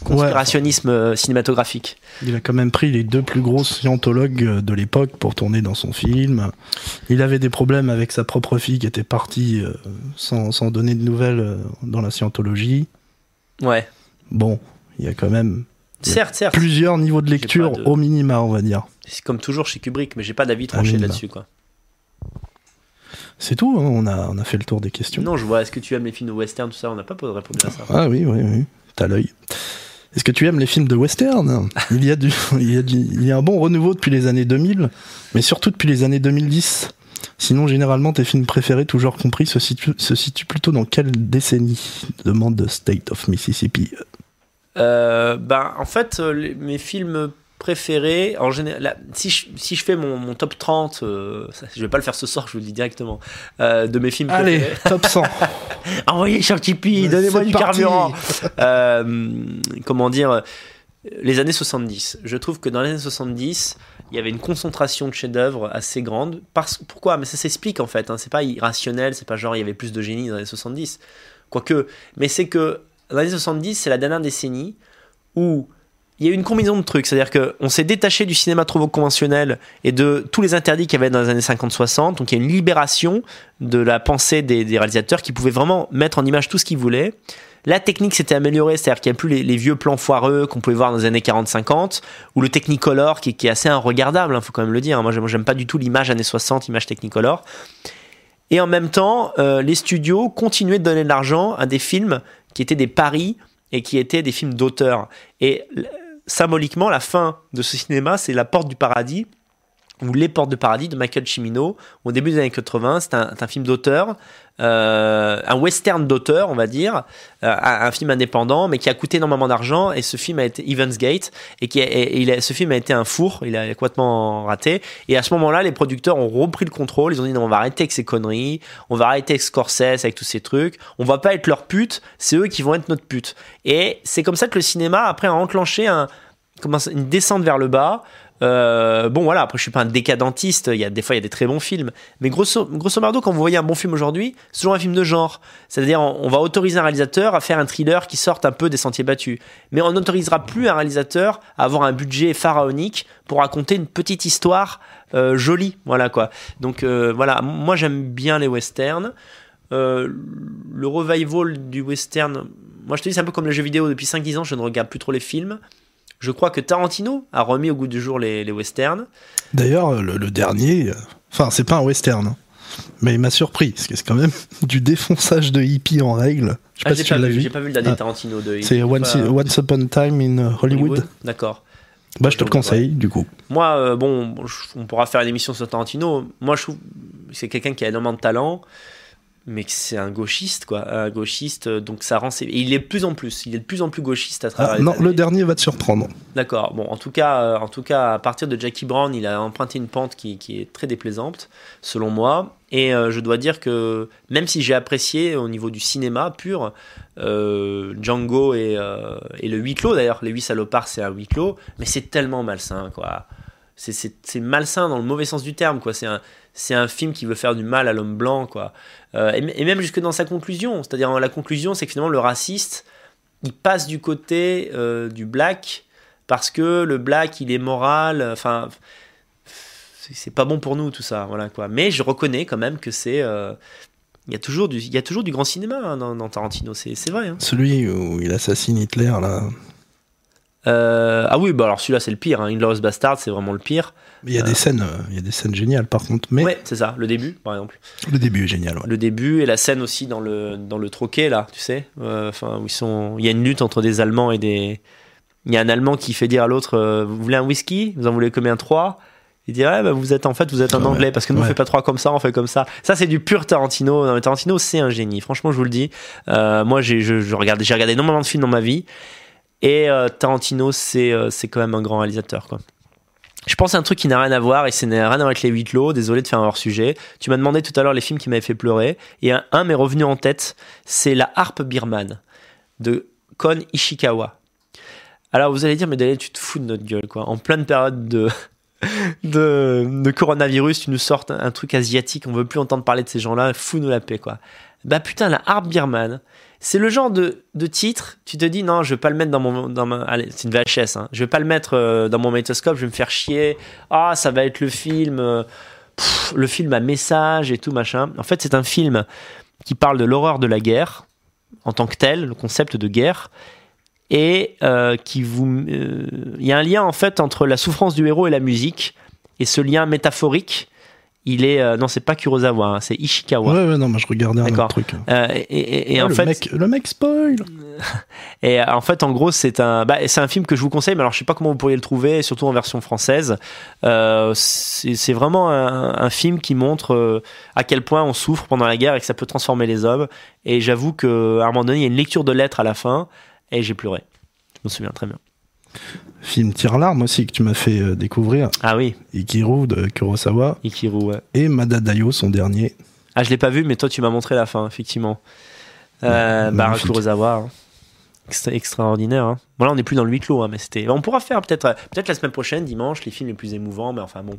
Conspirationnisme euh, cinématographique. Il a quand même pris les deux plus gros scientologues euh, de l'époque pour tourner dans son film. Il avait des problèmes avec sa propre fille qui était partie euh, sans, sans donner de nouvelles dans la scientologie. Ouais. Bon, il y a quand même Certes, certes. plusieurs niveaux de lecture de- au minima, on va dire. C'est comme toujours chez Kubrick, mais j'ai pas d'avis tranché là-dessus, quoi. C'est tout, hein, on, a, on a fait le tour des questions. Non, je vois, est-ce que tu aimes les films de western, tout ça? On n'a pas répondu à ça. Ah oui, oui, oui, t'as l'œil. Est-ce que tu aimes les films de western? (laughs) Il y, a du, il, y a du- il y a un bon renouveau depuis les années 2000, mais surtout depuis les années 2010. Sinon, généralement, tes films préférés, toujours compris, se situent, se situent plutôt dans quelle décennie? Demande State of Mississippi. Euh, ben, en fait, euh, les- mes films préférés, en général, là, si, je, si je fais mon, mon top 30, euh, (laughs) je vais pas le faire ce soir, je vous le dis directement, euh, de mes films Allez, préférés. top 100 (laughs) Envoyez sur Tipeee, donnez-moi du parti. carburant. Euh, comment dire les années 70. Je trouve que dans les années 70, il y avait une concentration de chefs-d'œuvre assez grande. Parce, pourquoi? Mais ça s'explique en fait. Hein. C'est pas irrationnel, c'est pas genre il y avait plus de génie dans les années 70. Quoique, mais c'est que dans les années 70, c'est la dernière décennie où il y a eu une combinaison de trucs, c'est-à-dire qu'on s'est détaché du cinéma trop conventionnel et de tous les interdits qu'il y avait dans les années 50-60. Donc il y a une libération de la pensée des, réalisateurs qui pouvaient vraiment mettre en image tout ce qu'ils voulaient. La technique s'était améliorée, c'est-à-dire qu'il n'y a plus les, vieux plans foireux qu'on pouvait voir dans les années 40-50, ou le Technicolor qui, est assez regardable, il faut quand même le dire. hein. Moi, j'aime- pas du tout l'image années 60, image Technicolor. Et en même temps, euh, les studios continuaient de donner de l'argent à des films qui étaient des paris et qui étaient des films d'auteur. Et symboliquement, la fin de ce cinéma, c'est La Porte du Paradis, ou Les Portes de Paradis de Michael Cimino. Au début des années 80, c'est un, film d'auteur, euh, un western d'auteur, on va dire, euh, un, film indépendant, mais qui a coûté énormément d'argent. Et ce film a été Evans Gate, et, qui et ce film a été un four, il a complètement raté. Et à ce moment-là, les producteurs ont repris le contrôle. Ils ont dit non, on va arrêter avec ces conneries, on va arrêter avec Scorsese, avec tous ces trucs. On va pas être leur pute, c'est eux qui vont être notre pute. Et c'est comme ça que le cinéma après a enclenché une descente vers le bas. Euh, bon voilà, après je suis pas un décadentiste, il y a des fois il y a des très bons films, mais grosso, modo quand vous voyez un bon film aujourd'hui, c'est toujours un film de genre. C'est-à-dire on, va autoriser un réalisateur à faire un thriller qui sorte un peu des sentiers battus, mais on n'autorisera plus un réalisateur à avoir un budget pharaonique pour raconter une petite histoire euh, jolie, voilà quoi. Donc euh, voilà, moi j'aime bien les westerns. Euh, le revival du western, moi je te dis c'est un peu comme le jeu vidéo depuis 5-10 ans, je ne regarde plus trop les films. Je crois que Tarantino a remis au goût du jour les, les westerns. D'ailleurs, le, le dernier, euh, enfin, c'est pas un western, hein, mais il m'a surpris, parce que c'est quand même (laughs) du défonçage de hippie en règle. Je sais Ah, pas si tu l'as vu, j'ai pas vu le dernier Ah. Tarantino de. C'est Once, pas- Once Upon a Time in Hollywood. D'accord. Bah, je te le Ouais. conseille, du coup. Moi, euh, bon, on pourra faire une émission sur Tarantino. Moi, je trouve que c'est quelqu'un qui a énormément de talent, mais que c'est un gauchiste, quoi. Un gauchiste, euh, donc ça rend. ses- et il est de plus en plus. Il est de plus en plus gauchiste à travers Ah, les non, le dernier va te surprendre. D'accord. Bon, en tout cas, euh, en tout cas, à partir de Jackie Brown, il a emprunté une pente qui, qui est très déplaisante, selon moi. Et euh, je dois dire que même si j'ai apprécié au niveau du cinéma pur, euh, Django et, et le huis clos, d'ailleurs, les huit salopards, c'est un huis clos, mais c'est tellement malsain, quoi. C'est- malsain dans le mauvais sens du terme, quoi. C'est un, film qui veut faire du mal à l'homme blanc, quoi. Euh, et, même jusque dans sa conclusion. C'est-à-dire, la conclusion, c'est que finalement, le raciste, il passe du côté euh, du black parce que le black il est moral enfin c'est pas bon pour nous tout ça voilà quoi mais je reconnais quand même que c'est euh, il y a toujours du grand cinéma hein, dans, Tarantino c'est c'est vrai hein. Celui où il assassine Hitler, là. Euh, ah oui bah alors celui-là c'est le pire hein. Bastard c'est vraiment le pire. Mais il y a des scènes, euh, il y a des scènes géniales, par contre. Mais ouais c'est ça le début par exemple. le début est génial, ouais. le début et la scène aussi dans le dans le troquet là tu sais Euh, enfin où ils sont il y a une lutte entre des Allemands et des il y a un Allemand qui fait dire à l'autre vous voulez un whisky? Vous en voulez combien? Trois? Il dit ouais, bah, vous êtes en fait vous êtes un Ouais, anglais parce que nous on ouais. fait pas trois comme ça on fait comme ça ça c'est du pur Tarantino. Non, mais Tarantino c'est un génie. Franchement je vous le dis. Moi j'ai je, je j'ai regardé énormément de films dans ma vie et euh, Tarantino c'est euh, c'est quand même un grand réalisateur quoi je pense à un truc qui n'a rien à voir et ça n'a rien avec les huit lots. Désolé de faire un hors sujet. Tu m'as demandé tout à l'heure les films qui m'avaient fait pleurer et un, m'est revenu en tête. C'est La harpe birmane de Kon Ishikawa. Alors vous allez dire mais Daniel tu te fous de notre gueule quoi. En pleine période de (laughs) de, de coronavirus, tu nous sortes un, un truc asiatique. On veut plus entendre parler de ces gens-là. Fous-nous la paix quoi. Bah putain la harpe birmane. C'est le genre de, de titre, tu te dis non, je vais pas le mettre dans mon dans ma allez, c'est une VHS hein. Je vais pas le mettre euh, dans mon magnétoscope, je vais me faire chier. Ah, ça va être le film euh, le film à message et tout machin. En fait, c'est un film qui parle de l'horreur de la guerre en tant que tel, le concept de guerre et euh, qui vous il y a un lien en fait entre la souffrance du héros et la musique et ce lien métaphorique, il est euh, non, c'est pas Kurosawa, hein, c'est Ishikawa. Ouais, ouais, non, mais je regardais un autre truc. Euh, et, et- et en le fait, mec, le mec spoil. (laughs) et euh, en fait, en gros, c'est un, bah, c'est un film que je vous conseille, mais alors je sais pas comment vous pourriez le trouver, surtout en version française. Euh, c'est vraiment un, un film qui montre à quel point on souffre pendant la guerre et que ça peut transformer les hommes. Et j'avoue qu'à un moment donné, il y a une lecture de lettres à la fin, et j'ai pleuré. Je me souviens très bien. Film Tire-Larme aussi que tu m'as fait euh, découvrir. Ah oui, Ikiru de Kurosawa Ikiru. Ouais. et Madadayo, son dernier. Ah, je l'ai pas vu, mais toi, tu m'as montré la fin, effectivement. Euh, bah. Kurosawa. hein. Extra- extraordinaire. Hein. Bon, là, on n'est plus dans le huis clos, hein, mais c'était. On pourra faire peut-être, peut-être la semaine prochaine, dimanche, les films les plus émouvants, mais enfin bon.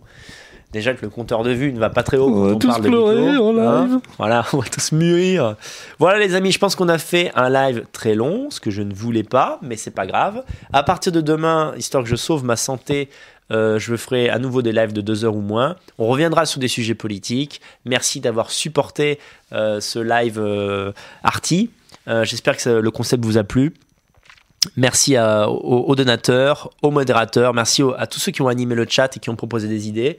Déjà que le compteur de vues ne va pas très haut On va on tous parle de pleurer en hein. live. Voilà, on va tous mûrir. Voilà les amis, je pense qu'on a fait un live très long, ce que je ne voulais pas, mais c'est pas grave. À partir de demain, histoire que je sauve ma santé, euh, je ferai à nouveau des lives de deux heures ou moins. On reviendra sur des sujets politiques. Merci d'avoir supporté euh, ce live euh, arty. Euh, J'espère que ça- le concept vous a plu. Merci à- aux, aux donateurs, aux modérateurs, merci aux- à tous ceux qui ont animé le chat et qui ont proposé des idées.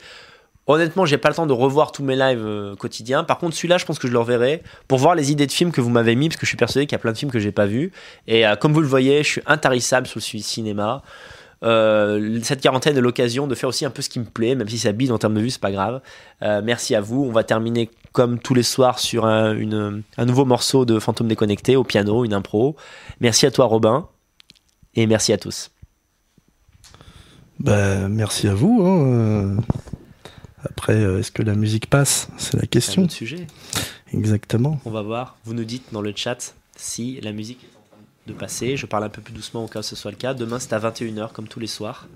Honnêtement, j'ai pas le temps de revoir tous mes lives euh, quotidiens. Par contre, celui-là, je pense que je le reverrai pour voir les idées de films que vous m'avez mis, parce que je suis persuadé qu'il y a plein de films que j'ai pas vus. Et euh, comme vous le voyez, je suis intarissable sur le ci- cinéma. Euh, cette quarantaine est l'occasion de faire aussi un peu ce qui me plaît, même si ça bide en termes de vue, c'est pas grave. Merci à vous. On va terminer comme tous les soirs sur un, nouveau morceau de Fantôme déconnecté au piano, une impro. Merci à toi, Robin, et merci à tous. Bah, merci à vous. hein. Après, euh, est-ce que la musique passe? C'est la C'est un question. autre sujet. Exactement. On va voir. Vous nous dites dans le chat si la musique est en train de passer. Je parle un peu plus doucement au cas où ce soit le cas. Demain, c'est à 21h, comme tous les soirs.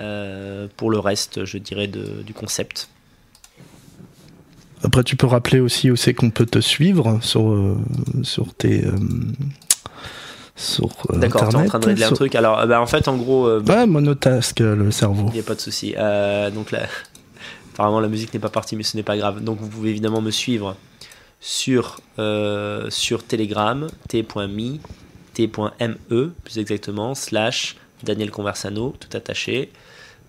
Euh, pour le reste, je dirais, de- du concept. Après, tu peux rappeler aussi où c'est qu'on peut te suivre sur, euh, sur tes. euh, sur D'accord, tu en train de régler un sur- truc. Alors, bah, en fait, en gros, Ouais, monotask, euh, le cerveau. il n'y a pas de souci. Donc là, apparemment, la musique n'est pas partie, mais ce n'est pas grave. Donc, vous pouvez évidemment me suivre sur, euh, sur Telegram, t.me, t.me, plus exactement, slash Daniel Conversano, tout attaché.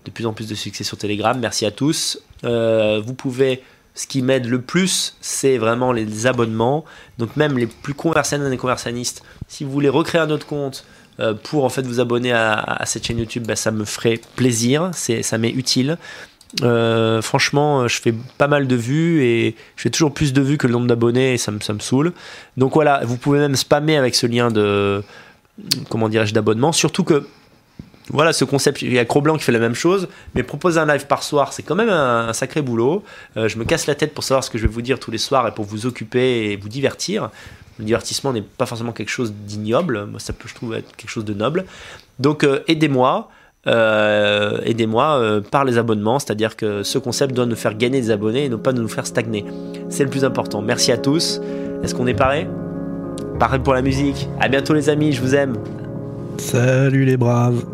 De plus en plus de succès sur Telegram. Merci à tous. Euh, vous pouvez. Ce qui m'aide le plus, c'est vraiment les abonnements. Donc même les plus conversanés et conversanistes, si vous voulez recréer un autre compte euh, pour en fait vous abonner à, cette chaîne YouTube, bah, ça me ferait plaisir. Ça m'est utile. Euh, franchement, je fais pas mal de vues et je fais toujours plus de vues que le nombre d'abonnés et ça me, ça me saoule. Donc voilà, vous pouvez même spammer avec ce lien de comment dirais-je d'abonnement. Surtout que voilà, ce concept, il y a Cro-Blanc qui fait la même chose, mais proposer un live par soir, c'est quand même un, sacré boulot. Euh, je me casse la tête pour savoir ce que je vais vous dire tous les soirs et pour vous occuper et vous divertir. Le divertissement n'est pas forcément quelque chose d'ignoble, moi ça peut, je trouve, être quelque chose de noble. Donc euh, aidez-moi, euh, aidez-moi euh, par les abonnements, c'est-à-dire que ce concept doit nous faire gagner des abonnés et non pas nous faire stagner. C'est le plus important. Merci à tous. Est-ce qu'on est paré Paré pour la musique. À bientôt les amis, je vous aime. Salut les braves.